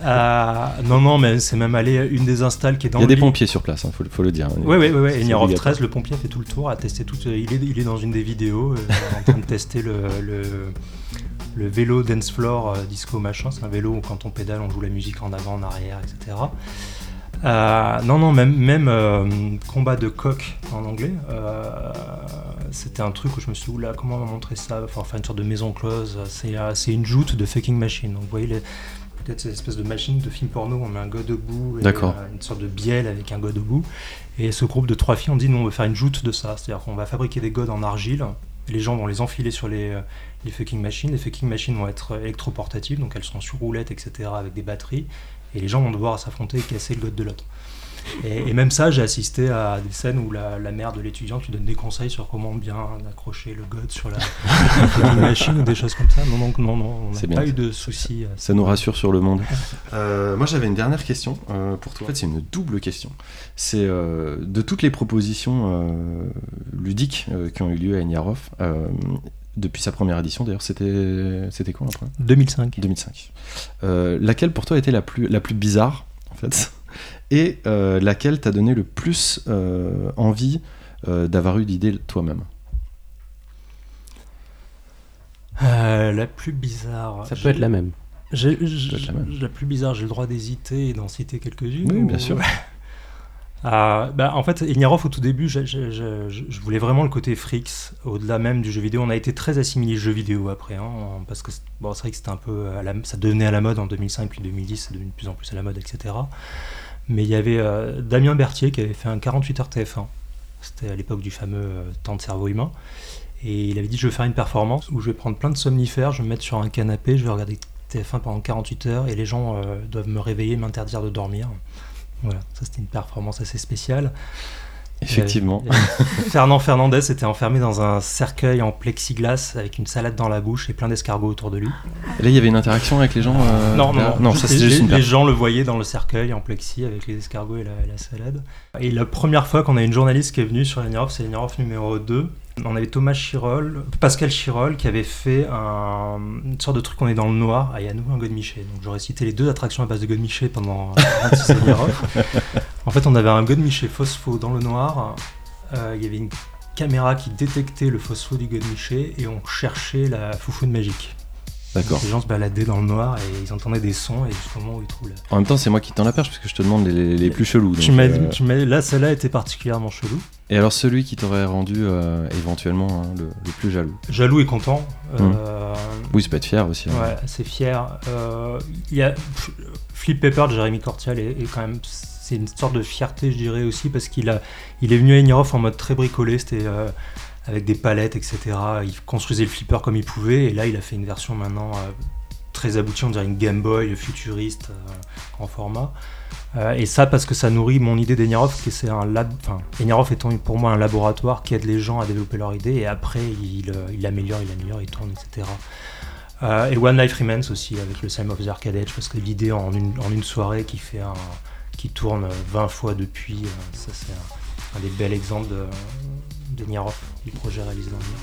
Euh, non, non, mais c'est même allé une des installs qui est dans Il y a le des lit. pompiers sur place, il faut, faut le dire. Oui, oui, oui. Obligatoire. 13, le pompier fait tout le tour, a testé tout. Il est, il est dans une des vidéos, euh, en train de tester le, le, le vélo dance floor euh, disco machin. C'est un vélo où quand on pédale, on joue la musique en avant, en arrière, etc. Euh, non, non, même, même euh, combat de coq en anglais, euh, c'était un truc où je me suis dit, oula, comment on va montrer ça? Enfin, faire une sorte de maison close. C'est une joute de fucking machine. Donc, vous voyez, peut-être cette espèce de machine de film porno, on met un gars debout, et, une sorte de bielle avec un gars debout. Et ce groupe de trois filles, on dit, nous, on veut faire une joute de ça. C'est-à-dire qu'on va fabriquer des godes en argile. et Les gens vont les enfiler sur les, les fucking machines. Les fucking machines vont être électroportatives, donc elles seront sur roulettes, etc., avec des batteries. Et les gens vont devoir s'affronter et casser le god de l'autre. Et, et même ça, j'ai assisté à des scènes où la, la mère de l'étudiant lui donne des conseils sur comment bien accrocher le god sur la, machine ou des choses comme ça. Non, donc non, non, on n'a pas bien. eu de soucis. à Ça nous rassure sur le monde. Euh, moi, j'avais une dernière question euh, pour toi. En fait, c'est une double question. C'est euh, de toutes les propositions euh, ludiques euh, qui ont eu lieu à Enyarov, euh, depuis sa première édition, d'ailleurs, c'était c'était quoi la première 2005. 2005. Euh, laquelle pour toi était la plus, la plus bizarre, en fait? Et euh, laquelle t'a donné le plus euh, envie euh, d'avoir eu l'idée toi-même? Euh, la plus bizarre. Ça peut être la même. La plus bizarre, j'ai le droit d'hésiter et d'en citer quelques-unes. Oui, ou- bien sûr. Ah, bah, en fait, Ignarov, au tout début, je, voulais vraiment le côté Frix, au-delà même du jeu vidéo. On a été très assimilé jeu vidéo après, hein, parce que bon, c'est vrai que un peu, à la- ça devenait à la mode en 2005 puis 2010, c'est devenu de plus en plus à la mode, etc. Mais il y avait euh, Damien Berthier qui avait fait un 48 heures TF1. C'était à l'époque du fameux euh, temps de cerveau humain. Et il avait dit je vais faire une performance où je vais prendre plein de somnifères, je vais me mettre sur un canapé, je vais regarder TF1 pendant 48 heures et les gens euh, doivent me réveiller, m'interdire de dormir. Voilà, ça c'était une performance assez spéciale. Effectivement. Fernand Fernandez était enfermé dans un cercueil en plexiglas avec une salade dans la bouche et plein d'escargots autour de lui. Et là, il y avait une interaction avec les gens euh, non, non, non, ça les, c'est juste une les gens le voyaient dans le cercueil en plexi avec les escargots et la, la salade. Et la première fois qu'on a une journaliste qui est venue sur Lenirov, c'est Lenirov numéro 2. On avait Thomas Chirol, Pascal Chirol, qui avait fait un, une sorte de truc, on est dans le noir, à nouveau un Godemiché. Donc j'aurais cité les deux attractions à base de Godemiché pendant 26 Lenirov. En fait, on avait un Godemiché phospho dans le noir. Euh, Il y avait une caméra qui détectait le phospho du Godemiché et on cherchait la foufoune magique. D'accord. Les gens se baladaient dans le noir et ils entendaient des sons et jusqu'au moment où ils trouvent. En même temps, c'est moi qui tends la perche parce que je te demande les, les- les plus chelous. Tu m'as, euh, tu m'as- là, celle-là était particulièrement chelou. Et alors, celui qui t'aurait rendu euh, éventuellement hein, le, le plus jaloux? Jaloux et content. Hum. Euh, Oui, ça peut être fier aussi. hein. ouais, assez fier. Euh, Il y a Flip Paper de Jérémy Cortial et, quand même c'est une sorte de fierté, je dirais aussi, parce qu'il a, il est venu à Ignorov en mode très bricolé. C'était euh, avec des palettes, etc. Il construisait le flipper comme il pouvait, et là, il a fait une version maintenant euh, très aboutie, on dirait une Game Boy futuriste euh, en format. Euh, et ça parce que ça nourrit mon idée d'Enirov, que c'est un lab... enfin, Enirov étant pour moi un laboratoire qui aide les gens à développer leur idée et après il, il améliore, il améliore, il tourne, etc. Et One Life Remains aussi avec le Sam of the Arcade Edge parce que l'idée en une, soirée qui fait qui tourne 20 fois depuis, ça c'est un, un des bels exemples de, d'Enirov, du projet réalisé dans Enirov.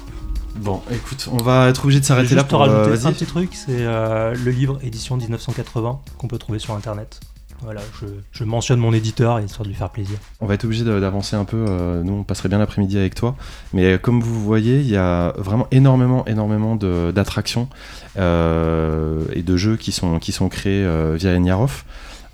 Bon, écoute, on va être obligé de s'arrêter là pour. euh, rajouter un vas-y. petit truc, c'est euh, le livre édition 1980 qu'on peut trouver sur internet. Voilà, je, je mentionne mon éditeur histoire de lui faire plaisir. On va être obligé de- d'avancer un peu. euh, nous, on passerait bien l'après-midi avec toi. Mais euh, comme vous voyez, il y a vraiment énormément, énormément de- d'attractions euh, et de jeux qui sont, qui sont créés euh, via Eniarov.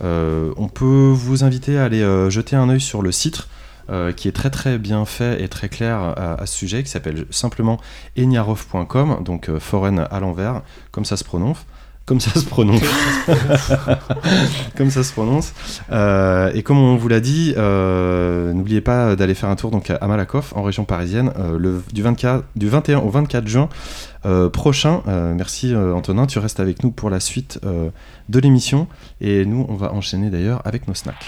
Euh, on peut vous inviter à aller euh, jeter un œil sur le site. Euh, qui est très très bien fait et très clair à, à ce sujet, qui s'appelle simplement eniarov.com, donc euh, foreign à l'envers, comme ça se prononce. Comme ça se prononce. comme ça se prononce. Euh, et comme on vous l'a dit, euh, n'oubliez pas d'aller faire un tour donc à Malakoff, en région parisienne, euh, le, du, 24, du 21 au 24 juin euh, prochain. Euh, merci euh, Antonin, tu restes avec nous pour la suite euh, de l'émission. Et nous, on va enchaîner d'ailleurs avec nos snacks.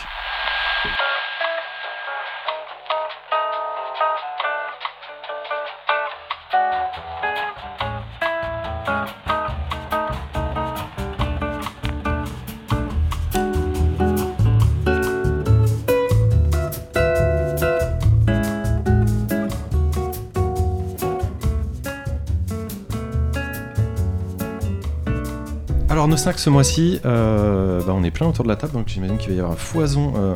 Alors nos snacks ce mois-ci, euh, bah, on est plein autour de la table, donc j'imagine qu'il va y avoir un foison euh,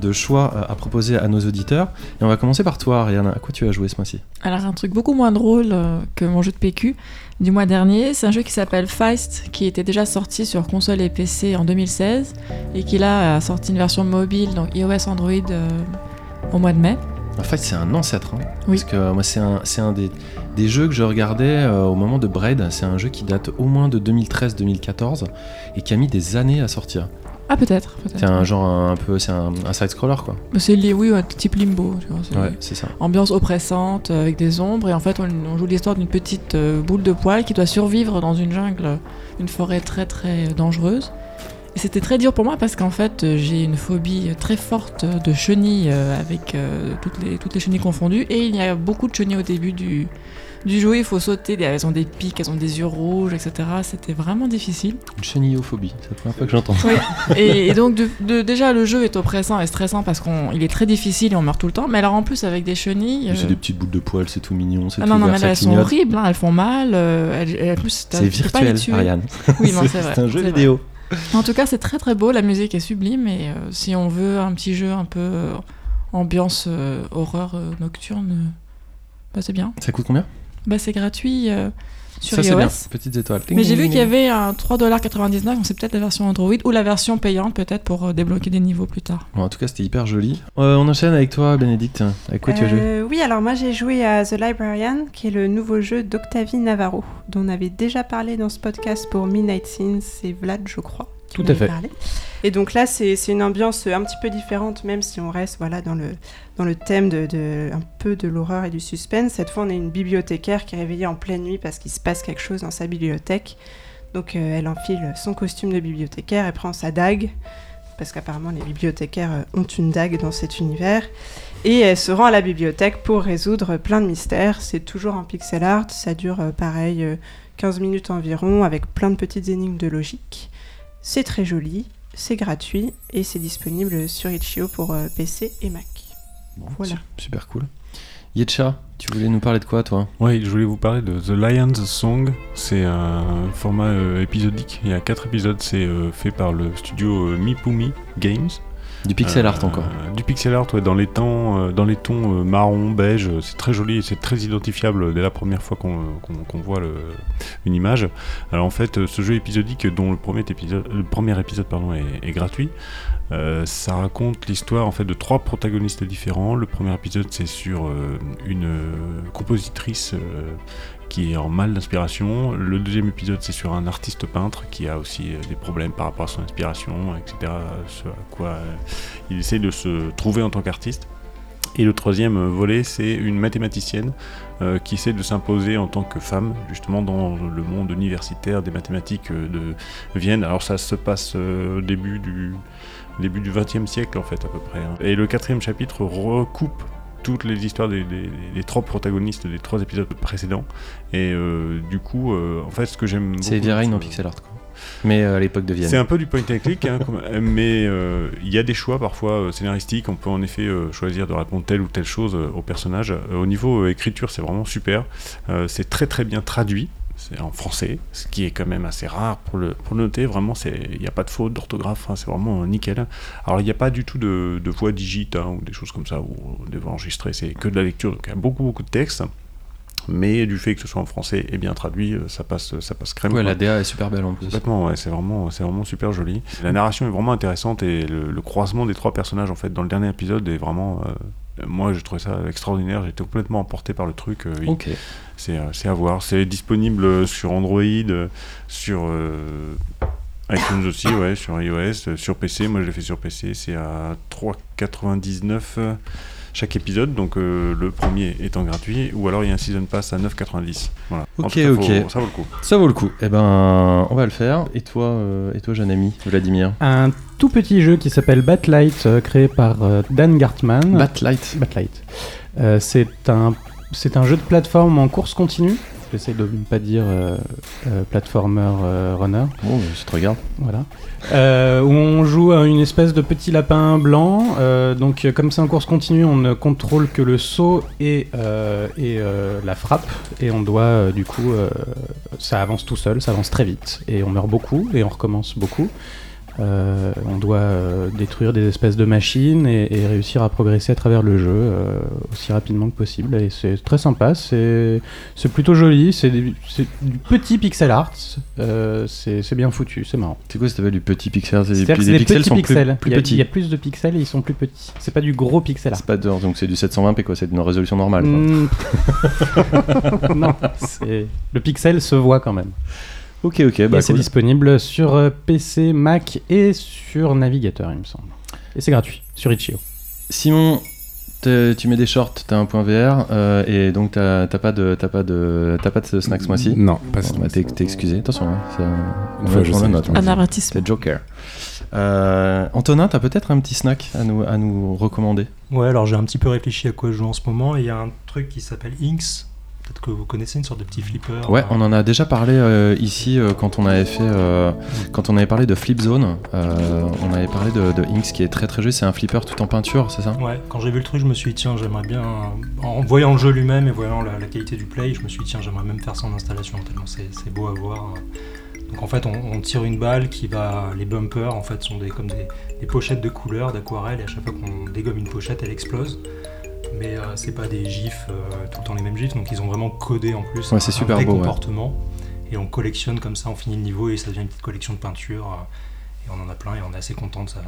de choix euh, à proposer à nos auditeurs. Et on va commencer par toi, Ariane. À quoi tu as joué ce mois-ci? Alors un truc beaucoup moins drôle que mon jeu de PQ du mois dernier, c'est un jeu qui s'appelle Feist, qui était déjà sorti sur console et PC en 2016, et qui là a sorti une version mobile, donc iOS Android, au mois de mai. En fait, c'est un ancêtre. hein. Oui. Parce que euh, moi, c'est un, c'est un des, des jeux que je regardais euh, au moment de Braid. C'est un jeu qui date au moins de 2013-2014 et qui a mis des années à sortir. Ah peut-être, peut-être. C'est un genre un, peu, c'est un, un side-scroller quoi. C'est oui, un type limbo, tu vois. c'est- Ouais, c'est ça. Ambiance oppressante euh, avec des ombres et en fait on, on joue l'histoire d'une petite boule de poil qui doit survivre dans une jungle, une forêt très très dangereuse. Et c'était très dur pour moi parce qu'en fait euh, j'ai une phobie très forte de chenilles euh, avec euh, toutes, les, toutes les chenilles confondues et il y a beaucoup de chenilles au début du, du jeu, il faut sauter, elles ont des pics, elles ont des yeux rouges, etc. C'était vraiment difficile. Une chenillophobie, c'est la première fois que j'entends. Et, et donc de- de- déjà le jeu est oppressant et stressant parce qu'il est très difficile et on meurt tout le temps, mais alors en plus avec des chenilles... C'est des petites boules de poils, c'est tout mignon, c'est ah tout non, non, vert, mais ça là, elles sont horribles, hein, elles font mal. euh, elles- elles- plus, C'est virtuel. Ariane. Oui, c'est vrai. C'est un jeu vrai. En tout cas, c'est très très beau, la musique est sublime et euh, si on veut un petit jeu un peu euh, ambiance euh, horreur nocturne, bah, c'est bien. Ça coûte combien? Bah, c'est gratuit sur Ça, c'est iOS. bien. Petites étoiles. Mais j'ai vu qu'il y avait un 3,99$, donc c'est peut-être la version Android ou la version payante peut-être pour euh, débloquer des niveaux plus tard. Bon, en tout cas, c'était hyper joli. Euh, on enchaîne avec toi, Bénédicte. Avec quoi tu as joué Euh, Oui, alors moi j'ai joué à The Librarian, qui est le nouveau jeu d'Octavie Navarro, dont on avait déjà parlé dans ce podcast pour Midnight Scenes, c'est Vlad, je crois. Tout à fait. Et donc là, c'est une ambiance un petit peu différente, même si on reste voilà, dans, le, dans le thème de, de- un peu de l'horreur et du suspense. Cette fois, on est une bibliothécaire qui est réveillée en pleine nuit parce qu'il se passe quelque chose dans sa bibliothèque. Donc euh, elle enfile son costume de bibliothécaire et prend sa dague, parce qu'apparemment les bibliothécaires euh, ont une dague dans cet univers. Et elle se rend à la bibliothèque pour résoudre plein de mystères. C'est toujours en pixel art, ça dure euh, pareil euh, 15 minutes environ, avec plein de petites énigmes de logique. C'est très joli, c'est gratuit et c'est disponible sur Itch.io pour euh, PC et Mac. Bon, Voilà. su- Super cool. Yetcha, tu voulais nous parler de quoi, toi? Oui, je voulais vous parler de The Lion's Song. C'est un format euh, épisodique. Il y a 4 épisodes. C'est euh, fait par le studio euh, Mipumi Games. Du pixel art Euh, encore. Du pixel art, ouais, dans les temps, euh, dans les tons euh, marron, beige. C'est très joli et c'est très identifiable dès la première fois qu'on voit le- une image. Alors en fait, ce jeu épisodique, dont le premier épisode, le premier épisode pardon, est, est gratuit, euh, ça raconte l'histoire en fait de trois protagonistes différents. Le premier épisode, c'est sur euh, une euh, compositrice. Qui est en mal d'inspiration. Le deuxième épisode, c'est sur un artiste peintre qui a aussi euh, des problèmes par rapport à son inspiration, etc. Ce à quoi euh, il essaie de se trouver en tant qu'artiste. Et le troisième euh, volet, c'est une mathématicienne qui essaie de s'imposer en tant que femme, justement dans le monde universitaire des mathématiques de Vienne. Alors ça se passe au début du début du XXe siècle en fait à peu près. hein. Et le quatrième chapitre recoupe toutes les histoires des, des- des trois protagonistes des trois épisodes précédents. Et euh, du coup, euh, en fait, ce que j'aime C'est beaucoup Heavy Rain dans en pixel art, quoi. Mais euh, à l'époque de Vienne. c'est un peu du point and click, hein, mais il y a des choix parfois scénaristiques. On peut en effet choisir de répondre telle ou telle chose au personnage. Au niveau écriture, c'est vraiment super. C'est très très bien traduit. C'est en français, ce qui est quand même assez rare pour le, pour le noter. Vraiment, il n'y a pas de faute d'orthographe, hein, c'est vraiment euh, nickel. Alors, il n'y a pas du tout de, de voix digite hein, ou des choses comme ça, ou des voix enregistrées, c'est que de la lecture. Donc, il y a beaucoup beaucoup de texte. Mais du fait que ce soit en français et bien traduit, euh, ça passe, ça passe crème. Ouais, la DA est super belle en plus. Complètement, ouais, c'est vraiment, c'est vraiment super joli. La narration est vraiment intéressante et le, le croisement des trois personnages en fait dans le dernier épisode est vraiment, euh, moi j'ai trouvé ça extraordinaire. J'étais complètement emporté par le truc. euh, il- Ok. C'est, euh, c'est à voir. C'est disponible sur Android, euh, sur euh, iTunes aussi, ouais, sur iOS, euh, sur PC. Moi je l'ai fait sur PC. C'est à 3,99 euh, chaque épisode. Donc euh, le premier étant gratuit, ou alors il y a un season pass à 9,90. Voilà. En Ok, tout cas, faut- ok. ça vaut le coup. Ça vaut le coup. Eh ben, on va le faire. Et toi, euh, et toi, jeune ami, Vladimir? Un tout petit jeu qui s'appelle Batlight, euh, créé par euh, Dan Gartman. Batlight. Batlight. Euh, c'est un, c'est un jeu de plateforme en course continue. J'essaie de ne pas dire euh, euh, platformer euh, runner. Bon, bah, je te regarde. Voilà. Où on joue à une espèce de petit lapin blanc. Donc, comme c'est en course continue, on ne contrôle que le saut et, et la frappe. Et on doit, du coup, ça avance tout seul, ça avance très vite. Et on meurt beaucoup et on recommence beaucoup. Euh, on doit euh, détruire des espèces de machines et, et réussir à progresser à travers le jeu euh, aussi rapidement que possible. Et c'est très sympa, c'est c'est plutôt joli, c'est du petit pixel art, c'est bien foutu, c'est marrant. C'est quoi ça s'appelle du petit pixel que les c'est des pixels sont pixels. plus, petits. il y a plus de pixels et ils sont plus petits. C'est pas du gros pixel art. C'est pas de, donc c'est du 720p quoi, c'est une résolution normale. Mm. non, c'est- le pixel se voit quand même. Ok, ok, bah et c'est cool. disponible sur euh, PC, Mac et sur navigateur, il me semble. Et c'est gratuit sur Itch.io. Simon, tu mets des shorts, t'as un point VR euh, et donc t'as pas de t'as pas de t'as pas de snack ce mois-ci? Non, pas Bon, bah, t'es t'es excusé. Attention, hein, un- Une fois, je sais, note. Un avertissement. C'est Joker. Euh, Antonin, t'as peut-être un petit snack à nous à nous recommander? Ouais, alors j'ai un petit peu réfléchi à quoi je joue en ce moment. et Il y a un truc qui s'appelle Inks. Peut-être que vous connaissez une sorte de petit flipper. Ouais, euh, on en a déjà parlé euh, ici euh, quand on avait fait euh, quand on avait parlé de Flip Zone. on avait parlé de, de Inks qui est très très joli. C'est un flipper tout en peinture, c'est ça? Ouais, quand j'ai vu le truc, je me suis dit, tiens, j'aimerais bien. En voyant le jeu lui-même et voyant la, la qualité du play, je me suis dit, tiens, j'aimerais même faire ça en installation, tellement c'est c'est beau à voir. Donc en fait, on, on tire une balle qui va. Les bumpers, en fait, sont des, comme des, des pochettes de couleurs, d'aquarelle, et à chaque fois qu'on dégomme une pochette, elle explose. Mais euh, c'est pas des gifs, euh, tout le temps les mêmes gifs, donc ils ont vraiment codé en plus Ouais, c'est un super vrai beau, ouais. comportement. Et on collectionne comme ça, on finit le niveau et ça devient une petite collection de peintures. euh, et on en a plein et on est assez content de ça,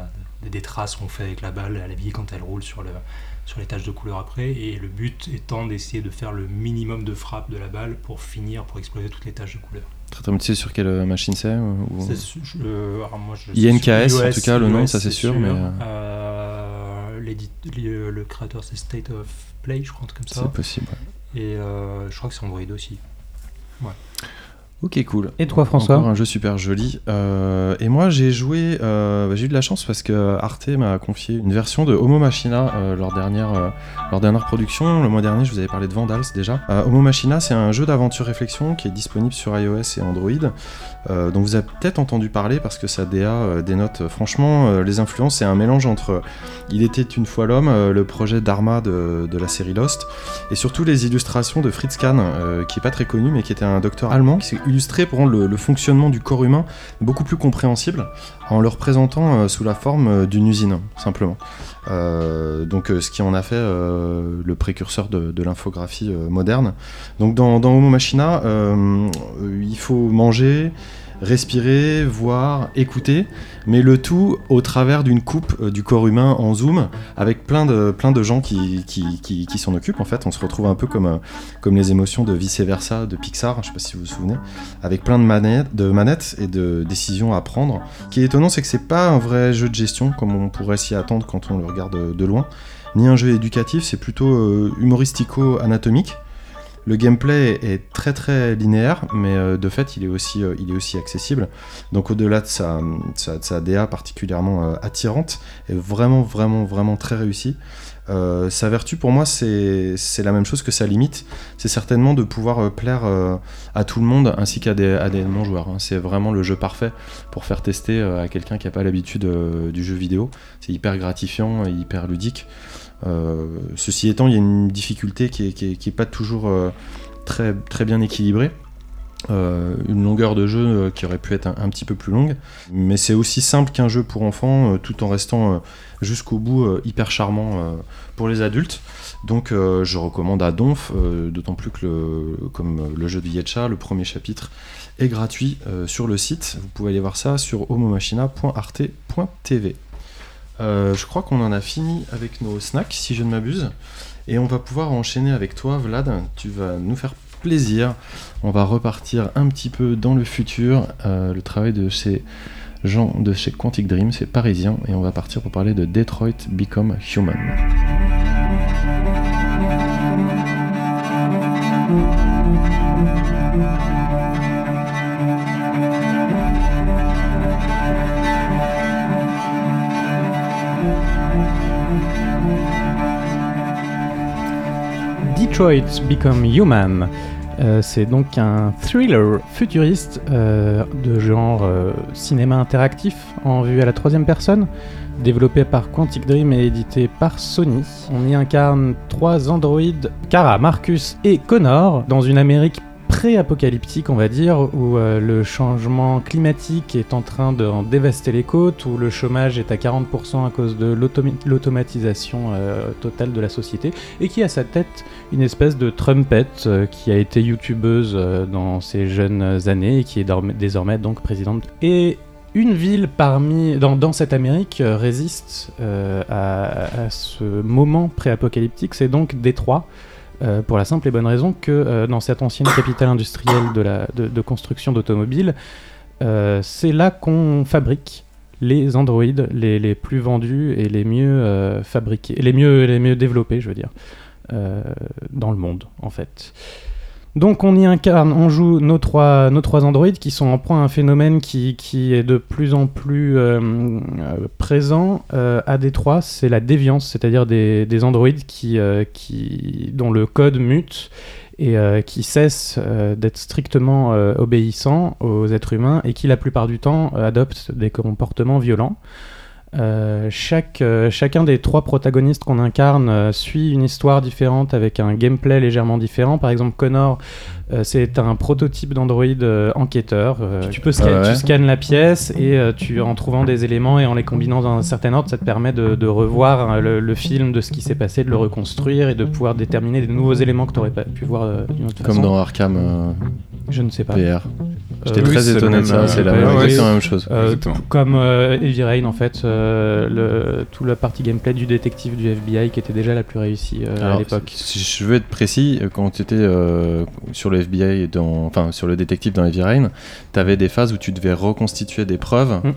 des- des traces qu'on fait avec la balle à la vie quand elle roule sur, le, sur les taches de couleur après. Et le but étant d'essayer de faire le minimum de frappe de la balle pour finir, pour exploser toutes les taches de couleur. Très, très, tu sais sur quelle euh, machine c'est ou- ou- C'est su- je- alors moi, je Il y a sais NKS, sur en tout cas, le nom, ça, c'est sûr, mais, euh, le, le créateur, c'est State of Play, je crois, comme ça. C'est possible. ouais. Et euh, je crois que c'est Android aussi. Ok, cool. Et toi, François Encore un jeu super joli. Euh, et moi, j'ai joué. euh, bah, j'ai eu de la chance parce que Arte m'a confié une version de Homo Machina, euh, leur, dernière, euh, leur dernière production. Le mois dernier, je vous avais parlé de Vandals déjà. Euh, Homo Machina, c'est un jeu d'aventure-réflexion qui est disponible sur iOS et Android. Euh, dont vous avez peut-être entendu parler parce que sa DA euh, dénote euh, franchement les influences. C'est un mélange entre Il était une fois l'homme, le projet d'Arma de, la série Lost, et surtout les illustrations de Fritz Kahn, qui est pas très connu mais qui était un docteur allemand qui s'est illustré pour rendre le, fonctionnement du corps humain beaucoup plus compréhensible en le représentant sous la forme d'une usine, simplement. Euh, donc euh, ce qui en a fait euh, le précurseur de, de l'infographie euh, moderne. Donc dans, dans Homo Machina, il faut manger, respirer, voir, écouter, mais le tout au travers d'une coupe euh, du corps humain en zoom, avec plein de, plein de gens qui, qui, qui, s'en occupent. En fait, on se retrouve un peu comme, euh, comme les émotions de Vice Versa de Pixar, je sais pas si vous vous souvenez, avec plein de manettes, de manettes et de décisions à prendre. Ce qui est étonnant, c'est que c'est pas un vrai jeu de gestion comme on pourrait s'y attendre quand on le regarde de loin, ni un jeu éducatif, c'est plutôt euh, humoristico-anatomique. Le gameplay est très très linéaire, mais euh, de fait il est aussi, euh, il est aussi accessible. Donc au-delà de sa, sa, DA particulièrement euh, attirante, est vraiment vraiment vraiment très réussi. Sa vertu pour moi c'est la même chose que sa limite, c'est certainement de pouvoir plaire à tout le monde ainsi qu'à des, à des non-joueurs. hein. C'est vraiment le jeu parfait pour faire tester à quelqu'un qui n'a pas l'habitude du jeu vidéo. C'est hyper gratifiant et hyper ludique. Euh, ceci étant, il y a une difficulté qui est, qui est- pas toujours euh, très, bien équilibrée. Euh, une longueur de jeu qui aurait pu être un, petit peu plus longue, mais c'est aussi simple qu'un jeu pour enfants, tout en restant jusqu'au bout hyper charmant pour les adultes. Donc je recommande à Donf, d'autant plus que le, comme le jeu de Yetcha, le premier chapitre est gratuit sur le site. Vous pouvez aller voir ça sur homomachina.arte.tv. Euh, je crois qu'on en a fini avec nos snacks, si je ne m'abuse. Et on va pouvoir enchaîner avec toi, Vlad. Tu vas nous faire plaisir. On va repartir un petit peu dans le futur. Euh, le travail de ces gens de chez Quantic Dream, c'est parisien. Et on va partir pour parler de Detroit Become Human. Detroit Become Human. Euh, c'est donc un thriller futuriste euh, de genre euh, cinéma interactif en vue à la troisième personne, développé par Quantic Dream et édité par Sony. On y incarne trois androïdes, Kara, Marcus et Connor, dans une Amérique pré-apocalyptique, on va dire, où euh, le changement climatique est en train de dévaster les côtes, où le chômage est à 40% à cause de l'automatisation euh, totale de la société, et qui a sa tête une espèce de trumpette euh, qui a été youtubeuse dans ses jeunes années et qui est désormais donc présidente. Et une ville parmi dans, cette Amérique résiste à ce moment pré-apocalyptique, c'est donc Détroit. Euh, pour la simple et bonne raison que euh, dans cette ancienne capitale industrielle de, construction d'automobiles, euh, c'est là qu'on fabrique les androïdes les, les plus vendus et les mieux fabriqués, les mieux, les mieux développés, je veux dire, dans le monde, en fait. Donc on y incarne, on joue nos trois, nos androïdes qui sont en proie à un phénomène qui, est de plus en plus euh, euh, présent euh, à Détroit, c'est la déviance, c'est-à-dire des, des androïdes qui, dont le code mute et qui cessent d'être strictement obéissants aux êtres humains et qui la plupart du temps adoptent des comportements violents. Euh, chaque, euh, chacun des trois protagonistes qu'on incarne euh, suit une histoire différente avec un gameplay légèrement différent. Par exemple, Connor, euh, c'est un prototype d'Android euh, enquêteur. Euh, tu peux sca- Ah ouais. tu scannes la pièce et euh, tu, en trouvant des éléments et en les combinant dans un certain ordre, ça te permet de, de revoir euh, le, le film de ce qui s'est passé, de le reconstruire et de pouvoir déterminer des nouveaux éléments que tu n'aurais pas pu voir euh, d'une autre Comme façon. dans Arkham euh, Je ne sais pas. VR. J'étais Euh, oui, très étonné de ça, c'est la même, ouais, exactement ouais. la même chose. Euh, Exactement. comme euh, Heavy Rain en fait, euh, le, tout la partie gameplay du détective du FBI qui était déjà la plus réussie euh, à l'époque. Si je veux être précis, euh, quand tu étais euh, sur le FBI, dans, enfin sur le détective dans Heavy Rain, tu avais des phases où tu devais reconstituer des preuves Mm.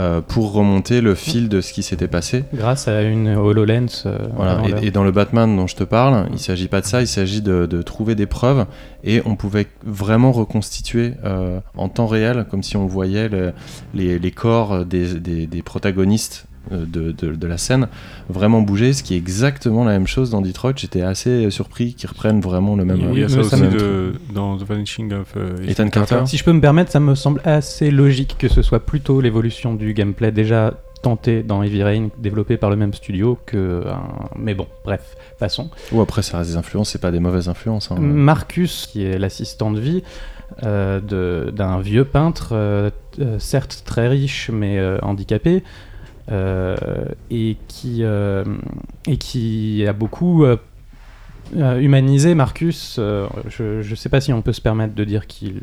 Euh, pour remonter le fil de ce qui s'était passé. Grâce à une HoloLens. euh, Voilà. Et, et dans le Batman dont je te parle, il s'agit pas de ça, il s'agit de, de trouver des preuves et on pouvait vraiment reconstituer euh, en temps réel, comme si on voyait le- les, les corps des, des- des protagonistes de, de- de la scène vraiment bouger, ce qui est exactement la même chose dans Detroit. J'étais assez surpris qu'ils reprennent vraiment le même. Il y a ça aussi de- dans The Vanishing of euh, Ethan Carter. Si je peux me permettre, ça me semble assez logique que ce soit plutôt l'évolution du gameplay déjà tenté dans Heavy Rain, développé par le même studio que. un- Mais bon, bref, passons. Ou après, ça reste des influences, c'est pas des mauvaises influences. hein. Marcus, qui est l'assistant de vie euh, de- d'un vieux peintre, euh, euh, certes très riche mais euh, handicapé, euh, et, qui, euh, et qui a beaucoup euh, euh, humanisé Marcus. euh, je ne sais pas si on peut se permettre de dire qu'il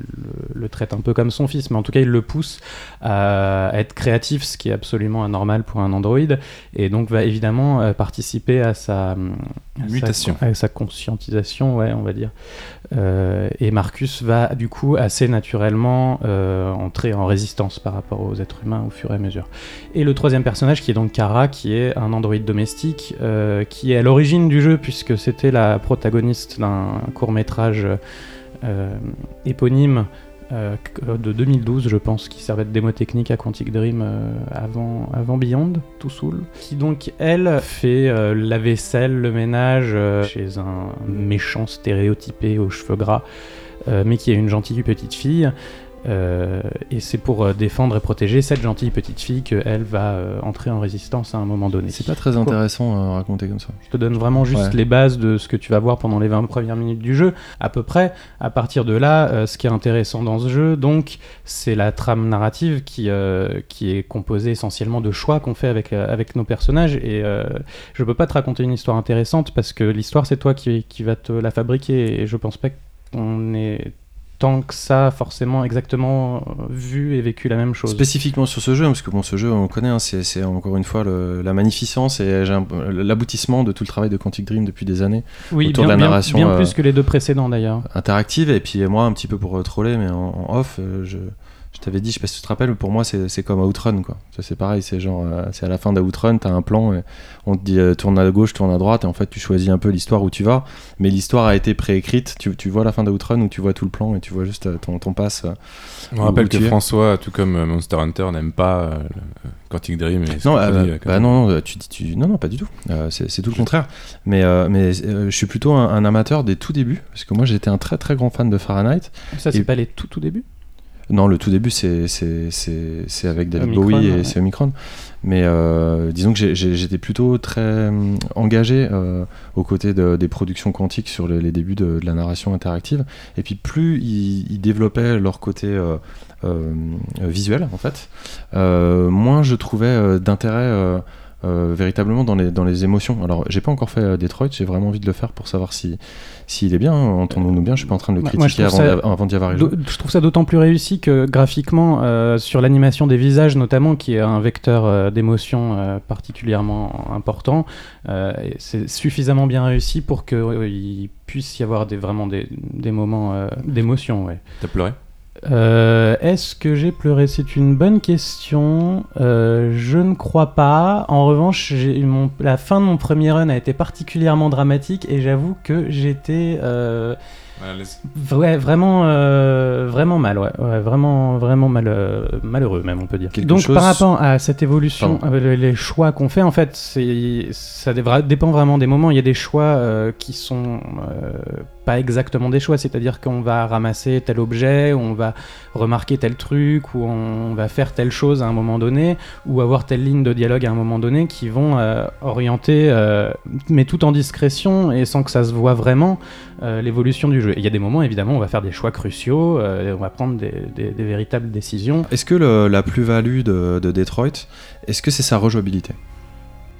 le, traite un peu comme son fils, mais en tout cas il le pousse à être créatif, ce qui est absolument anormal pour un Android, et donc va évidemment euh, participer à sa, sa- Mutation. à sa conscientisation, ouais, on va dire. Euh, et Marcus va du coup assez naturellement euh, entrer en résistance par rapport aux êtres humains au fur et à mesure. Et le troisième personnage qui est donc Kara, qui est un androïde domestique, euh, qui est à l'origine du jeu puisque c'était la protagoniste d'un court métrage éponyme euh, de 2012, je pense, qui servait de démo technique à Quantic Dream euh, avant, avant Beyond, tout Soul, qui donc, elle, fait euh, la vaisselle, le ménage euh, chez un méchant stéréotypé aux cheveux gras, euh, mais qui est une gentille petite fille. Euh, et c'est pour euh, défendre et protéger cette gentille petite fille qu'elle va euh, entrer en résistance à un moment donné. C'est pas très intéressant à raconter comme ça. Je te donne vraiment juste Ouais. les bases de ce que tu vas voir pendant les 20 premières minutes du jeu. À peu près, à partir de là, ce qui est intéressant dans ce jeu, donc, c'est la trame narrative qui, qui est composée essentiellement de choix qu'on fait avec, avec nos personnages. Et je peux pas te raconter une histoire intéressante parce que l'histoire, c'est toi qui, qui va te la fabriquer. Et je pense pas qu'on ait tant que ça forcément exactement euh, vu et vécu la même chose. Spécifiquement sur ce jeu, parce que bon, ce jeu, on le connaît, hein, c'est encore une fois le- la magnificence et l'aboutissement de tout le travail de Quantic Dream depuis des années. oui, autour bien, de la bien- narration, bien euh, plus que les deux précédents d'ailleurs. interactive et puis moi un petit peu pour troller mais en, en off euh, je t'avais dit je sais pas si tu te rappelles pour moi c'est c'est comme Outrun quoi Ça, c'est pareil c'est genre euh, c'est à la fin d'Outrun t'as un plan et on te dit euh, tourne à gauche tourne à droite et en fait tu choisis un peu l'histoire où tu vas mais l'histoire a été préécrite tu, tu vois la fin d'Outrun où tu vois tout le plan et tu vois juste euh, ton, ton passe euh. On rappelle que. François, tout comme Monster Hunter, n'aime pas Quantic Dream. Et non bah, non non tu dis tu non non pas du tout Euh, c'est c'est tout le contraire mais euh, mais euh, je suis plutôt un, un amateur des tout débuts parce que moi j'étais un très très grand fan de Fahrenheit Ça, c'est et- pas les tout tout début Non, le tout début, c'est avec David Omicron, Bowie et ouais. c'est Omicron. Mais euh, disons que j'étais plutôt très hum, engagé euh, aux côtés de- des productions quantiques sur le- les débuts de, de la narration interactive. Et puis plus ils, ils développaient leur côté euh, euh, visuel, en fait, euh, moins je trouvais euh, d'intérêt. Euh, véritablement dans les, dans les émotions. Alors, j'ai pas encore fait euh, Detroit, j'ai vraiment envie de le faire pour savoir si s'il est bien, hein, entendons-nous bien, je suis pas en train de le moi, critiquer avant, d'y- avant d'y avoir joué. Je trouve ça d'autant plus réussi que graphiquement, euh, sur l'animation des visages notamment, qui est un vecteur euh, d'émotion euh, particulièrement important, euh, c'est suffisamment bien réussi pour qu'il puisse y avoir des, vraiment des, des moments euh, d'émotion. Ouais. T'as pleuré? Euh, Est-ce que j'ai pleuré? C'est une bonne question. Euh, je ne crois pas. En revanche, la fin de mon premier run a été particulièrement dramatique et j'avoue que j'étais euh, mal à l'aise. Ouais, vraiment, euh, vraiment mal, ouais, Ouais, vraiment, vraiment mal, euh, malheureux même, on peut dire. Quelque Donc chose- par rapport à cette évolution, euh, les, choix qu'on fait, en fait, ça dépend vraiment des moments. Il y a des choix euh, qui sont euh, pas exactement des choix, c'est-à-dire qu'on va ramasser tel objet, on va remarquer tel truc, ou on va faire telle chose à un moment donné, ou avoir telle ligne de dialogue à un moment donné, qui vont euh, orienter, euh, mais tout en discrétion et sans que ça se voit vraiment, euh, l'évolution du jeu. Il y a des moments, évidemment, on va faire des choix cruciaux, euh, on va prendre des, des- des véritables décisions. Est-ce que le- la plus-value de, de Detroit, est-ce que c'est sa rejouabilité?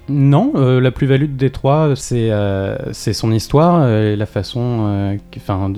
Non, euh, la plus-value de Détroit, c'est euh, son histoire euh, et la façon. Enfin,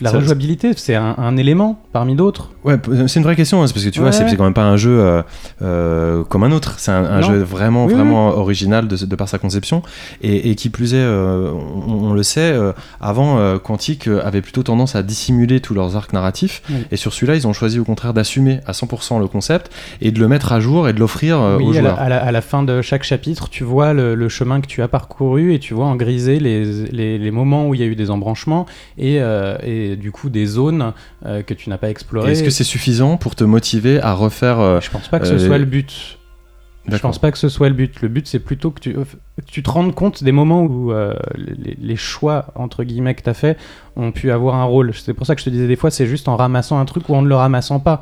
la rejouabilité, c'est un, un élément parmi d'autres. Ouais, p- c'est une vraie question, hein, parce que tu vois, Ouais, c'est quand même pas un jeu euh, euh, comme un autre. C'est un, jeu vraiment, Oui, vraiment original de, de par sa conception. Et, et qui plus est, euh, on, on le sait, euh, avant, euh, Quantic euh, avait plutôt tendance à dissimuler tous leurs arcs narratifs. Oui. Et sur celui-là, ils ont choisi au contraire d'assumer à 100% le concept et de le mettre à jour et de l'offrir euh, aux à la, joueurs. à la- à la fin de chaque chapitre, tu vois le, le chemin que tu as parcouru et tu vois en grisé les, les, les moments où il y a eu des embranchements et, euh, du coup des zones euh, que tu n'as pas explorées. Est-ce que c'est suffisant pour te motiver à refaire euh, Je pense pas que ce euh, soit le but. Je pense pas que ce soit le but. Le but, c'est plutôt que tu, que tu te rendes compte des moments où euh, les, les choix, entre guillemets, que tu as fait ont pu avoir un rôle. C'est pour ça que je te disais des fois, c'est juste en ramassant un truc ou en ne le ramassant pas.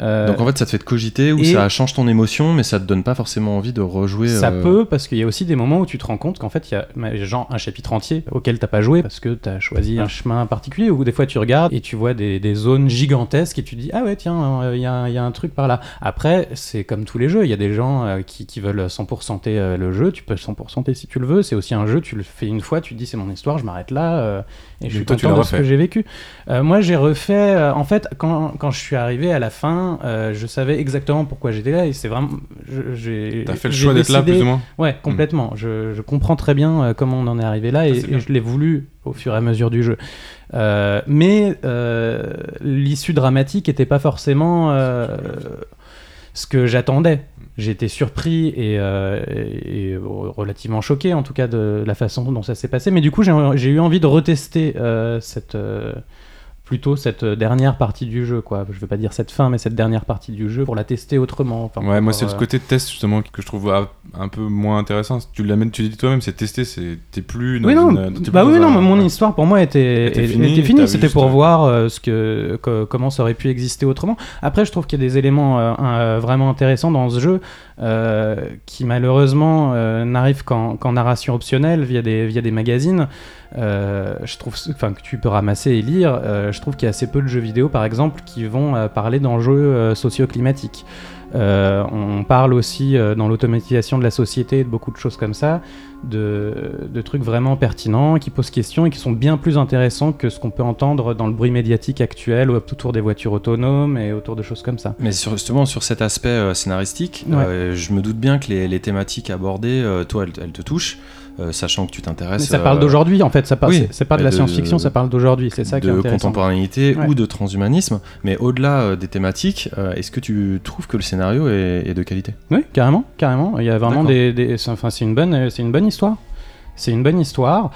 Euh, Donc en fait, ça te fait te cogiter ou ça change ton émotion, mais ça te donne pas forcément envie de rejouer. ça euh, peut, parce qu'il y a aussi des moments où tu te rends compte qu'en fait, il y a genre un chapitre entier auquel t'as pas joué parce que t'as choisi un chemin particulier, ou des fois tu regardes et tu vois des, des zones gigantesques et tu dis ah ouais tiens, euh, il y, a, il y a un truc par là. Après, c'est comme tous les jeux, il y a des gens qui, qui veulent 100%ter euh, le jeu, tu peux 100%ter si tu le veux, c'est aussi un jeu, tu le fais une fois, tu te dis c'est mon histoire, je m'arrête là et je suis toi, content de ce que j'ai vécu. Euh, moi j'ai refait, euh, en fait quand, quand je suis arrivé à la fin, euh, je savais exactement pourquoi j'étais là et c'est vraiment... T'as fait le choix d'être là, plus ou moins Ouais, complètement. Je, je comprends très bien comment on en est arrivé là et, je l'ai voulu au fur et à mesure du jeu. Mais l'issue dramatique n'était pas forcément ce que j'attendais. J'étais surpris et, euh, et- relativement choqué, en tout cas, de la façon dont ça s'est passé. Mais du coup, j'ai j'ai eu envie de retester euh, cette, euh, plutôt cette dernière partie du jeu. Quoi. Je veux pas dire cette fin, mais cette dernière partie du jeu pour la tester autrement. Enfin, Ouais, moi c'est euh, le côté test justement que je trouve ah, un peu moins intéressant. Tu l'amènes, tu dis toi-même, c'est tester, c'est t'es plus. Dans Oui, non, une- bah oui, non, mais mon histoire pour moi était, Était finie, C'était pour euh, voir euh, ce que, que- comment ça aurait pu exister autrement. Après, je trouve qu'il y a des éléments euh, euh, vraiment intéressants dans ce jeu euh, qui malheureusement euh, n'arrivent qu'en qu'en narration optionnelle via des, via des magazines. Euh, je trouve, enfin, que tu peux ramasser et lire. Euh, je trouve qu'il y a assez peu de jeux vidéo, par exemple, qui vont euh, parler d'enjeux socio-climatiques. On parle aussi dans l'automatisation de la société et de beaucoup de choses comme ça, de, de trucs vraiment pertinents qui posent question et qui sont bien plus intéressants que ce qu'on peut entendre dans le bruit médiatique actuel ou autour des voitures autonomes et autour de choses comme ça. Mais sur- justement, sur cet aspect scénaristique, Ouais. je me doute bien que les, les thématiques abordées, toi, elles, elles te touchent, sachant que tu Mais t'intéresses. ça parle euh, d'aujourd'hui en fait, ça parle, oui, c'est- pas de la de- science-fiction, ça parle d'aujourd'hui, c'est ça qui est de intéressant. contemporanéité Ouais. ou de transhumanisme, mais au-delà euh, des thématiques, euh, est-ce que tu trouves que le scénario est, est de qualité? Oui, carrément, carrément. Il y a vraiment des, enfin, c'est une bonne, c'est une bonne histoire. C'est une bonne histoire.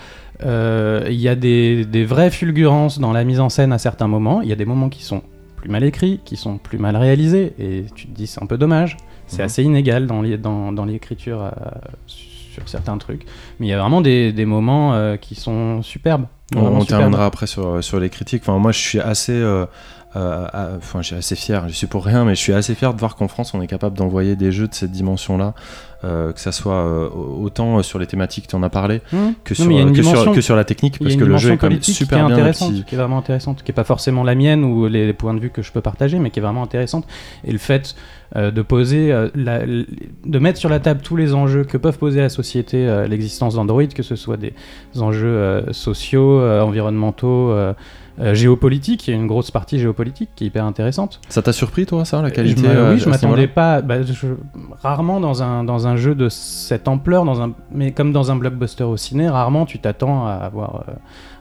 Euh, Il y a des, des vraies fulgurances dans la mise en scène à certains moments. Il y a des moments qui sont plus mal écrits, qui sont plus mal réalisés, et tu te dis c'est un peu dommage. C'est Mhm. assez inégal dans l'é- dans, dans l'écriture euh, sur certains trucs. Mais il y a vraiment des, des moments euh, qui sont superbes. On, on superbes. terminera après sur, sur les critiques. Enfin, moi, je suis assez, euh, euh, enfin, je suis assez fier. Je suis pour rien, mais je suis assez fier de voir qu'en France, on est capable d'envoyer des jeux de cette dimension-là, euh, que ça soit euh, autant sur les thématiques que tu en as parlé, Mhm. que sur, que, que la technique, parce que le jeu est quand même super qui est bien intéressante, abouti. qui est vraiment intéressante, qui est pas forcément la mienne ou les, les points de vue que je peux partager, mais qui est vraiment intéressante. Et le fait euh, de poser, euh, la- de mettre sur la table tous les enjeux que peuvent poser à la société euh, l'existence d'Android, que ce soit des enjeux sociaux, environnementaux. géopolitiques, il y a une grosse partie géopolitique qui est hyper intéressante. Ça t'a surpris, toi, ça, la qualité Je m'a- euh, oui, à je m'attendais pas. bah, je- rarement dans un, dans un jeu de cette ampleur, dans un, mais comme dans un blockbuster au ciné, rarement tu t'attends à avoir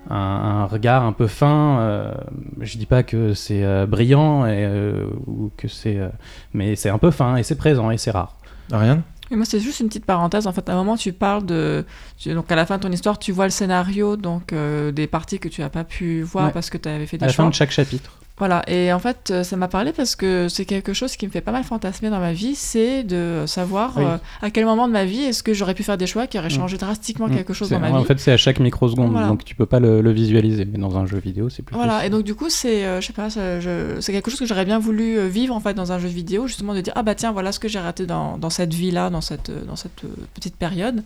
un, un regard un peu fin. euh, je dis pas que c'est euh, brillant et, euh, ou que c'est, euh, mais c'est un peu fin et c'est présent et c'est rare. Ariane? Et moi, c'est juste une petite parenthèse. En fait, à un moment, tu parles de. tu- donc, à la fin de ton histoire, tu vois le scénario, donc euh, des parties que tu n'as pas pu voir Ouais. parce que tu avais fait À des la fin de chaque chapitre. Voilà. Et en fait, euh, ça m'a parlé parce que c'est quelque chose qui me fait pas mal fantasmer dans ma vie c'est de savoir Oui. euh, à quel moment de ma vie est-ce que j'aurais pu faire des choix qui auraient changé drastiquement quelque chose dans ma En vie. fait, c'est à chaque microseconde, Voilà. donc tu peux pas le, le visualiser. Mais dans un jeu vidéo, c'est plus Voilà, possible. et donc du coup, c'est, euh, je sais pas, c'est quelque chose que j'aurais bien voulu vivre en fait dans un jeu vidéo, justement de dire ah bah tiens, voilà ce que j'ai raté dans, dans cette vie-là, dans cette, dans cette petite période,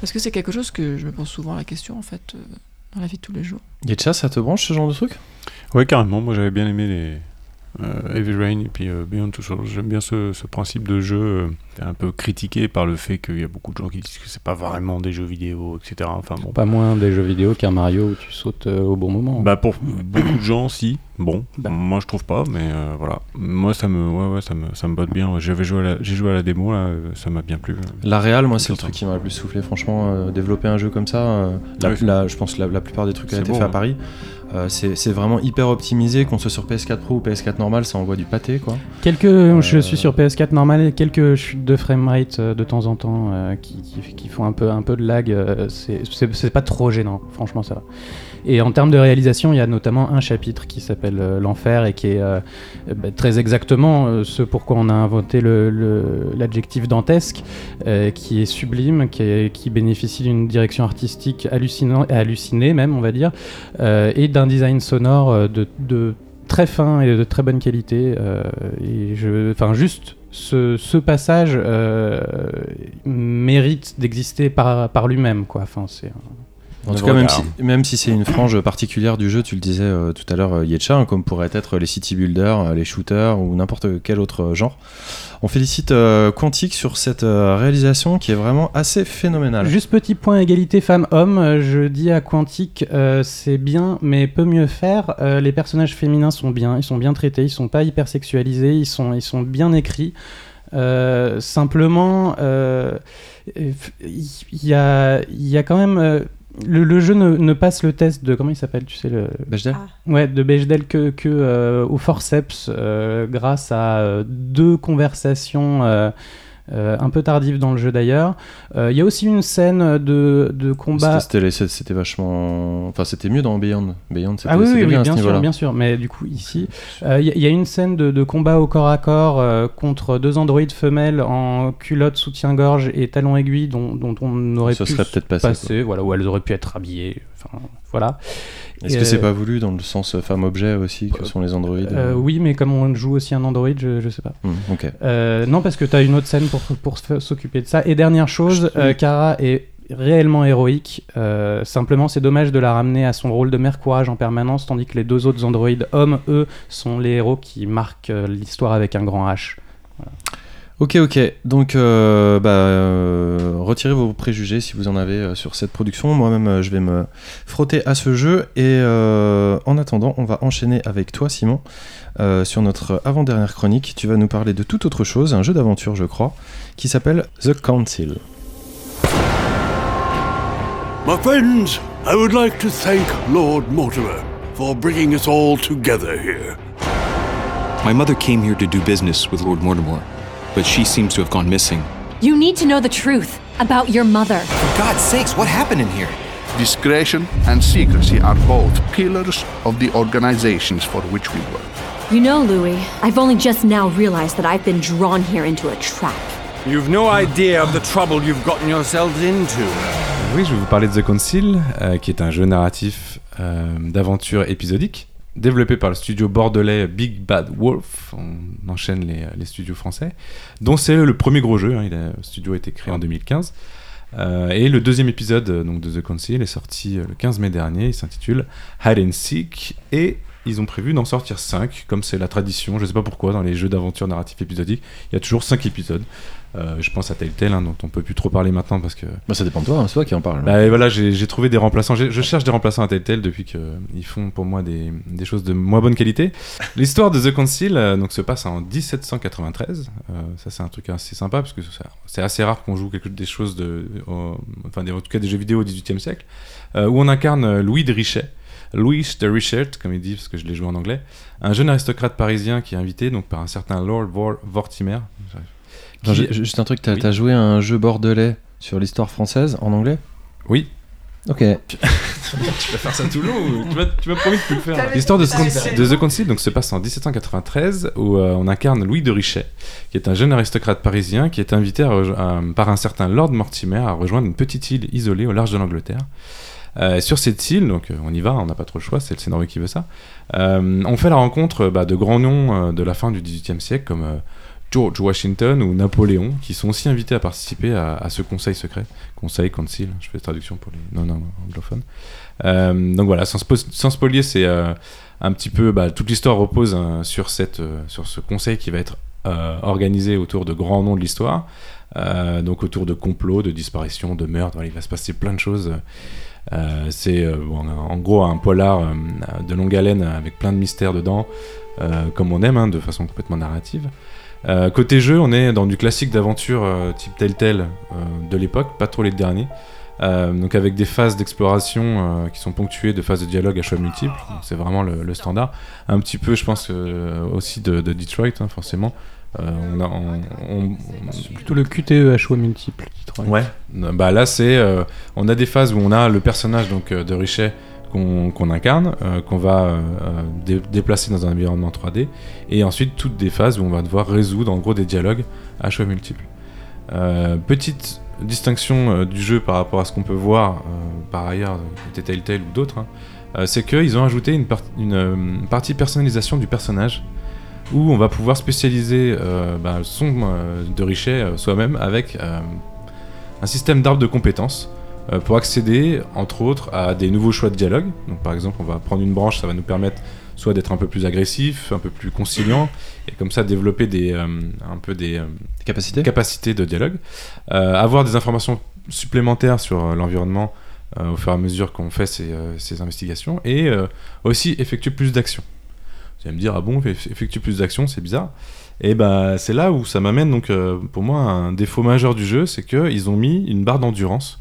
parce que c'est quelque chose que je me pose souvent la question en fait euh, dans la vie de tous les jours. Yetcha, ça te branche ce genre de truc? Ouais, carrément. Moi, j'avais bien aimé les euh, Heavy Rain et puis euh, Beyond Two Souls. J'aime bien ce, ce principe de jeu euh, un peu critiqué par le fait qu'il y a beaucoup de gens qui disent que c'est pas vraiment des jeux vidéo, etc. Enfin bon. Pas moins des jeux vidéo qu'un Mario où tu sautes euh, au bon moment. Bah pour beaucoup de gens, si. Bon, Bah. moi je trouve pas, mais euh, voilà. Moi ça me, ouais, ouais, ça me, ça me botte bien. J'avais joué, à la, j'ai joué à la démo là, ça m'a bien plu. La réal, moi, c'est le truc qui m'a le plus soufflé. Franchement, euh, développer un jeu comme ça, euh, la- je pense que la, la plupart des trucs qui ont été faits à hein. Euh, c'est vraiment hyper optimisé. Qu'on soit sur PS4 Pro ou PS4 normal, ça envoie du pâté, quoi. Quelques, Euh, je suis sur PS4 normal, et quelques chutes de framerate euh, de temps en temps euh, qui, qui- qui font un peu, un peu de lag. c'est pas trop gênant, franchement ça va. Et en termes de réalisation, il y a notamment un chapitre qui s'appelle euh, L'Enfer et qui est euh, euh, bah, très exactement euh, ce pourquoi on a inventé l'adjectif dantesque, qui est sublime, qui, bénéficie d'une direction artistique hallucinant, hallucinée même, on va dire, et d'un design sonore de, très fin et de très bonne qualité. juste ce, passage mérite d'exister par, par lui-même, quoi. Enfin, c'est En tout cas, même si, regarde. même si c'est une frange particulière du jeu, tu le disais euh, tout à l'heure, euh, Yetcha, hein, comme pourraient être les city builders, euh, les shooters ou n'importe quel autre euh, genre. On félicite euh, Quantic sur cette euh, réalisation qui est vraiment assez phénoménale. Juste petit point égalité femmes-hommes, je dis à Quantic, euh, c'est bien, mais peut mieux faire. Euh, les personnages féminins sont bien, ils sont bien traités, ils sont pas hyper sexualisés, ils sont, ils sont bien écrits. Euh, simplement, euh, il y, a, il y a quand même. Euh, le, le jeu ne, ne passe le test de. Comment il s'appelle Tu sais, le, Bechdel Ah. Ouais, de Bechdel que, que euh, au forceps, euh, grâce à euh, deux conversations euh, euh, un peu tardives dans le jeu d'ailleurs. Euh, Il y a aussi une scène de, de combat. C'était- vachement. Enfin, c'était mieux dans Beyond. Beyond, c'était Ah oui, oui, bien bien sûr, bien sûr. Mais du coup, ici, euh, il y, a- il y a une scène de, de combat au corps à corps euh, contre deux androïdes femelles en culotte, soutien-gorge et talons aiguilles dont, dont on aurait Ça pu serait peut-être passé, passer, voilà, où elles auraient pu être habillées. Enfin, voilà. Est-ce que c'est euh, pas voulu dans le sens euh, femme-objet aussi, que sont les androïdes Euh, oui, mais comme on joue aussi un androïde, je, je sais pas. Euh, non, parce que tu as une autre scène pour, pour s'occuper de ça. Et dernière chose, euh, Kara est réellement héroïque. Euh, simplement, c'est dommage de la ramener à son rôle de mère courage en permanence, tandis que les deux autres androïdes hommes, eux, sont les héros qui marquent euh, l'histoire avec un grand H. Ok, ok. Donc, euh, bah, euh, retirez vos préjugés si vous en avez euh, sur cette production. Moi-même, euh, je vais me frotter à ce jeu. Et euh, en attendant, on va enchaîner avec toi, Simon, euh, sur notre avant-dernière chronique. Tu vas nous parler de toute autre chose, un jeu d'aventure, je crois, qui s'appelle The Council. My friends, I would like to thank Lord Mortimer for bringing us all together here. My mother came here to do business with Lord Mortimer, but she seems to have gone missing. You need to know the truth about your mother. For God's sakes, what happened in here? Discretion and secrecy are both pillars of the organizations for which we work. You know, Louis, I've only just now realized that I've been drawn here into a trap. You've no idea of the trouble you've gotten yourselves into. Oui, je vais vous parler de The Council, euh, qui est un jeu narratif euh, d'aventure épisodique, développé par le studio bordelais Big Bad Wolf. On enchaîne les, les studios français, dont c'est le premier gros jeu. hein, le studio a été créé en 2015. Euh, et le deuxième épisode euh, donc, de The Council est sorti euh, le 15 mai dernier. Il s'intitule Hide and Seek. Et ils ont prévu d'en sortir 5, comme c'est la tradition. Je sais pas pourquoi, dans les jeux d'aventure narratif épisodique, il y a toujours 5 épisodes. Euh, je pense à Telltale, hein, dont on peut plus trop parler maintenant parce que Bah, ça dépend de toi, hein, c'est toi qui en parle. bah, et voilà, j'ai trouvé des remplaçants. Je cherche des remplaçants à Telltale depuis qu'ils font pour moi des, des choses de moins bonne qualité. L'histoire de The Council euh, donc, se passe en 1793. Euh, ça, c'est un truc assez sympa parce que c'est assez rare qu'on joue quelque, des choses de. euh, enfin, des- en tout cas, des jeux vidéo au XVIIIe siècle. euh, où on incarne euh, Louis de Richet. Louis de Richet, comme il dit, parce que je l'ai joué en anglais. Un jeune aristocrate parisien qui est invité donc, par un certain Lord Vor- Vortimer. Qui- Juste un truc, t'as Oui. t'as joué à un jeu bordelais sur l'histoire française en anglais? Oui. Ok. tu vas faire ça tout le long ou tu m'as promis de plus le faire. L'histoire de. The Concile donc, se passe en 1793 où euh, on incarne Louis de Richet, qui est un jeune aristocrate parisien qui est invité à rejo- à- par un certain Lord Mortimer à rejoindre une petite île isolée au large de l'Angleterre. Euh, sur cette île, donc euh, on y va, on n'a pas trop le choix, c'est le scénario qui veut ça. euh, on fait la rencontre bah, de grands noms de la fin du XVIIIe siècle comme George Washington ou Napoléon, qui sont aussi invités à participer à, ce conseil secret. Conseil, concile, je fais traduction pour les non anglophones. Euh, donc voilà, sans, spo- sans c'est un petit peu. bah, toute l'histoire repose euh, sur, ce conseil qui va être organisé autour de grands noms de l'histoire. Donc autour de complots, de disparitions, de meurtres. Il va se passer plein de choses. Euh, c'est euh, en gros un polar euh, de longue haleine avec plein de mystères dedans, comme on aime, hein, de façon complètement narrative. Côté jeu, on est dans du classique d'aventure type Telltale de l'époque, pas trop les derniers. Donc avec des phases d'exploration qui sont ponctuées de phases de dialogue à choix multiples, c'est vraiment le, standard. Un petit peu, je pense, aussi de, de Detroit, hein, forcément. Euh, on a, on- on- C'est plutôt le QTE à choix multiples. Detroit. Ouais. Bah là, c'est, euh, on a des phases où on a le personnage donc euh, de Richet qu'on incarne, euh, qu'on va euh, dé- déplacer dans un environnement 3D, et ensuite toutes des phases où on va devoir résoudre en gros des dialogues à choix multiples. Euh, petite distinction du jeu par rapport à ce qu'on peut voir par ailleurs côté Telltale ou d'autres, hein, c'est qu'ils ont ajouté une, par- une, partie personnalisation du personnage où on va pouvoir spécialiser euh, bah, son euh, de Richet euh, soi-même avec un système d'arbre de compétences pour accéder, entre autres, à des nouveaux choix de dialogue. Donc, par exemple, on va prendre une branche, ça va nous permettre soit d'être un peu plus agressif, un peu plus conciliant, et comme ça développer des, euh, un peu des, euh, capacités capacités de dialogue. Euh, avoir des informations supplémentaires sur l'environnement au fur et à mesure qu'on fait ces, ces investigations, et aussi effectuer plus d'actions. Vous allez me dire, ah bon, eff- effectuer plus d'actions, c'est bizarre. Et bah, c'est là où ça m'amène, donc, euh, pour moi, un défaut majeur du jeu, c'est qu'ils ont mis une barre d'endurance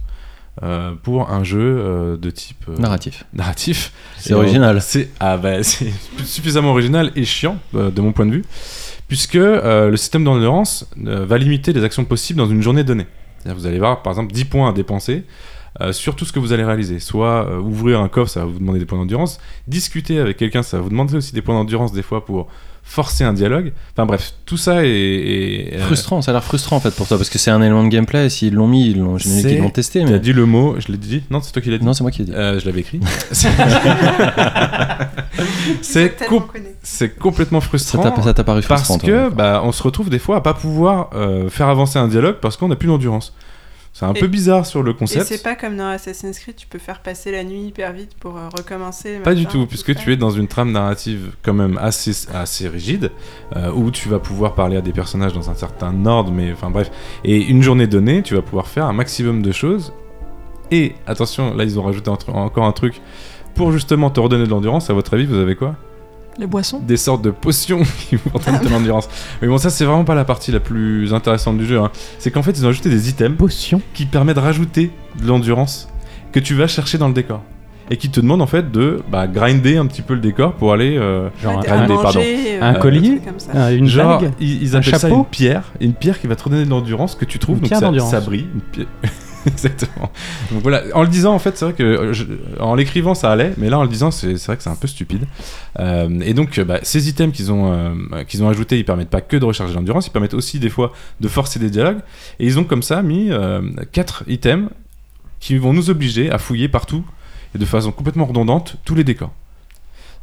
euh, pour un jeu euh, de type euh, Narratif. narratif. C'est original. C'est ah bah, suffisamment original et chiant de mon point de vue, puisque le système d'endurance va limiter les actions possibles dans une journée donnée. Vous allez avoir par exemple 10 points à dépenser euh, sur tout ce que vous allez réaliser. Soit euh, ouvrir un coffre, ça va vous demander des points d'endurance. Discuter avec quelqu'un, ça va vous demander aussi des points d'endurance des fois pour forcer un dialogue. Enfin bref, tout ça est, est, euh, Frustrant, ça a l'air frustrant en fait pour toi parce que c'est un élément de gameplay. et S'ils l'ont mis, ils l'ont, j'imagine C'est- qu'ils l'ont testé. T'as Mais dit le mot, je l'ai dit Non, c'est toi qui l'as dit. non, c'est moi qui l'ai dit. Euh, je l'avais écrit. c'est com- complètement frustrant. ça t'a paru frustrant. parce que bah, on se retrouve des fois à pas pouvoir euh, faire avancer un dialogue parce qu'on n'a plus d'endurance. C'est un Et- peu bizarre sur le Et concept. c'est pas comme dans Assassin's Creed, tu peux faire passer la nuit hyper vite pour euh, recommencer. Pas du tout, puisque ça. tu es dans une trame narrative quand même assez, assez rigide, euh, où tu vas pouvoir parler à des personnages dans un certain ordre, mais enfin bref. Et une journée donnée, tu vas pouvoir faire un maximum de choses. Et attention, là ils ont rajouté un encore un truc pour justement te redonner de l'endurance. À votre avis, vous avez quoi? Les boissons Des sortes de potions qui vous redonnent de l'endurance. Mais bon, ça c'est vraiment pas la partie la plus intéressante du jeu. hein. C'est qu'en fait ils ont ajouté des items Potion. qui permet de rajouter de l'endurance que tu vas chercher dans le décor. Et qui te demande en fait de bah, grinder un petit peu le décor pour aller. euh, Genre un, manger, euh, un collier comme ça. Une Genre, bague ils, ils Un appellent ça chapeau une pierre. Une pierre qui va te redonner de l'endurance que tu trouves. Une donc pierre ça, d'endurance. ça brille. Une pierre- Exactement. Donc voilà, en le disant, en fait, c'est vrai que euh, en l'écrivant, ça allait, mais là, en le disant, c'est vrai que c'est un peu stupide. Euh, et donc, euh, bah, ces items qu'ils ont, ont ajoutés, ils permettent pas que de recharger l'endurance, ils permettent aussi des fois de forcer des dialogues. Et ils ont comme ça mis euh, quatre items qui vont nous obliger à fouiller partout et de façon complètement redondante tous les décors.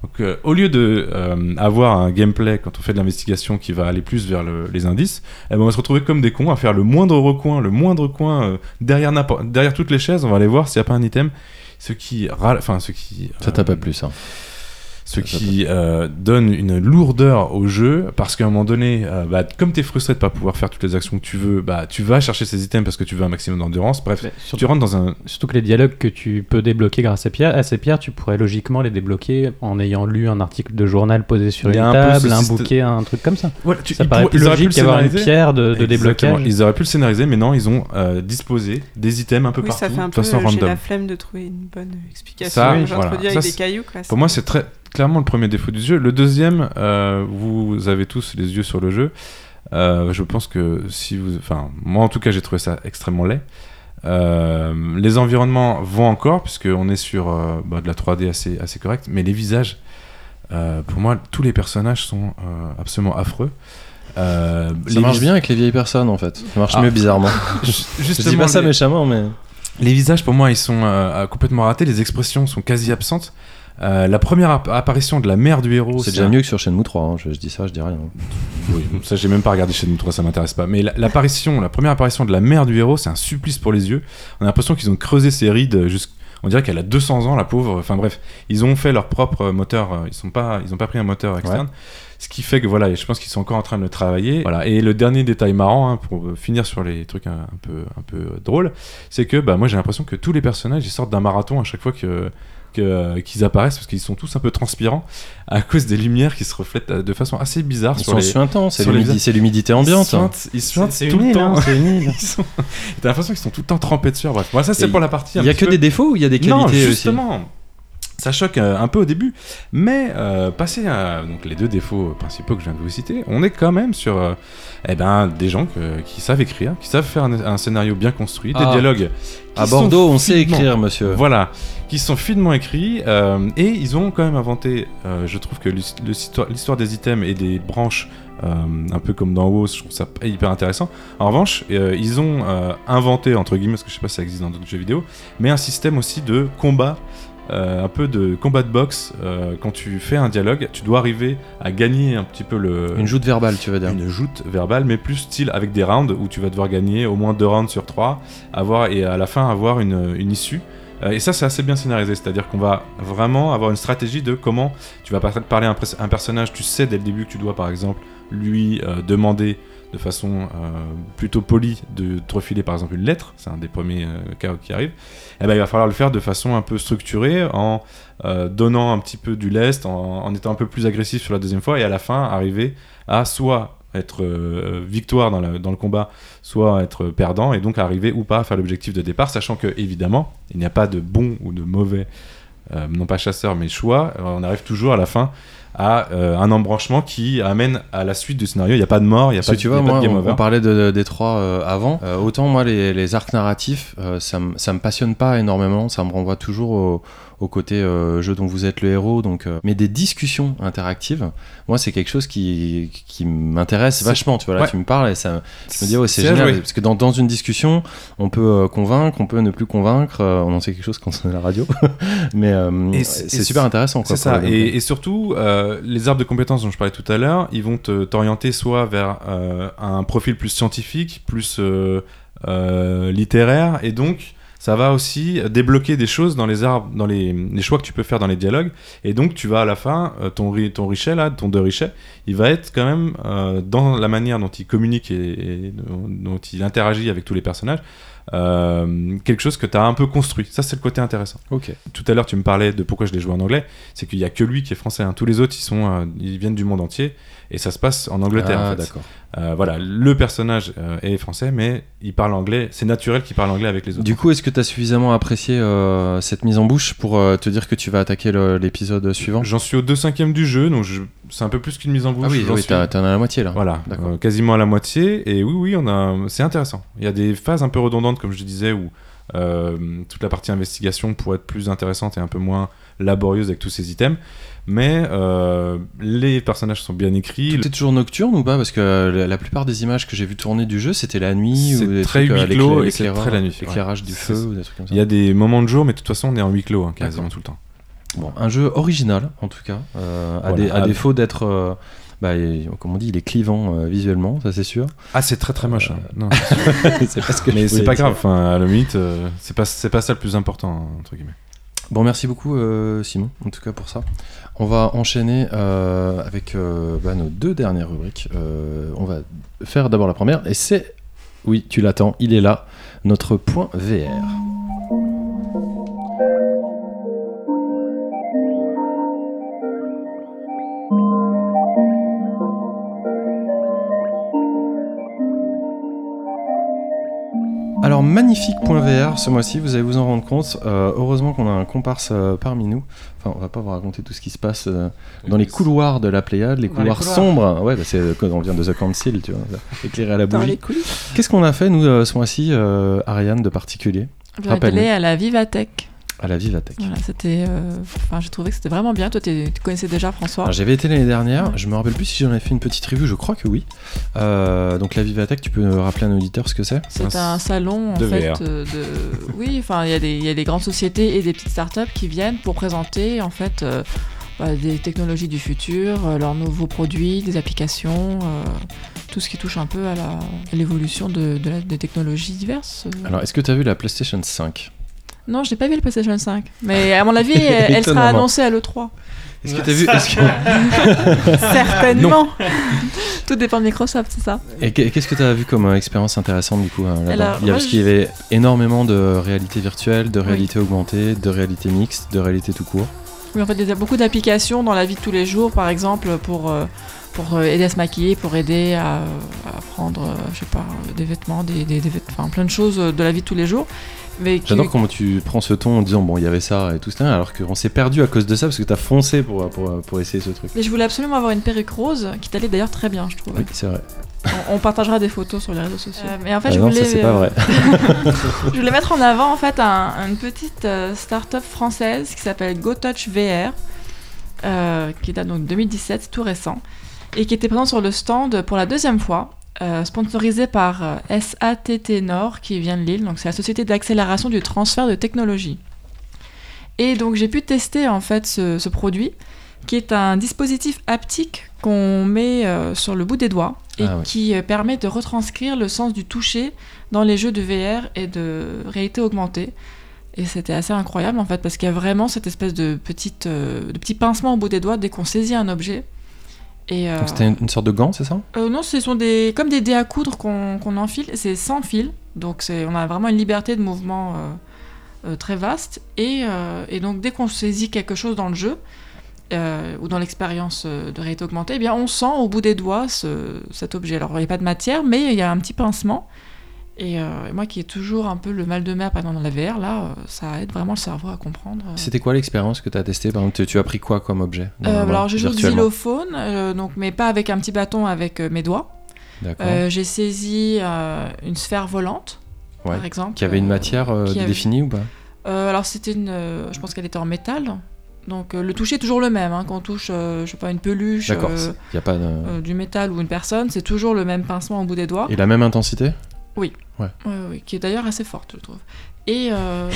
Donc, euh, au lieu de euh, avoir un gameplay quand on fait de l'investigation qui va aller plus vers le- les indices, eh ben, on va se retrouver comme des cons à faire le moindre recoin, le moindre coin euh, derrière, n'importe- derrière toutes les chaises. On va aller voir s'il n'y a pas un item. Ce qui, râle- enfin, ce qui, Ça t'a euh, pas plu ça. Ce qui euh, donne une lourdeur au jeu parce qu'à un moment donné, euh, bah, comme tu es frustré de pas pouvoir faire toutes les actions que tu veux, bah, tu vas chercher ces items parce que tu veux un maximum d'endurance. Bref, Mais tu surtout, rentres dans un. surtout que les dialogues que tu peux débloquer grâce à, pierre, à ces pierres, tu pourrais logiquement les débloquer en ayant lu un article de journal posé sur Il y une a un table, un bouquet, un truc comme ça. Voilà, tu- Ça paraît pourraient- plus ils auraient pu logique le d'avoir une scénariser. pierre de, de déblocage. Ils auraient pu le scénariser, mais non, ils ont euh, disposé des items un peu Oui, partout ça fait un de peu. façon J'ai random. la flemme de trouver une bonne explication. Ça, voilà. avec Ça, des cailloux. Quoi, Pour moi, c'est très clairement le premier défaut du jeu. Le deuxième, euh, vous avez tous les yeux sur le jeu. Euh, je pense que si vous. Enfin, moi en tout cas, j'ai trouvé ça extrêmement laid. Euh, les environnements vont encore, puisqu'on est sur bah, de la 3D assez, assez correcte, mais les visages, pour moi, tous les personnages sont absolument affreux. Ça les marche vis- bien avec les vieilles personnes en fait. Ça marche Ah. mieux bizarrement. Je Justement, dis pas ça méchamment, mais. Les visages, pour moi, ils sont euh, complètement ratés. Les expressions sont quasi absentes. Euh, la première app- apparition de la mère du héros, C'est déjà mieux que sur Shenmue 3. hein. Je, je dis ça, je dis rien. Oui, ça j'ai même pas regardé chez nous 3, ça m'intéresse pas. Mais la- l'apparition, la première apparition de la mère du héros, c'est un supplice pour les yeux. On a l'impression qu'ils ont creusé ses rides jusqu'- On dirait qu'elle a 200 ans, la pauvre. Enfin bref, ils ont fait leur propre moteur. euh, Ils sont pas, ils ont pas pris un moteur externe. Ce qui fait que voilà, je pense qu'ils sont encore en train de le travailler. Voilà. Et le dernier détail marrant, hein, pour euh, finir sur les trucs un, un peu, un peu euh, drôles, c'est que bah, moi j'ai l'impression que tous les personnages ils sortent d'un marathon à chaque fois que euh, qu'ils apparaissent parce qu'ils sont tous un peu transpirants à cause des lumières qui se reflètent euh, de façon assez bizarre Ils sur sont les suintants, c'est l'humidité ambiante. Ils suintent, ils suintent tout une le île, temps. hein, T'as l'impression qu'ils sont tout le temps trempés de sueur. Bref, moi ça c'est pour la partie. Il y a que peu- des défauts ou il y a des non, qualités aussi justement. Ça choque euh, un peu au début, mais euh, passé à donc, les deux défauts principaux que je viens de vous citer, on est quand même sur euh, eh ben, des gens que- qui savent écrire, qui savent faire un, un scénario bien construit, des Ah. dialogues. À Bordeaux, on sait écrire, monsieur. Voilà, qui sont finement écrits euh, et ils ont quand même inventé. je trouve que l'his- l'histoire l'histoire des items et des branches, un peu comme dans WoW, je trouve ça hyper intéressant. En revanche, ils ont inventé entre guillemets, parce que je sais pas si ça existe dans d'autres jeux vidéo, mais un système aussi de combat. Euh, un peu de combat de boxe euh, quand tu fais un dialogue tu dois arriver à gagner un petit peu le Une joute verbale, tu veux dire. une joute verbale, mais plus style avec des rounds où tu vas devoir gagner au moins deux rounds sur trois, avoir et à la fin avoir une, une issue. Euh, et ça, c'est assez bien scénarisé, c'est-à-dire qu'on va vraiment avoir une stratégie de comment tu vas par- parler à un, personnage. Tu sais dès le début que tu dois, par exemple, lui euh, demander de façon euh, plutôt polie de te refiler par exemple une lettre, c'est un des premiers euh, cas qui arrive, et ben il va falloir le faire de façon un peu structurée en euh, donnant un petit peu du lest, en, étant un peu plus agressif sur la deuxième fois, et à la fin arriver à soit être victoire dans, le combat, soit être perdant, et donc arriver ou pas à faire l'objectif de départ, sachant que évidemment il n'y a pas de bon ou de mauvais, non pas chasseur mais choix, on arrive toujours à la fin à euh, un embranchement qui amène à la suite du scénario. Il n'y a pas de mort, il n'y a Parce pas de, tu vois, moi, de game on, over. on parlait de, de- des trois euh, avant. Euh, autant moi, les, les arcs narratifs, ça, me- ça me passionne pas énormément. Ça me renvoie toujours au, au côté euh, jeu dont vous êtes le héros. Donc, euh, mais des discussions interactives, moi, c'est quelque chose qui, qui m'intéresse vachement. Tu vois, là, ouais. tu me parles et ça, je me dis, ouais, c'est génial. Parce que dans, dans une discussion, on peut euh, convaincre, on peut ne plus convaincre. on en sait quelque chose quand on est à la radio. mais c'est super intéressant. C'est ça. Et, et surtout, les arbres de compétences dont je parlais tout à l'heure, ils vont te- t'orienter soit vers un profil plus scientifique, plus euh, littéraire, et donc ça va aussi débloquer des choses dans les arbres, dans les, les choix que tu peux faire dans les dialogues. Et donc tu vas à la fin, euh, ton, ton richet là, ton de richet, il va être quand même euh, dans la manière dont il communique et, et dont, il interagit avec tous les personnages. euh, quelque chose que tu as un peu construit. Ça, c'est le côté intéressant. Ok. Tout à l'heure, tu me parlais de pourquoi je l'ai joué en anglais. C'est qu'il y a que lui qui est français. hein. Tous les autres, ils, sont, euh, ils viennent du monde entier. Et ça se passe en Angleterre. Ah, en fait. d'accord. Euh, voilà, le personnage euh, est français, mais il parle anglais. C'est naturel qu'il parle anglais avec les autres. Du coup, est-ce que tu as suffisamment apprécié euh, cette mise en bouche pour te dire que tu vas attaquer l'épisode suivant? J'en suis au 2 cinquième du jeu, donc je- c'est un peu plus qu'une mise en bouche. Ah oui, suis- t'en as la moitié là. Voilà, quasiment à la moitié. Et oui, oui, on a, c'est intéressant. Il y a des phases un peu redondantes, comme je disais, où toute la partie investigation pourrait être plus intéressante et un peu moins laborieuse avec tous ces items. Mais euh, les personnages sont bien écrits. Tout est toujours nocturne ou pas? Parce que euh, la, plupart des images que j'ai vu tourner du jeu, c'était la nuit ou des très trucs, euh, huis clos et c'est très la nuit. l'éclairage ouais. du feu ou des trucs comme ça. Il y a des moments de jour, mais de toute façon, on est en huis clos hein, quasiment tout le temps. Bon, un jeu original en tout cas, euh, à, Ah, défaut d'être, euh, bah, comme on dit, il est clivant euh, visuellement, ça c'est sûr. Ah, c'est très très moche. hein. Non, c'est pas ce que mais c'est pas grave. Enfin, à la limite, c'est pas pas ça le plus important hein, entre guillemets. Bon, merci beaucoup euh, Simon, en tout cas pour ça. On va enchaîner euh, avec euh, bah, nos deux dernières rubriques. On va faire d'abord la première, et c'est, oui, tu l'attends, il est là, notre point VR. Alors magnifique.vr ce mois-ci, vous allez vous en rendre compte. Euh, heureusement qu'on a un comparse euh, parmi nous. Enfin, on va pas vous raconter tout ce qui se passe euh, dans les couloirs de la Pléiade, les couloirs, les couloirs. sombres. Ouais, bah, c'est euh, quand on vient de The Council, tu vois, éclairé à la bougie. Qu'est-ce qu'on a fait nous euh, ce mois-ci, euh, Ariane, de particulier? Je vais Rappelle-nous. aller à la Vivatech. À la Vivatech. Voilà, c'était. euh, Enfin, j'ai trouvé que c'était vraiment bien. Toi, tu connaissais déjà François. Alors, J'avais été l'année dernière, je me rappelle plus si j'en avais fait une petite review, je crois que oui. Euh, donc la Vivatech, tu peux rappeler à un auditeur ce que c'est C'est un salon en de fait VR. euh, de. Oui, enfin, il y, a des- il y a des grandes sociétés et des petites startups qui viennent pour présenter en fait euh, bah, des technologies du futur, euh, leurs nouveaux produits, des applications, euh, tout ce qui touche un peu à la- à l'évolution de, de la- des technologies diverses. Alors, est-ce que tu as vu la PlayStation 5 Non, je n'ai pas vu le PlayStation 5, mais à mon avis, elle, elle sera annoncée à l'E3. Est-ce que tu as vu que- Certainement. Tout dépend de Microsoft, c'est ça. Et qu'est- qu'est-ce que tu as vu comme euh, expérience intéressante du coup hein, là-bas? Alors, Il y a parce qu'il y avait énormément de réalité virtuelle, de réalité augmentée, de réalité mixte, de réalité tout court. Oui, en fait, il y a beaucoup d'applications dans la vie de tous les jours, par exemple, pour, euh, pour euh, aider à se maquiller, pour aider à, à prendre, je sais pas, des vêtements, des, des, des vêt- enfin, plein de choses de la vie de tous les jours. J'adore comment tu prends ce ton en disant bon il y avait ça et tout ça alors qu'on s'est perdu à cause de ça parce que t'as foncé pour, pour, pour essayer ce truc. Mais je voulais absolument avoir une perruque rose qui t'allait d'ailleurs très bien, je trouve. Oui c'est vrai. On, on partagera des photos sur les réseaux sociaux. Euh, mais en fait, Ah je non, voulais. ça, c'est pas euh, vrai. je voulais mettre en avant en fait un- une petite euh, start-up française qui s'appelle GoTouch VR, euh, qui date donc de 2017, c'est tout récent, et qui était présente sur le stand pour la deuxième fois. Euh, sponsorisée par euh, SATT Nord qui vient de Lille, donc c'est la société d'accélération du transfert de technologie. Et donc j'ai pu tester en fait ce, ce produit qui est un dispositif haptique qu'on met euh, sur le bout des doigts et Ah ouais. qui permet de retranscrire le sens du toucher dans les jeux de VR et de réalité augmentée. Et c'était assez incroyable en fait parce qu'il y a vraiment cette espèce de petite de petit pincement au bout des doigts dès qu'on saisit un objet. Euh, c'était une, sorte de gant c'est ça? Euh, non, ce sont des comme des dés à coudre qu'on qu'on enfile. C'est sans fil, donc on a vraiment une liberté de mouvement euh, très vaste. Et, et donc dès qu'on saisit quelque chose dans le jeu ou dans l'expérience de réalité augmentée, eh bien on sent au bout des doigts ce- cet objet. Alors il n'y a pas de matière, mais il y a un petit pincement. Et euh, moi qui ai toujours un peu le mal de mer par exemple dans la VR, là, euh, ça aide vraiment le cerveau à comprendre. euh, C'était quoi l'expérience que t'as testé Par exemple tu, tu as pris quoi comme objet euh, alors j'ai joué au virtuellement? xylophone, euh, donc, mais pas avec un petit bâton, avec mes doigts. J'ai saisi une sphère volante, Ouais. par exemple. Qui avait une matière avait- définie ou pas? Alors c'était une, je pense qu'elle était en métal. Donc euh, le toucher est toujours le même. hein. Quand on touche, euh, je sais pas, une peluche, euh, y a pas de- du métal ou une personne, c'est toujours le même pincement au bout des doigts. Et la même intensité? Oui. Ouais. Qui est d'ailleurs assez forte, je trouve. Et, euh,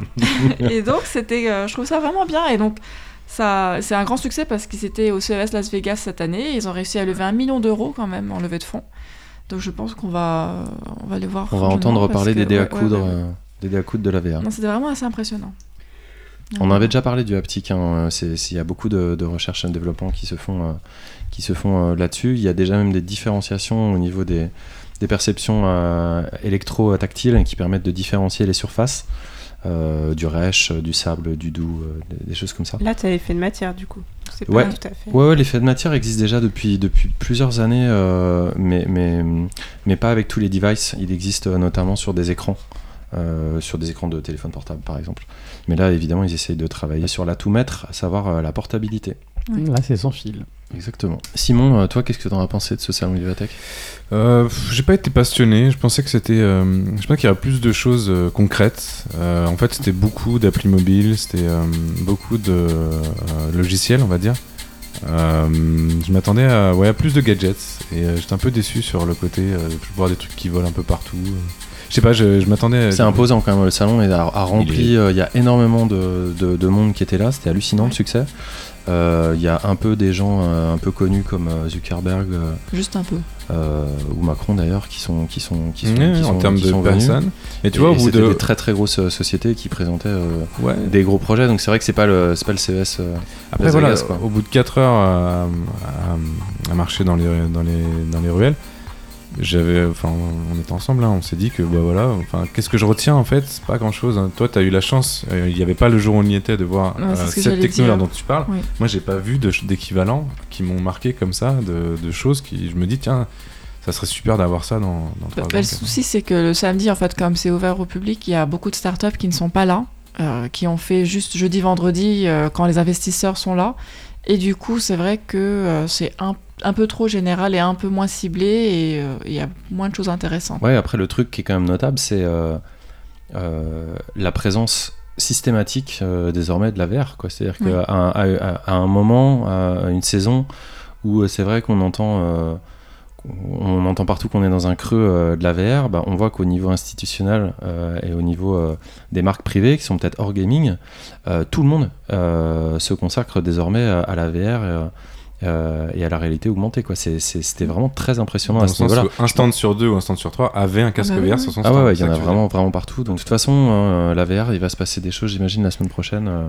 et donc, c'était, euh, je trouve ça vraiment bien. Et donc, ça, c'est un grand succès parce qu'ils étaient au CES Las Vegas cette année. Ils ont réussi à lever un million d'euros quand même en levée de fonds. Donc, je pense qu'on va, on va les voir. On va entendre parler que- des dés à ouais, ouais, coudre, ouais. euh, des dés à coudre de la VR. Non, c'était vraiment assez impressionnant. On avait déjà parlé du haptique. hein, Il y a beaucoup de, de recherches et de développement qui se font, qui se font là-dessus. Il y a déjà même des différenciations au niveau des, des perceptions euh, électro-tactiles qui permettent de différencier les surfaces euh, du rêche, du sable, du doux, euh, des, des choses comme ça. Là, tu avais fait de matière, du coup. C'est pas Ouais. tout à fait. ouais, ouais, l'effet de matière existe déjà depuis, depuis plusieurs années, euh, mais, mais, mais pas avec tous les devices. Il existe euh, notamment sur des écrans, euh, sur des écrans de téléphone portable par exemple. Mais là, évidemment, ils essayent de travailler sur la tout maître, à savoir euh, la portabilité. Là, c'est sans fil. Exactement. Simon, euh, toi, qu'est-ce que t'en as pensé de ce salon Vivatech Euh, j'ai pas été passionné. Je pensais que c'était. euh, je pensais qu'il y aurait plus de choses euh, concrètes. Euh, en fait, c'était beaucoup d'applis mobiles, c'était euh, beaucoup de euh, logiciels, on va dire. Euh, je m'attendais à, ouais, à plus de gadgets et euh, j'étais un peu déçu sur le côté euh, de voir des trucs qui volent un peu partout. Je sais pas, je, je m'attendais. à- C'est imposant quand même, le salon est a, a rempli, Il euh, est- y a énormément de, de- de monde qui était là, c'était hallucinant le succès. Euh, Il y a un peu des gens euh, un peu connus comme euh, Zuckerberg euh, Juste un peu. euh, ou Macron d'ailleurs qui sont qui sont qui sont, qui en sont- termes qui de sont venus. personnes. Et tu vois, au bout c'était de- des très très grosses euh, sociétés qui présentaient euh, Ouais. des gros projets donc c'est vrai que c'est pas le c'est pas le CES euh, Après Las voilà, Vegas, quoi. au bout de 4 heures à, à- à marcher dans les, dans les, dans les ruelles, j'avais, enfin, on était ensemble, là, on s'est dit que, bah voilà, enfin, qu'est-ce que je retiens en fait? C'est pas grand chose. Toi, t'as eu la chance, euh, il n'y avait pas le jour où on y était de voir Ouais, euh, ce cette j'allais techno là dire. dont tu parles. Oui. Moi, j'ai pas vu d'équivalent qui m'ont marqué comme ça, de, de choses qui, je me dis, tiens, ça serait super d'avoir ça dans, dans Bah, 3 bah, le souci, c'est que le samedi, en fait, comme c'est ouvert au public, il y a beaucoup de startups qui ne sont pas là, euh, qui ont fait juste jeudi, vendredi, quand les investisseurs sont là. Et du coup, c'est vrai que c'est un, un peu trop général et un peu moins ciblé, et euh, il y a moins de choses intéressantes. Ouais, après, le truc qui est quand même notable, c'est euh, euh, la présence systématique euh, désormais de la VR. C'est-à-dire Oui. qu'à un, à- à- à un moment, à une saison, où euh, c'est vrai qu'on entend, euh, on entend partout qu'on est dans un creux euh, de la VR, bah, on voit qu'au niveau institutionnel euh, et au niveau euh, des marques privées, qui sont peut-être hors gaming, euh, tout le monde euh, se consacre désormais à, la VR. euh, euh, et à la réalité augmentée quoi C'est- c'est- c'était vraiment très impressionnant Dans à ce niveau-là un stand sur deux ou un stand sur trois avait un casque Ah bah VR oui. sur son ah stand. ouais, ouais, il y en a vraiment, vraiment partout. Donc de toute façon, hein, la VR, il va se passer des choses, j'imagine, la semaine prochaine. euh,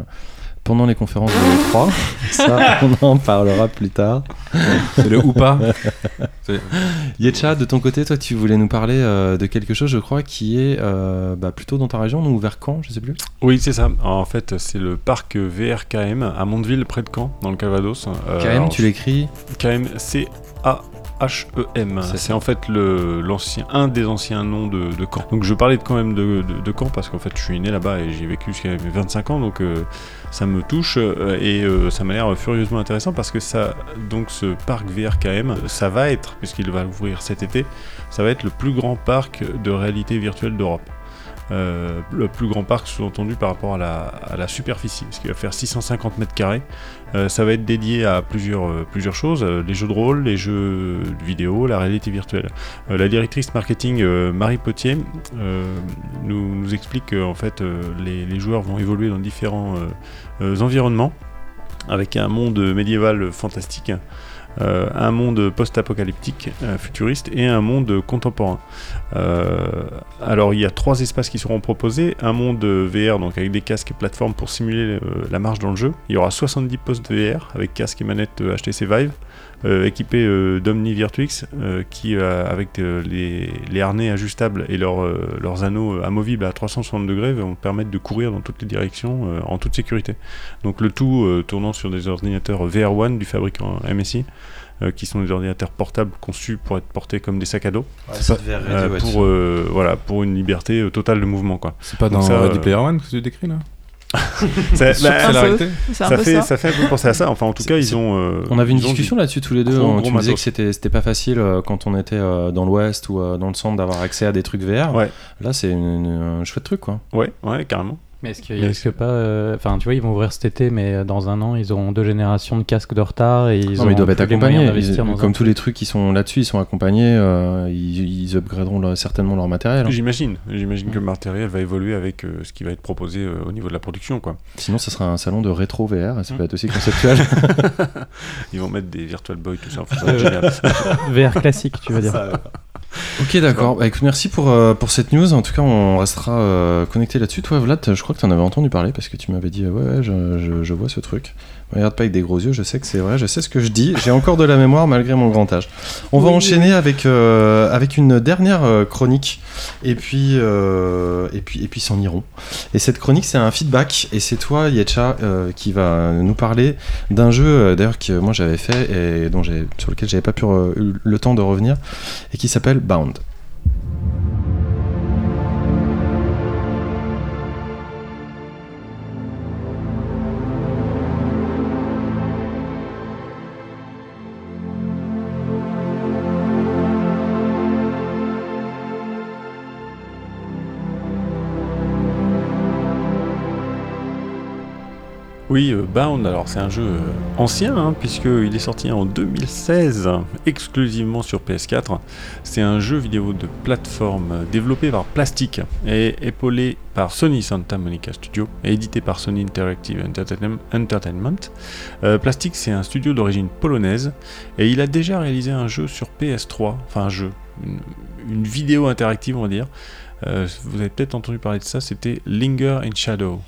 pendant les conférences de l'E3. Ça, on en parlera plus tard. C'est le ou pas. Yetcha, de ton côté, toi, tu voulais nous parler euh, de quelque chose, je crois, qui est euh, bah, plutôt dans ta région, ou vers Caen, je sais plus. Oui, c'est ça. En fait, c'est le parc VRKM à Mondeville, près de Caen, dans le Calvados. Euh, KM, alors, tu l'écris KM, c'est A. H-E-M, C'est c'est en fait le, l'ancien, un des anciens noms de, de Caen. Donc je parlais de quand même de, de, de Caen parce qu'en fait je suis né là-bas et j'ai vécu jusqu'à mes 25 ans donc euh, ça me touche euh, et euh, ça m'a l'air furieusement intéressant parce que ça, donc ce parc VRKM, ça va être, puisqu'il va ouvrir cet été, ça va être le plus grand parc de réalité virtuelle d'Europe. Euh, le plus grand parc sous-entendu par rapport à la, à la superficie, parce qu'il va faire 650 mètres carrés. Euh, ça va être dédié à plusieurs, euh, choses, euh, les jeux de rôle, les jeux vidéo, la réalité virtuelle. La directrice marketing Marie Potier nous, explique que en fait, les, joueurs vont évoluer dans différents environnements, avec un monde médiéval fantastique, euh, un monde post-apocalyptique euh, futuriste et un monde contemporain. Euh, alors il y a trois espaces qui seront proposés, un monde VR donc avec des casques et plateformes pour simuler la marche dans le jeu. Il y aura 70 postes VR avec casque et manette HTC Vive. Euh, équipés euh, d'Omni Virtuix euh, qui euh, avec euh, les, les harnais ajustables et leurs, euh, leurs anneaux amovibles à 360 degrés vont permettre de courir dans toutes les directions euh, en toute sécurité. Donc le tout euh, tournant sur des ordinateurs VR1 du fabricant MSI euh, qui sont des ordinateurs portables conçus pour être portés comme des sacs à dos euh, pour euh, voilà pour une liberté euh, totale de mouvement quoi. C'est pas Donc dans ça, Ready Player One que tu décris là? Ça, bah, fait ça. ça fait un peu penser à ça. Enfin en tout cas ils ont euh, On avait une discussion là-dessus tous les deux. gros, hein, gros tu me disais que c'était c'était pas facile euh, quand on était euh, dans l'Ouest ou euh, dans le centre d'avoir accès à des trucs VR. Ouais. Là, c'est un chouette truc, quoi. Ouais ouais carrément. Mais est-ce qu'il Mais risque pas. euh, Enfin, tu vois, ils vont ouvrir cet été, mais euh, dans un an, ils auront deux générations de casques de retard et ils, non, mais ils doivent être accompagnés. Ils- comme tous les trucs qui sont là-dessus, ils sont accompagnés. euh, ils, ils upgraderont leur- certainement leur matériel. hein. J'imagine j'imagine que le matériel va évoluer avec euh, ce qui va être proposé euh, au niveau de la production quoi. Sinon, ça sera un salon de rétro VR. Ça peut être aussi conceptuel. Ils vont mettre des Virtual Boy tout ça. Ça. VR classique, tu veux dire. Ok, d'accord. Bah, écoute, merci pour, euh, pour cette news. En tout cas, on restera euh, connecté là-dessus. Toi, Vlad, je crois que tu en avais entendu parler parce que tu m'avais dit euh, Ouais, ouais, je, je- je vois ce truc. Regarde pas avec des gros yeux, je sais que c'est vrai, je sais ce que je dis. J'ai encore de la mémoire malgré mon grand âge. On va enchaîner avec, euh, avec une dernière euh, chronique et puis, euh, et, puis, et puis s'en iront. Et cette chronique, c'est un feedback. Et c'est toi, Yetcha, euh, qui va nous parler d'un jeu d'ailleurs que moi j'avais fait et dont j'ai, sur lequel j'avais pas pu eu le temps de revenir et qui s'appelle Bound. Oui, euh, Bound, alors c'est un jeu euh, ancien, hein, puisqu'il est sorti en 2016, exclusivement sur PS4. C'est un jeu vidéo de plateforme euh, développé par Plastic et épaulé par Sony Santa Monica Studio et édité par Sony Interactive Entertainment. Plastic, c'est un studio d'origine polonaise et il a déjà réalisé un jeu sur PS3, enfin un jeu, une vidéo interactive, on va dire. Euh, vous avez peut-être entendu parler de ça, c'était Linger in Shadow.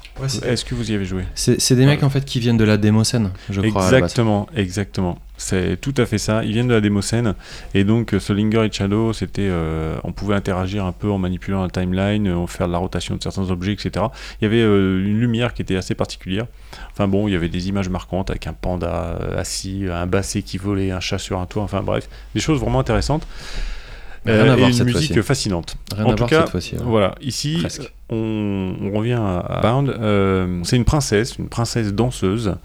Est-ce que vous y avez joué? C'est, des mecs en fait qui viennent de la démo scène, je crois. Exactement, exactement. C'est tout à fait ça. Ils viennent de la démo scène. Et donc, euh, ce Linger et Shadow, c'était. euh, on pouvait interagir un peu en manipulant la timeline, euh, faire de la rotation de certains objets, etc. Il y avait euh, une lumière qui était assez particulière. Enfin bon, il y avait des images marquantes avec un panda assis, un basset qui volait, un chat sur un toit, enfin bref, des choses vraiment intéressantes. Rien à Euh, voir et une musique fascinante. Rien en à tout voir cas, cette fois-ci, alors. voilà, ici, on, on revient à, à Bound. Euh, c'est une princesse, une princesse danseuse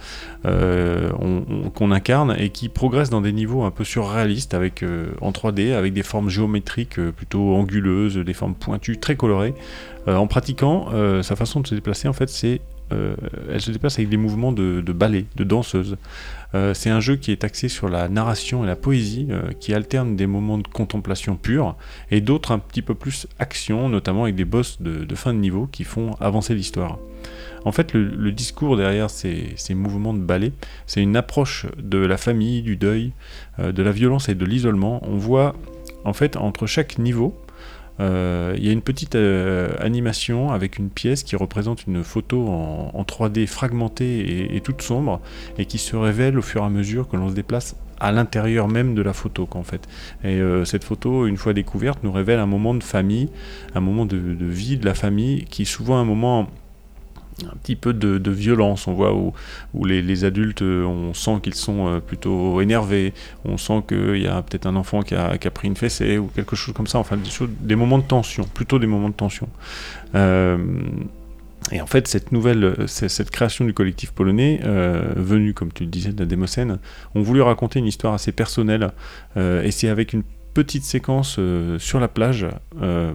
euh, on- on- qu'on incarne et qui progresse dans des niveaux un peu surréalistes avec euh, en 3D, avec des formes géométriques plutôt anguleuses, des formes pointues, très colorées. En pratiquant, sa façon de se déplacer, en fait, c'est elle se déplace avec des mouvements de, de ballet, de danseuse. Euh, c'est un jeu qui est axé sur la narration et la poésie, euh, qui alterne des moments de contemplation pure et d'autres un petit peu plus action, notamment avec des boss de, fin de niveau qui font avancer l'histoire. En fait, le, discours derrière ces, mouvements de ballet, c'est une approche de la famille, du deuil, euh, de la violence et de l'isolement. On voit, en fait, entre chaque niveau, il y a une petite euh, animation avec une pièce qui représente une photo en, en 3D fragmentée et, et toute sombre et qui se révèle au fur et à mesure que l'on se déplace à l'intérieur même de la photo qu'en fait. Et euh, cette photo, une fois découverte, nous révèle un moment de famille, un moment de, de vie de la famille qui est souvent un moment un petit peu de, violence. On voit où, les, adultes, euh, on sent qu'ils sont euh, plutôt énervés. On sent qu'il y a peut-être un enfant qui a, pris une fessée ou quelque chose comme ça. Enfin, des, moments de tension, plutôt des moments de tension. Euh, et en fait, cette nouvelle, cette création du collectif polonais, euh, venue, comme tu le disais, de la Démocène, ont voulu raconter une histoire assez personnelle. et c'est avec une petite séquence sur la plage,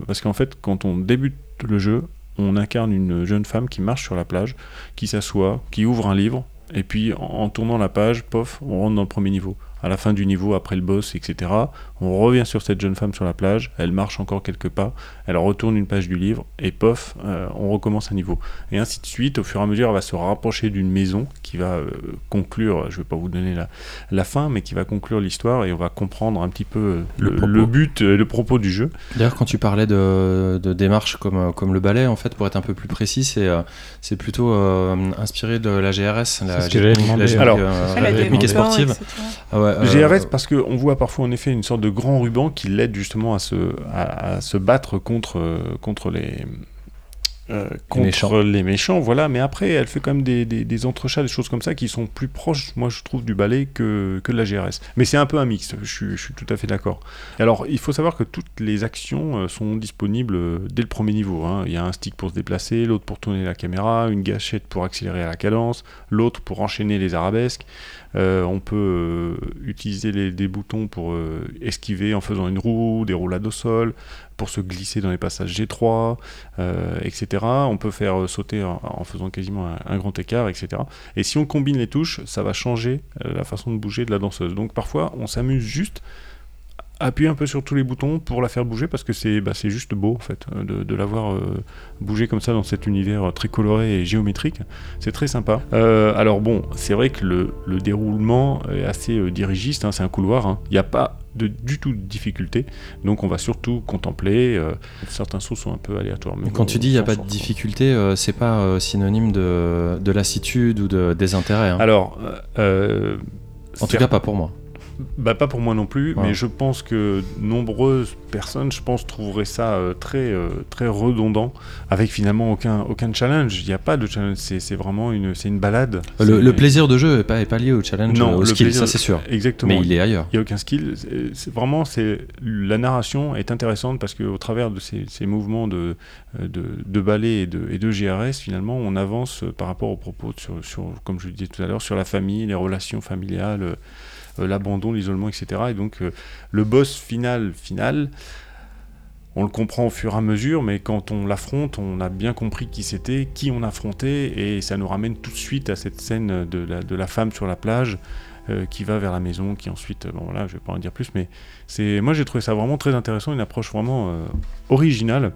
parce qu'en fait, quand on débute le jeu, on incarne une jeune femme qui marche sur la plage, qui s'assoit, qui ouvre un livre, et puis en, tournant la page, pof, on rentre dans le premier niveau. À la fin du niveau, après le boss, etc., on revient sur cette jeune femme sur la plage, elle marche encore quelques pas, elle retourne une page du livre, et pof, euh, on recommence un niveau. Et ainsi de suite, au fur et à mesure, elle va se rapprocher d'une maison qui va euh, conclure, je ne vais pas vous donner la, la fin, mais qui va conclure l'histoire, et on va comprendre un petit peu euh, Le le, le but, euh, le propos du jeu. D'ailleurs, quand tu parlais de, de démarches comme, comme le ballet, en fait, pour être un peu plus précis, c'est euh, c'est plutôt euh, inspiré de la GRS, la, demander. la Alors, rythmique et sportive. etc. Ah ouais, GRS parce qu'on voit parfois en effet une sorte de grand ruban qui l'aide justement à se, à, à se battre contre, euh, contre les. euh, contre méchants. les méchants, voilà, mais après elle fait quand même des, des, des entrechats, des choses comme ça qui sont plus proches, moi je trouve, du ballet que, que de la GRS. Mais c'est un peu un mix, je, suis- je suis tout à fait d'accord. Alors il faut savoir que toutes les actions euh, sont disponibles dès le premier niveau. hein. Il y a un stick pour se déplacer, l'autre pour tourner la caméra, une gâchette pour accélérer à la cadence, l'autre pour enchaîner les arabesques. Euh, on peut euh, utiliser des boutons pour euh, esquiver en faisant une roue, des roulades au sol, pour se glisser dans les passages G3, euh, etc. On peut faire sauter en, faisant quasiment un, grand écart, etc. Et si on combine les touches, ça va changer la façon de bouger de la danseuse. Donc parfois, on s'amuse juste appuyer un peu sur tous les boutons pour la faire bouger parce que c'est bah, juste beau en fait euh, de, de la voir euh, bouger comme ça dans cet univers euh, très coloré et géométrique. C'est très sympa. Euh, alors bon, c'est vrai que le, le déroulement est assez euh, dirigiste, hein, c'est un couloir. hein. Il n'y a pas de, du tout de difficulté, donc on va surtout contempler. certains sauts sont un peu aléatoires. mais Quand bon, tu dis il n'y a pas de difficulté, c'est pas synonyme de, de lassitude ou de désintérêt. hein. Alors, en tout cas, pas pour moi. Bah pas pour moi non plus, Ouais. mais je pense que nombreuses personnes, je pense, trouveraient ça euh, très euh, très redondant, avec finalement aucun aucun challenge. Il n'y a pas de challenge, c'est c'est vraiment une c'est une balade. Le, plaisir de jeu est pas, est pas lié au challenge, Non, au le skill, plaisir- ça c'est sûr. Exactement. Mais il est ailleurs. Il n'y a aucun skill. C'est- vraiment, c'est la narration est intéressante parce qu'au travers de ces, ces mouvements de, euh, de, de ballet et de, et de GRS, finalement, on avance euh, par rapport aux propos sur, sur, comme je le disais tout à l'heure, sur la famille, les relations familiales, euh, euh, l'abandon, l'isolement, etc. Et donc, euh, le boss final, final, on le comprend au fur et à mesure, mais quand on l'affronte, on a bien compris qui c'était, qui on affrontait, et ça nous ramène tout de suite à cette scène de la, femme sur la plage euh, qui va vers la maison, qui ensuite, euh, bon voilà, je vais pas en dire plus, mais c'est, moi j'ai trouvé ça vraiment très intéressant, une approche vraiment euh, originale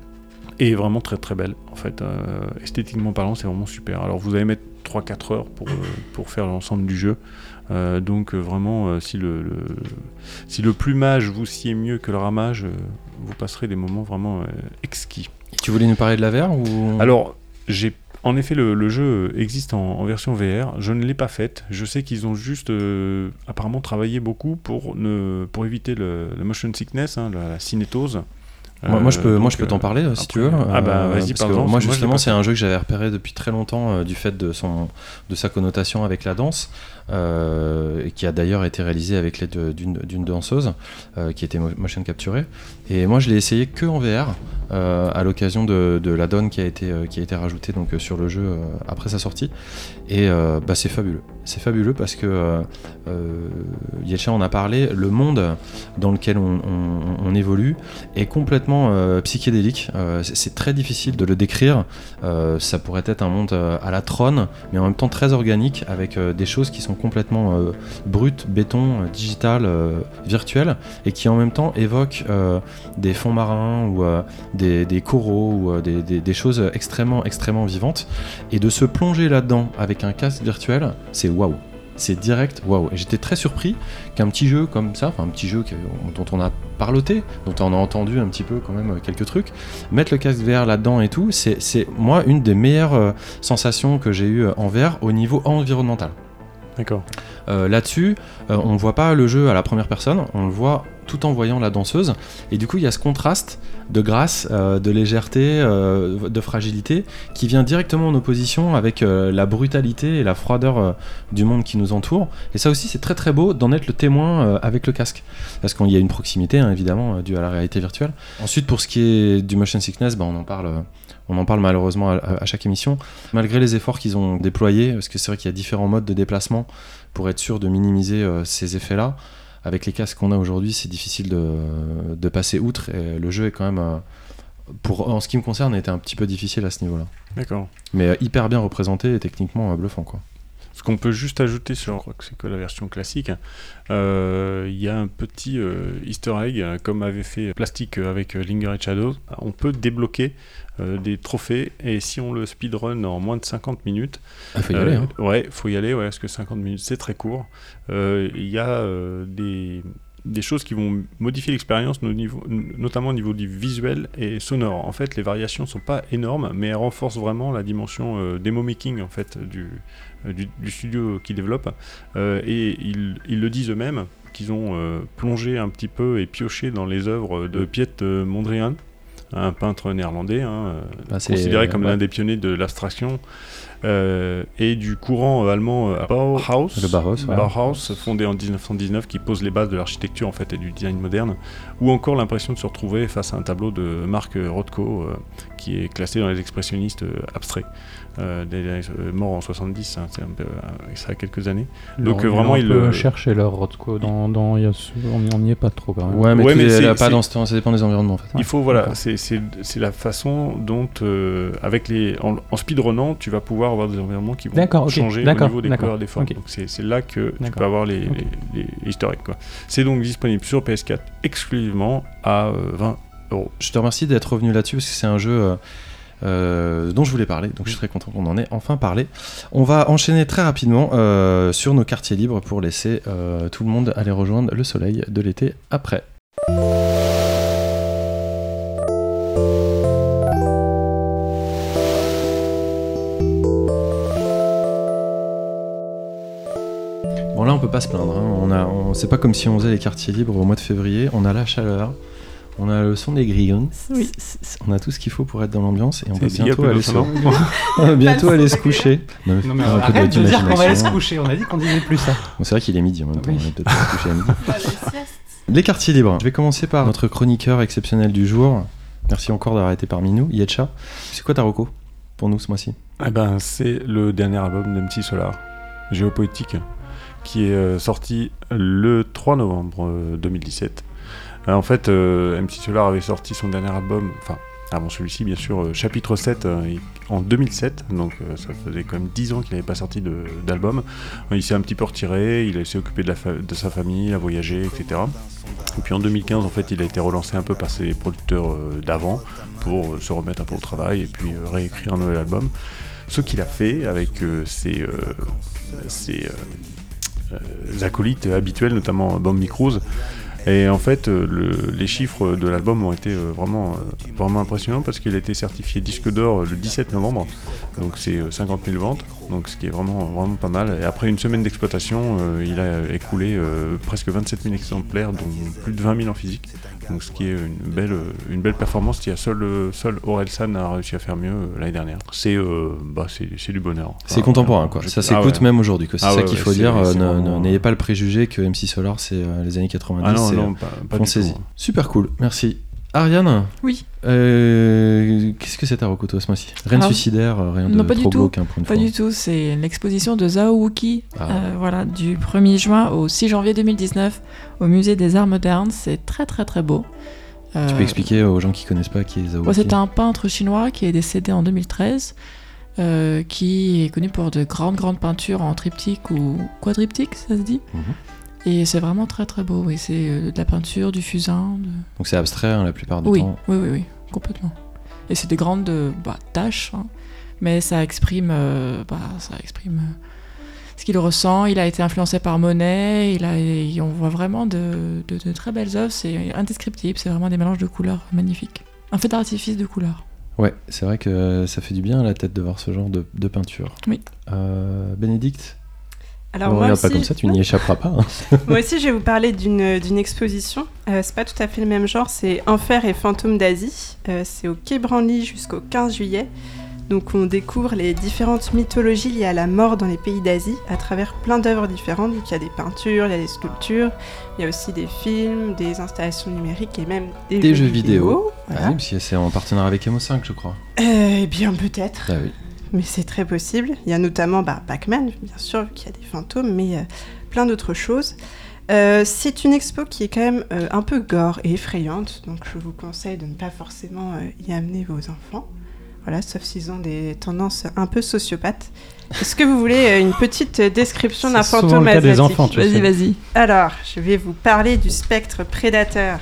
et vraiment très très belle. En fait, Euh, esthétiquement parlant, c'est vraiment super. Alors vous allez mettre 3-4 heures pour, euh, pour faire l'ensemble du jeu. Euh, donc euh, vraiment, euh, si, le, le- si le plumage vous sied mieux que le ramage, vous passerez des moments vraiment exquis. Et tu voulais nous parler de la VR ou? Alors, j'ai en effet, le, le jeu existe en, en version VR. Je ne l'ai pas faite. Je sais qu'ils ont juste euh, apparemment travaillé beaucoup pour, ne, pour éviter le, le motion sickness, hein, la, la cinétose. Moi, moi, je peux, Euh, moi, donc, je peux t'en euh, parler euh, si tu veux. Ah bah vas-y, parce que pardon. Moi, justement, c'est un jeu que j'avais repéré depuis très longtemps du fait de, son, de sa connotation avec la danse, et qui a d'ailleurs été réalisé avec l'aide de- d'une danseuse qui était mo- motion capturée. Et moi, je l'ai essayé que en VR à l'occasion de, de la donne qui a été, qui a été rajoutée donc, sur le jeu après sa sortie. Et bah, c'est fabuleux. C'est fabuleux parce que euh, en a parlé. Le monde dans lequel on, évolue est complètement euh, psychédélique. Euh, c'est- très difficile de le décrire. Euh, ça pourrait être un monde à la trône, mais en même temps très organique, avec des choses qui sont complètement brutes, béton, digitales, euh, virtuelles, et qui en même temps évoquent des fonds marins ou des, coraux ou des, des- des choses extrêmement, extrêmement vivantes. Et de se plonger là-dedans avec un casque virtuel, c'est waouh. C'est direct, waouh. Et j'étais très surpris qu'un petit jeu comme ça, enfin un petit jeu dont on a parloté, dont on a entendu un petit peu quand même euh, quelques trucs, mettre le casque VR là-dedans et tout, c'est moi une des meilleures euh, sensations que j'ai eues euh, en VR au niveau environnemental. D'accord. Euh, Là-dessus, euh, on ne voit pas le jeu à la première personne, on le voit tout en voyant la danseuse. Et du coup, il y a ce contraste de grâce, euh, de légèreté, euh, de fragilité, qui vient directement en opposition avec euh, la brutalité et la froideur du monde qui nous entoure. Et ça aussi, c'est très très beau d'en être le témoin avec le casque. Parce qu'il y a une proximité, hein, évidemment, due à la réalité virtuelle. Ensuite, pour ce qui est du motion sickness, bah, on en parle. on en parle malheureusement à, chaque émission. Malgré les efforts qu'ils ont déployés, parce que c'est vrai qu'il y a différents modes de déplacement pour être sûr de minimiser ces effets-là, avec les casques qu'on a aujourd'hui, c'est difficile de, de passer outre. Et le jeu est quand même, euh, pour, en ce qui me concerne, été un petit peu difficile à ce niveau-là. D'accord. Mais euh, hyper bien représenté et techniquement euh, bluffant. Quoi. Ce qu'on peut juste ajouter sur, je crois que c'est que la version classique, euh, il y a un petit euh, easter egg, comme avait fait Plastic euh, avec Linger et Shadows. On peut débloquer euh, des trophées et si on le speedrun en moins de 50 minutes, Ah, faut y aller, hein. ouais, faut y aller, ouais, parce que 50 minutes c'est très court. Il y a des des choses qui vont modifier l'expérience, notamment au niveau du visuel et sonore. En fait, les variations sont pas énormes, mais elles renforcent vraiment la dimension euh, demo making en fait du, du, du studio qui développe. Euh, et ils, ils le disent eux-mêmes qu'ils ont euh, plongé un petit peu et pioché dans les œuvres de Piet euh, Mondrian, un peintre néerlandais, hein, euh, Bah, considéré comme ouais. l'un des pionniers de l'abstraction. Euh, et du courant euh, allemand euh, Bauhaus, Le Bauhaus, ouais. Bauhaus, fondé en 1919, qui pose les bases de l'architecture en fait et du design moderne, ou encore l'impression de se retrouver face à un tableau de Marc Rothko, euh, qui est classé dans les expressionnistes euh, abstraits, euh, des- euh, mort en 70, hein, c'est un peu, euh, ça a quelques années. Donc euh, vraiment, il le chercher leur Rothko dans, dans il y a on n'y est pas trop quand même. Ouais, mais, Ouais, tu- mais elle a c'est- pas c'est- dans ce temps, ça dépend des environnements en fait. Il faut, voilà, c'est c'est- c'est la façon dont, euh, avec les, en, en speedrunnant, tu vas pouvoir avoir des environnements qui vont changer au niveau des couleurs des formes. Donc c'est c'est là que tu peux avoir les, Ok. les, quoi. C'est donc disponible sur PS4 exclusivement à euh, 20 euros. Je te remercie d'être revenu là-dessus parce que c'est un jeu euh, euh, dont je voulais parler, donc je suis très content qu'on en ait enfin parlé. On va enchaîner très rapidement euh, sur nos quartiers libres pour laisser euh, tout le monde aller rejoindre le soleil de l'été après. Là on peut pas se plaindre, hein. on a, on, c'est pas comme si on faisait les quartiers libres au mois de février, on a la chaleur, on a le son des grillons, Oui. on a tout ce qu'il faut pour être dans l'ambiance et on C'est- peut bientôt aller, se... non on va bientôt aller se coucher. Non, Non mais un peu arrête de dire qu'on va aller se d'imagination. coucher, on a dit qu'on disait plus ça. Bon, c'est vrai qu'il est midi en même temps, Oui. on va peut-être pas se coucher à midi. Les quartiers libres. Je vais commencer par notre chroniqueur exceptionnel du jour. Merci encore d'avoir été parmi nous, Yetcha. C'est quoi ta reco pour nous ce mois-ci? Eh ben, c'est le dernier album d'MT Solar, Géopoétique, qui est euh, sorti le 3 novembre euh, 2017. Euh, en fait, euh, MC Solar avait sorti son dernier album, enfin, avant celui-ci, bien sûr, euh, chapitre 7 euh, il- en 2007, donc euh, ça faisait quand même 10 ans qu'il n'avait pas sorti d'album. Euh, Il s'est un petit peu retiré, il s'est occupé de, sa famille, a voyagé, etc. Et puis en 2015, en fait, il a été relancé un peu par ses producteurs euh, d'avant pour euh, se remettre un peu au travail et puis euh, réécrire un nouvel album. Ce qu'il a fait avec euh, ses, euh, euh, euh, acolytes habituels, notamment Bambi Cruz. Et en fait, euh, le- les chiffres de l'album ont été euh, vraiment, euh, vraiment impressionnants parce qu'il a été certifié disque d'or euh, le 17 novembre. Donc c'est euh, 50 000 ventes, donc ce qui est vraiment, vraiment pas mal. Et après une semaine d'exploitation, euh, il a écoulé euh, presque 27 000 exemplaires, dont plus de 20 000 en physique. Donc ce qui est une belle, une belle performance. Il y a seul, seul Orelsan a réussi à faire mieux euh, l'année dernière. C'est euh, bah, c'est c'est du bonheur. C'est contemporain, quoi. Ça ah s'écoute ouais. même aujourd'hui. C'est Ah ça ouais, qu'il faut dire. euh, N'ayez pas le préjugé que MC Solar, c'est les années 90. Ah non, non, pas- pas foncez-y. tout. Super cool, merci. Ariane Oui. Euh, Qu'est-ce que c'est ta reco, toi, ce mois-ci? Rien de suicidaire, euh, rien de pas trop du tout. glauque, hein, pour une Pas fois. du tout. C'est l'exposition de Zhao Wuki, Ah. euh, voilà, du 1er juin au 6 janvier 2019 au musée des Arts modernes. C'est très très très beau. Tu peux expliquer aux gens qui connaissent pas qui est Zhao Wiki c'est un peintre chinois qui est décédé en 2013, euh, qui est connu pour de grandes, grandes peintures en triptyque ou quadriptyque, ça se dit? Mhm. Et c'est vraiment très, très beau. Oui, c'est euh, de la peinture, du fusain. de- Donc c'est abstrait hein, la plupart du Oui, temps. oui, oui, oui, complètement. Et c'est des grandes euh, bah, tâches, hein, mais ça exprime, euh, bah, ça exprime euh, ce qu'il ressent. Il a été influencé par Monet. Il a, et on voit vraiment de, de- de très belles œuvres. C'est indescriptible. C'est vraiment des mélanges de couleurs magnifiques. Un fait d'artifice de couleurs. Ouais, c'est vrai que ça fait du bien à la tête de voir ce genre de, de peinture. Oui. Euh, Bénédicte Alors, On moi regarde pas aussi- comme ça, tu n'y échapperas pas. hein. Moi aussi, je vais vous parler d'une d'une exposition. Euh, c'est pas tout à fait le même genre, c'est Enfer et fantômes d'Asie. Euh, c'est au Quai Branly jusqu'au 15 juillet. Donc, on découvre les différentes mythologies liées à la mort dans les pays d'Asie à travers plein d'œuvres différentes. Donc, il y a des peintures, il y a des sculptures, il y a aussi des films, des installations numériques et même des, Des jeux vidéo. Voilà. Ah oui, parce que c'est en partenariat avec MO5, je crois. Euh, eh bien, peut-être. Ah oui. Mais c'est très possible. Il y a notamment bah, Pac-Man, bien sûr, qui a des fantômes, mais euh, plein d'autres choses. Euh, c'est une expo qui est quand même euh, un peu gore et effrayante, donc je vous conseille de ne pas forcément euh, y amener vos enfants. Voilà, sauf s'ils ont des tendances un peu sociopathes. Est-ce que vous voulez une petite description d'un fantôme le cas des asiatique enfants, tu Vas-y, sais. vas-y. alors, je vais vous parler du spectre prédateur.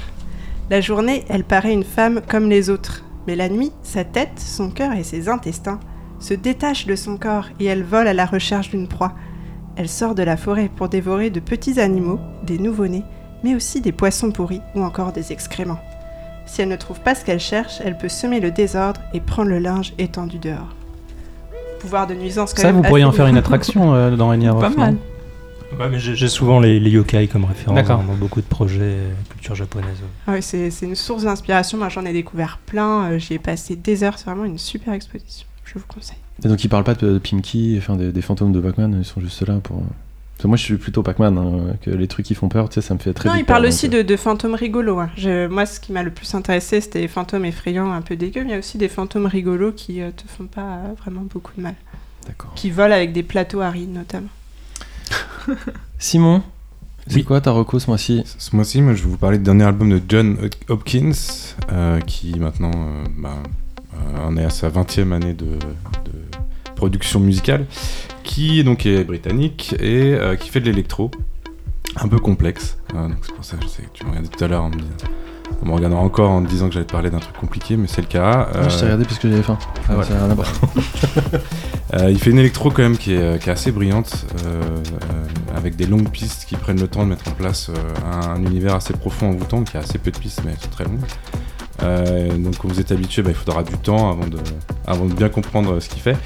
La journée, elle paraît une femme comme les autres. Mais la nuit, sa tête, son cœur et ses intestins se détachent de son corps et elle vole à la recherche d'une proie. Elle sort de la forêt pour dévorer de petits animaux, des nouveau-nés, mais aussi des poissons pourris ou encore des excréments. Si elle ne trouve pas ce qu'elle cherche, elle peut semer le désordre et prendre le linge étendu dehors. Pouvoir de nuisance quand Ça, même vous pourriez en faire une attraction euh, dans Enya Pas mal. Ouais, mais j'ai souvent les, les yokai comme référence hein, dans beaucoup de projets euh, culture japonaise. Ah oui, c'est c'est une source d'inspiration. Moi, j'en ai découvert plein. euh, J'y ai passé des heures. C'est vraiment une super exposition. Je vous conseille. Et donc ils parlent pas de, de enfin des, des fantômes de Pac-Man, ils sont juste là pour. Parce que moi je suis plutôt Pac-Man, hein, que les trucs qui font peur, tu sais, ça me fait très non, vite il parle peur, aussi euh. de, de fantômes rigolos. hein. Je- moi, ce qui m'a le plus intéressé, c'était les fantômes effrayants, un peu dégueux. Mais il y a aussi des fantômes rigolos qui euh, te font pas euh, vraiment beaucoup de mal. D'accord. Qui volent avec des plateaux arides, notamment. Simon, c'est Oui. quoi ta reco ce mois-ci? Ce mois-ci, moi, je vais vous parler du dernier album de John Hopkins, euh, qui maintenant euh, bah, euh, en est à sa 20e année de, de production musicale, qui donc est britannique et euh, qui fait de l'électro, un peu complexe. Euh, donc c'est pour ça que je sais que tu me regardais tout à l'heure en me, disant- me encore en me disant que j'allais te parler d'un truc compliqué, mais c'est le cas. Je t'ai regardé parce que j'avais faim. ah, Ouais, ça il fait une électro quand même qui est, qui est assez brillante, avec des longues pistes qui prennent le temps de mettre en place un, un univers assez profond en Woutan, qui a assez peu de pistes mais elles sont très longues. Euh, donc quand vous êtes habitué, bah, il faudra du temps avant de, bien comprendre ce qu'il fait.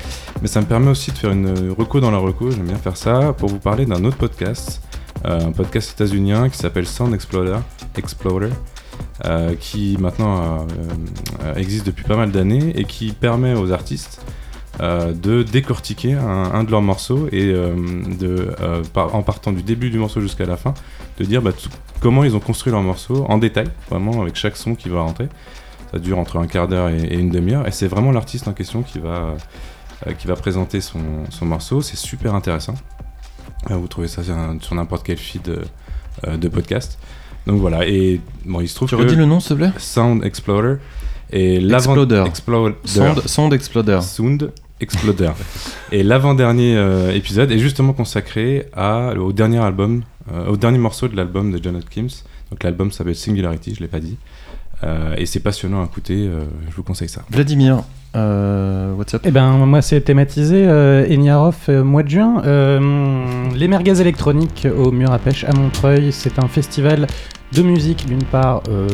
Mais ça me permet aussi de faire une reco dans la reco, j'aime bien faire ça, pour vous parler d'un autre podcast, euh, un podcast états-unien qui s'appelle Sound Explorer, Explorer euh, qui maintenant euh, euh, existe depuis pas mal d'années et qui permet aux artistes euh, de décortiquer un, de leurs morceaux et euh, euh, en partant du début du morceau jusqu'à la fin, de dire bah, tout- comment ils ont construit leur morceau en détail, vraiment avec chaque son qui va rentrer. Ça dure entre un quart d'heure et, et une demi-heure et c'est vraiment l'artiste en question qui va, euh, qui va présenter son, son morceau. C'est super intéressant. Euh, vous trouvez ça sur, n'importe quel feed euh, de podcast. Donc voilà, et bon, il se trouve Tu que redis le nom s'il te plaît? Sound Explorer et Exploder. Exploder. Sound, Sound Exploder. Sound Exploder. et l'avant-dernier euh, épisode est justement consacré à, au dernier album, euh, au dernier morceau de l'album de John Hopkins. Donc l'album s'appelle Singularity, je l'ai pas dit. Euh, et c'est passionnant à écouter, euh, je vous conseille ça. Vladimir, euh, what's up? Eh ben, moi, c'est thématisé euh, Eniarov, euh, mois de juin. Euh, les merguez électroniques au mur à pêche à Montreuil. C'est un festival de musique, d'une part euh,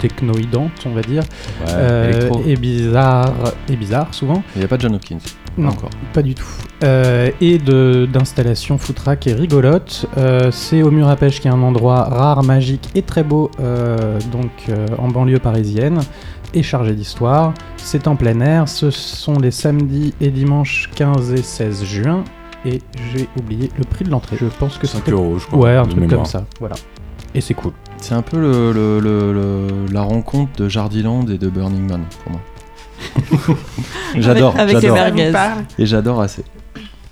technoïdante, on va dire, Ouais, euh, électro. et bizarre, et bizarre souvent. Il n'y a pas de John Hopkins. Non, Encore. pas du tout. Euh, et de- d'installation foutraque et rigolote. Euh, c'est au Mur à Pêche qui est un endroit rare, magique et très beau, euh, donc euh, en banlieue parisienne, et chargé d'histoire. C'est en plein air, ce sont les samedis et dimanches 15 et 16 juin. Et j'ai oublié le prix de l'entrée. Je pense que 5 c'était- euros, je crois, Ouais, un de truc mémoire. comme ça. Voilà. Et c'est cool. C'est un peu le, le- le- le- la rencontre de Jardiland et de Burning Man pour moi. j'adore, Avec- avec les j'adore. vous parle Et j'adore assez.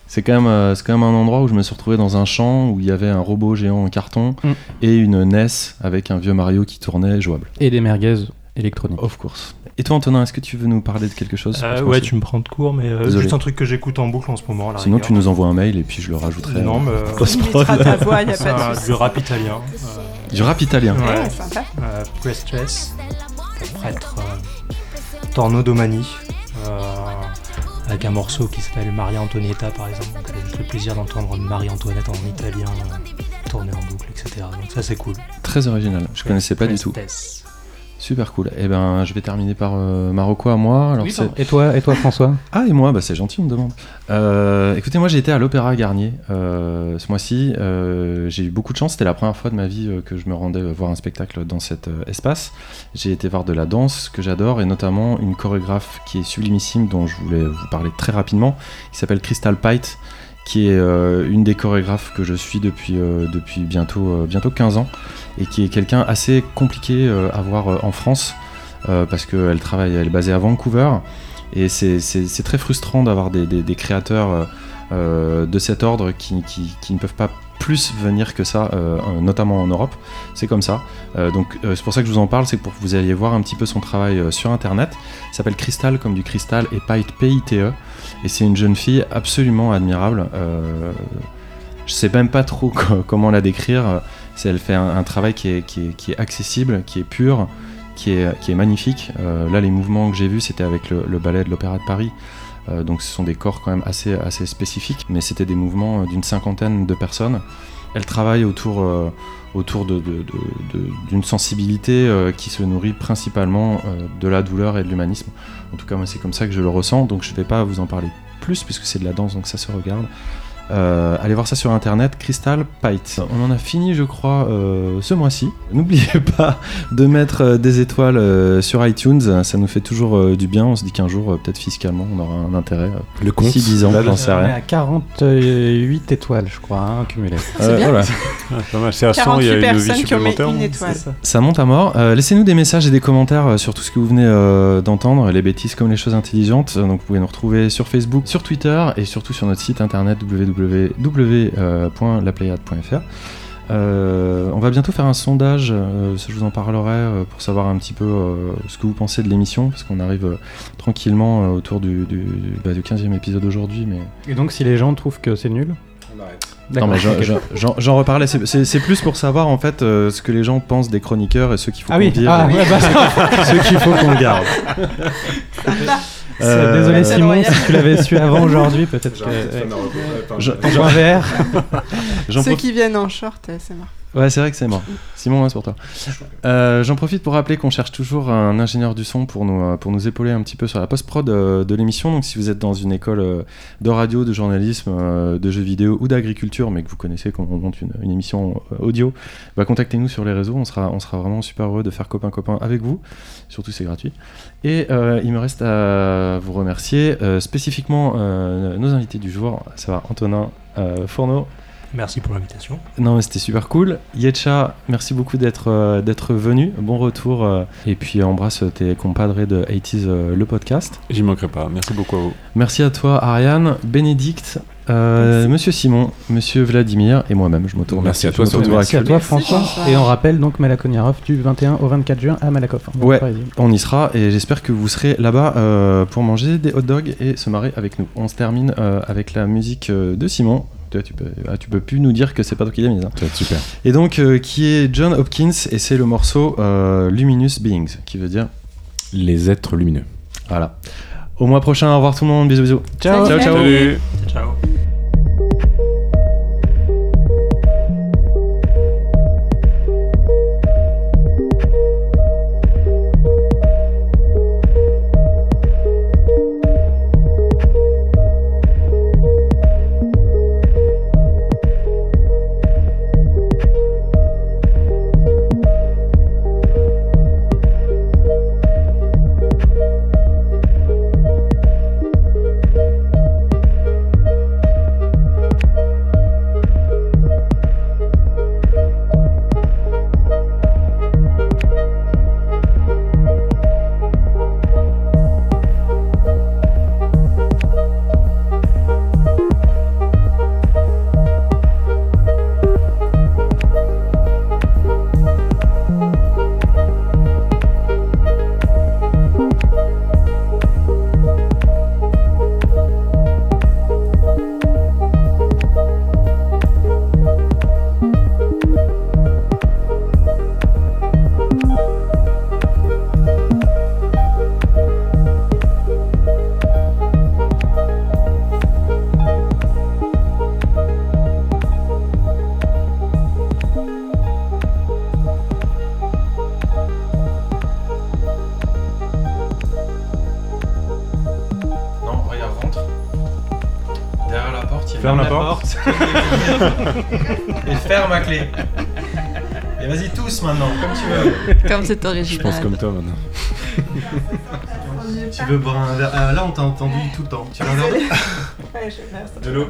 C'est quand, même, euh, c'est quand même un endroit où je me suis retrouvé dans un champ où il y avait un robot géant en carton Mm. et une NES avec un vieux Mario qui tournait jouable. Et des merguez électroniques. Of course. Et toi, Antonin, est-ce que tu veux nous parler de quelque chose? Euh, ouais, tu me prends de cours, mais euh, juste un truc que j'écoute en boucle en ce moment. Sinon, tu nous envoies un mail et puis je le rajouterai. Non, mais. euh, ta voix, y a pas de du rap italien. euh, Du rap italien. Ouais, Ouais, sympa. euh, Prestress, pour prêtre Torno Domani, euh, avec un morceau qui s'appelle Maria Antonietta par exemple. Donc elle a juste le plaisir d'entendre Marie-Antoinette en italien euh, tourner en boucle, etc. Donc ça c'est cool. Très original. Je connaissais pas du tout. Super cool. Et ben, je vais terminer par euh, Marocco à moi. Alors, Oui, et toi, et toi, François? Ah, et moi, bah, c'est gentil, on me demande. Euh, écoutez, moi j'ai été à l'Opéra Garnier euh, ce mois-ci. Euh, j'ai eu beaucoup de chance, c'était la première fois de ma vie euh, que je me rendais voir un spectacle dans cet espace. J'ai été voir de la danse que j'adore et notamment une chorégraphe qui est sublimissime dont je voulais vous parler très rapidement, qui s'appelle Crystal Pite, qui est euh, une des chorégraphes que je suis depuis, euh, depuis bientôt, euh, bientôt 15 ans et qui est quelqu'un assez compliqué à voir en France parce qu'elle travaille, elle est basée à Vancouver. Et c'est- très frustrant d'avoir des, des- créateurs de cet ordre qui- qui ne peuvent pas plus venir que ça, euh, notamment en Europe. C'est comme ça. Euh, donc euh, c'est pour ça que je vous en parle, c'est pour que vous alliez voir un petit peu son travail sur Internet. Il s'appelle Crystal comme du cristal et Pite P-I-T-E. Et c'est une jeune fille absolument admirable. Je sais même pas trop co- comment la décrire. Elle fait un, travail qui est, accessible, qui est pur, qui est, magnifique. Là, les mouvements que j'ai vus, c'était avec le ballet de l'Opéra de Paris. Euh, donc, ce sont des corps quand même assez, assez spécifiques, mais c'était des mouvements euh, d'une cinquantaine de personnes. Elle travaille autour, euh, autour d'une sensibilité qui se nourrit principalement de la douleur et de l'humanisme. En tout cas, moi, c'est comme ça que je le ressens. Donc, je ne vais pas vous en parler plus puisque c'est de la danse, donc ça se regarde. Euh, allez voir ça sur internet, Crystal Pite. On en a fini, je crois, euh, ce mois-ci. N'oubliez pas de mettre euh, des étoiles euh, sur iTunes, ça nous fait toujours euh, du bien. On se dit qu'un jour, euh, peut-être fiscalement, on aura un intérêt. euh, Le compte, D'ici 10 ans, j'en sais On est rien. à 48 étoiles, je crois, hein, cumulées. Euh, voilà. Ah. C'est à 100, il y a 48 une vie supplémentaire. une ou- étoile. c'est ça Ça monte à mort. Euh, Laissez-nous des messages et des commentaires sur tout ce que vous venez euh, d'entendre, les bêtises comme les choses intelligentes. Donc vous pouvez nous retrouver sur Facebook, sur Twitter et surtout sur notre site internet www.laplayade.fr. Euh, on va bientôt faire un sondage, euh, ça je vous en parlerai, euh, pour savoir un petit peu euh, ce que vous pensez de l'émission, parce qu'on arrive euh, tranquillement euh, autour du, du, bah, du 15e épisode aujourd'hui. Mais... Et donc, si les gens trouvent que c'est nul Non, mais j'en- reparlais, c'est- plus pour savoir en fait euh, ce que les gens pensent des chroniqueurs et ceux qu'il faut Ah qu'on oui, ah, ouais, bah, ceux qu'il faut qu'on garde. C'est- Euh, Désolé Simon, Royal. si tu l'avais su avant aujourd'hui, peut-être que. Je- En point VR. Ceux qui viennent en short, euh, c'est marrant. Ouais, c'est vrai que c'est mort. Simon, c'est pour toi. Euh, J'en profite pour rappeler qu'on cherche toujours un ingénieur du son pour nous, euh, pour nous épauler un petit peu sur la post-prod euh, de l'émission. Donc, si vous êtes dans une école de radio, de journalisme, de jeux vidéo ou d'agriculture, mais que vous connaissez comment on monte une, émission audio, bah, contactez-nous sur les réseaux. On sera, on sera vraiment super heureux de faire copain-copain avec vous. Surtout, c'est gratuit. Et il me reste à vous remercier spécifiquement nos invités du jour, à savoir Antonin Fourneau. Merci pour l'invitation. Non, mais c'était super cool. Yetcha, merci beaucoup d'être euh, d'être venu. Bon retour. euh, et puis embrasse tes compadres de 80s, euh, le podcast. J'y manquerai pas. Merci beaucoup à vous. Merci à toi, Ariane, Bénédicte, euh, Monsieur Simon, Monsieur Vladimir et moi-même. Je m'auto Merci à toi, Je m'auto- surtout. Merci à toi François. Et on rappelle donc Malakoniarov du 21 au 24 juin à Malakoff. Ouais. On y sera et j'espère que vous serez là-bas euh, pour manger des hot dogs et se marrer avec nous. On se termine euh, avec la musique euh, de Simon. Toi, tu peux, ah, tu peux plus nous dire que c'est pas toi qui l'as mise. hein. Super. Et donc, euh, qui est John Hopkins et c'est le morceau euh, Luminous Beings, qui veut dire Les êtres lumineux. voilà. Au mois prochain, au revoir tout le monde, bisous bisous. Ciao. ciao. ciao. Salut. Ciao. Comme c'est Je original. pense comme toi maintenant. Tu veux boire un verre? Ah, Là, on t'a entendu tout le temps. Tu veux un verre d'eau Ouais, je vais faire ça. De l'eau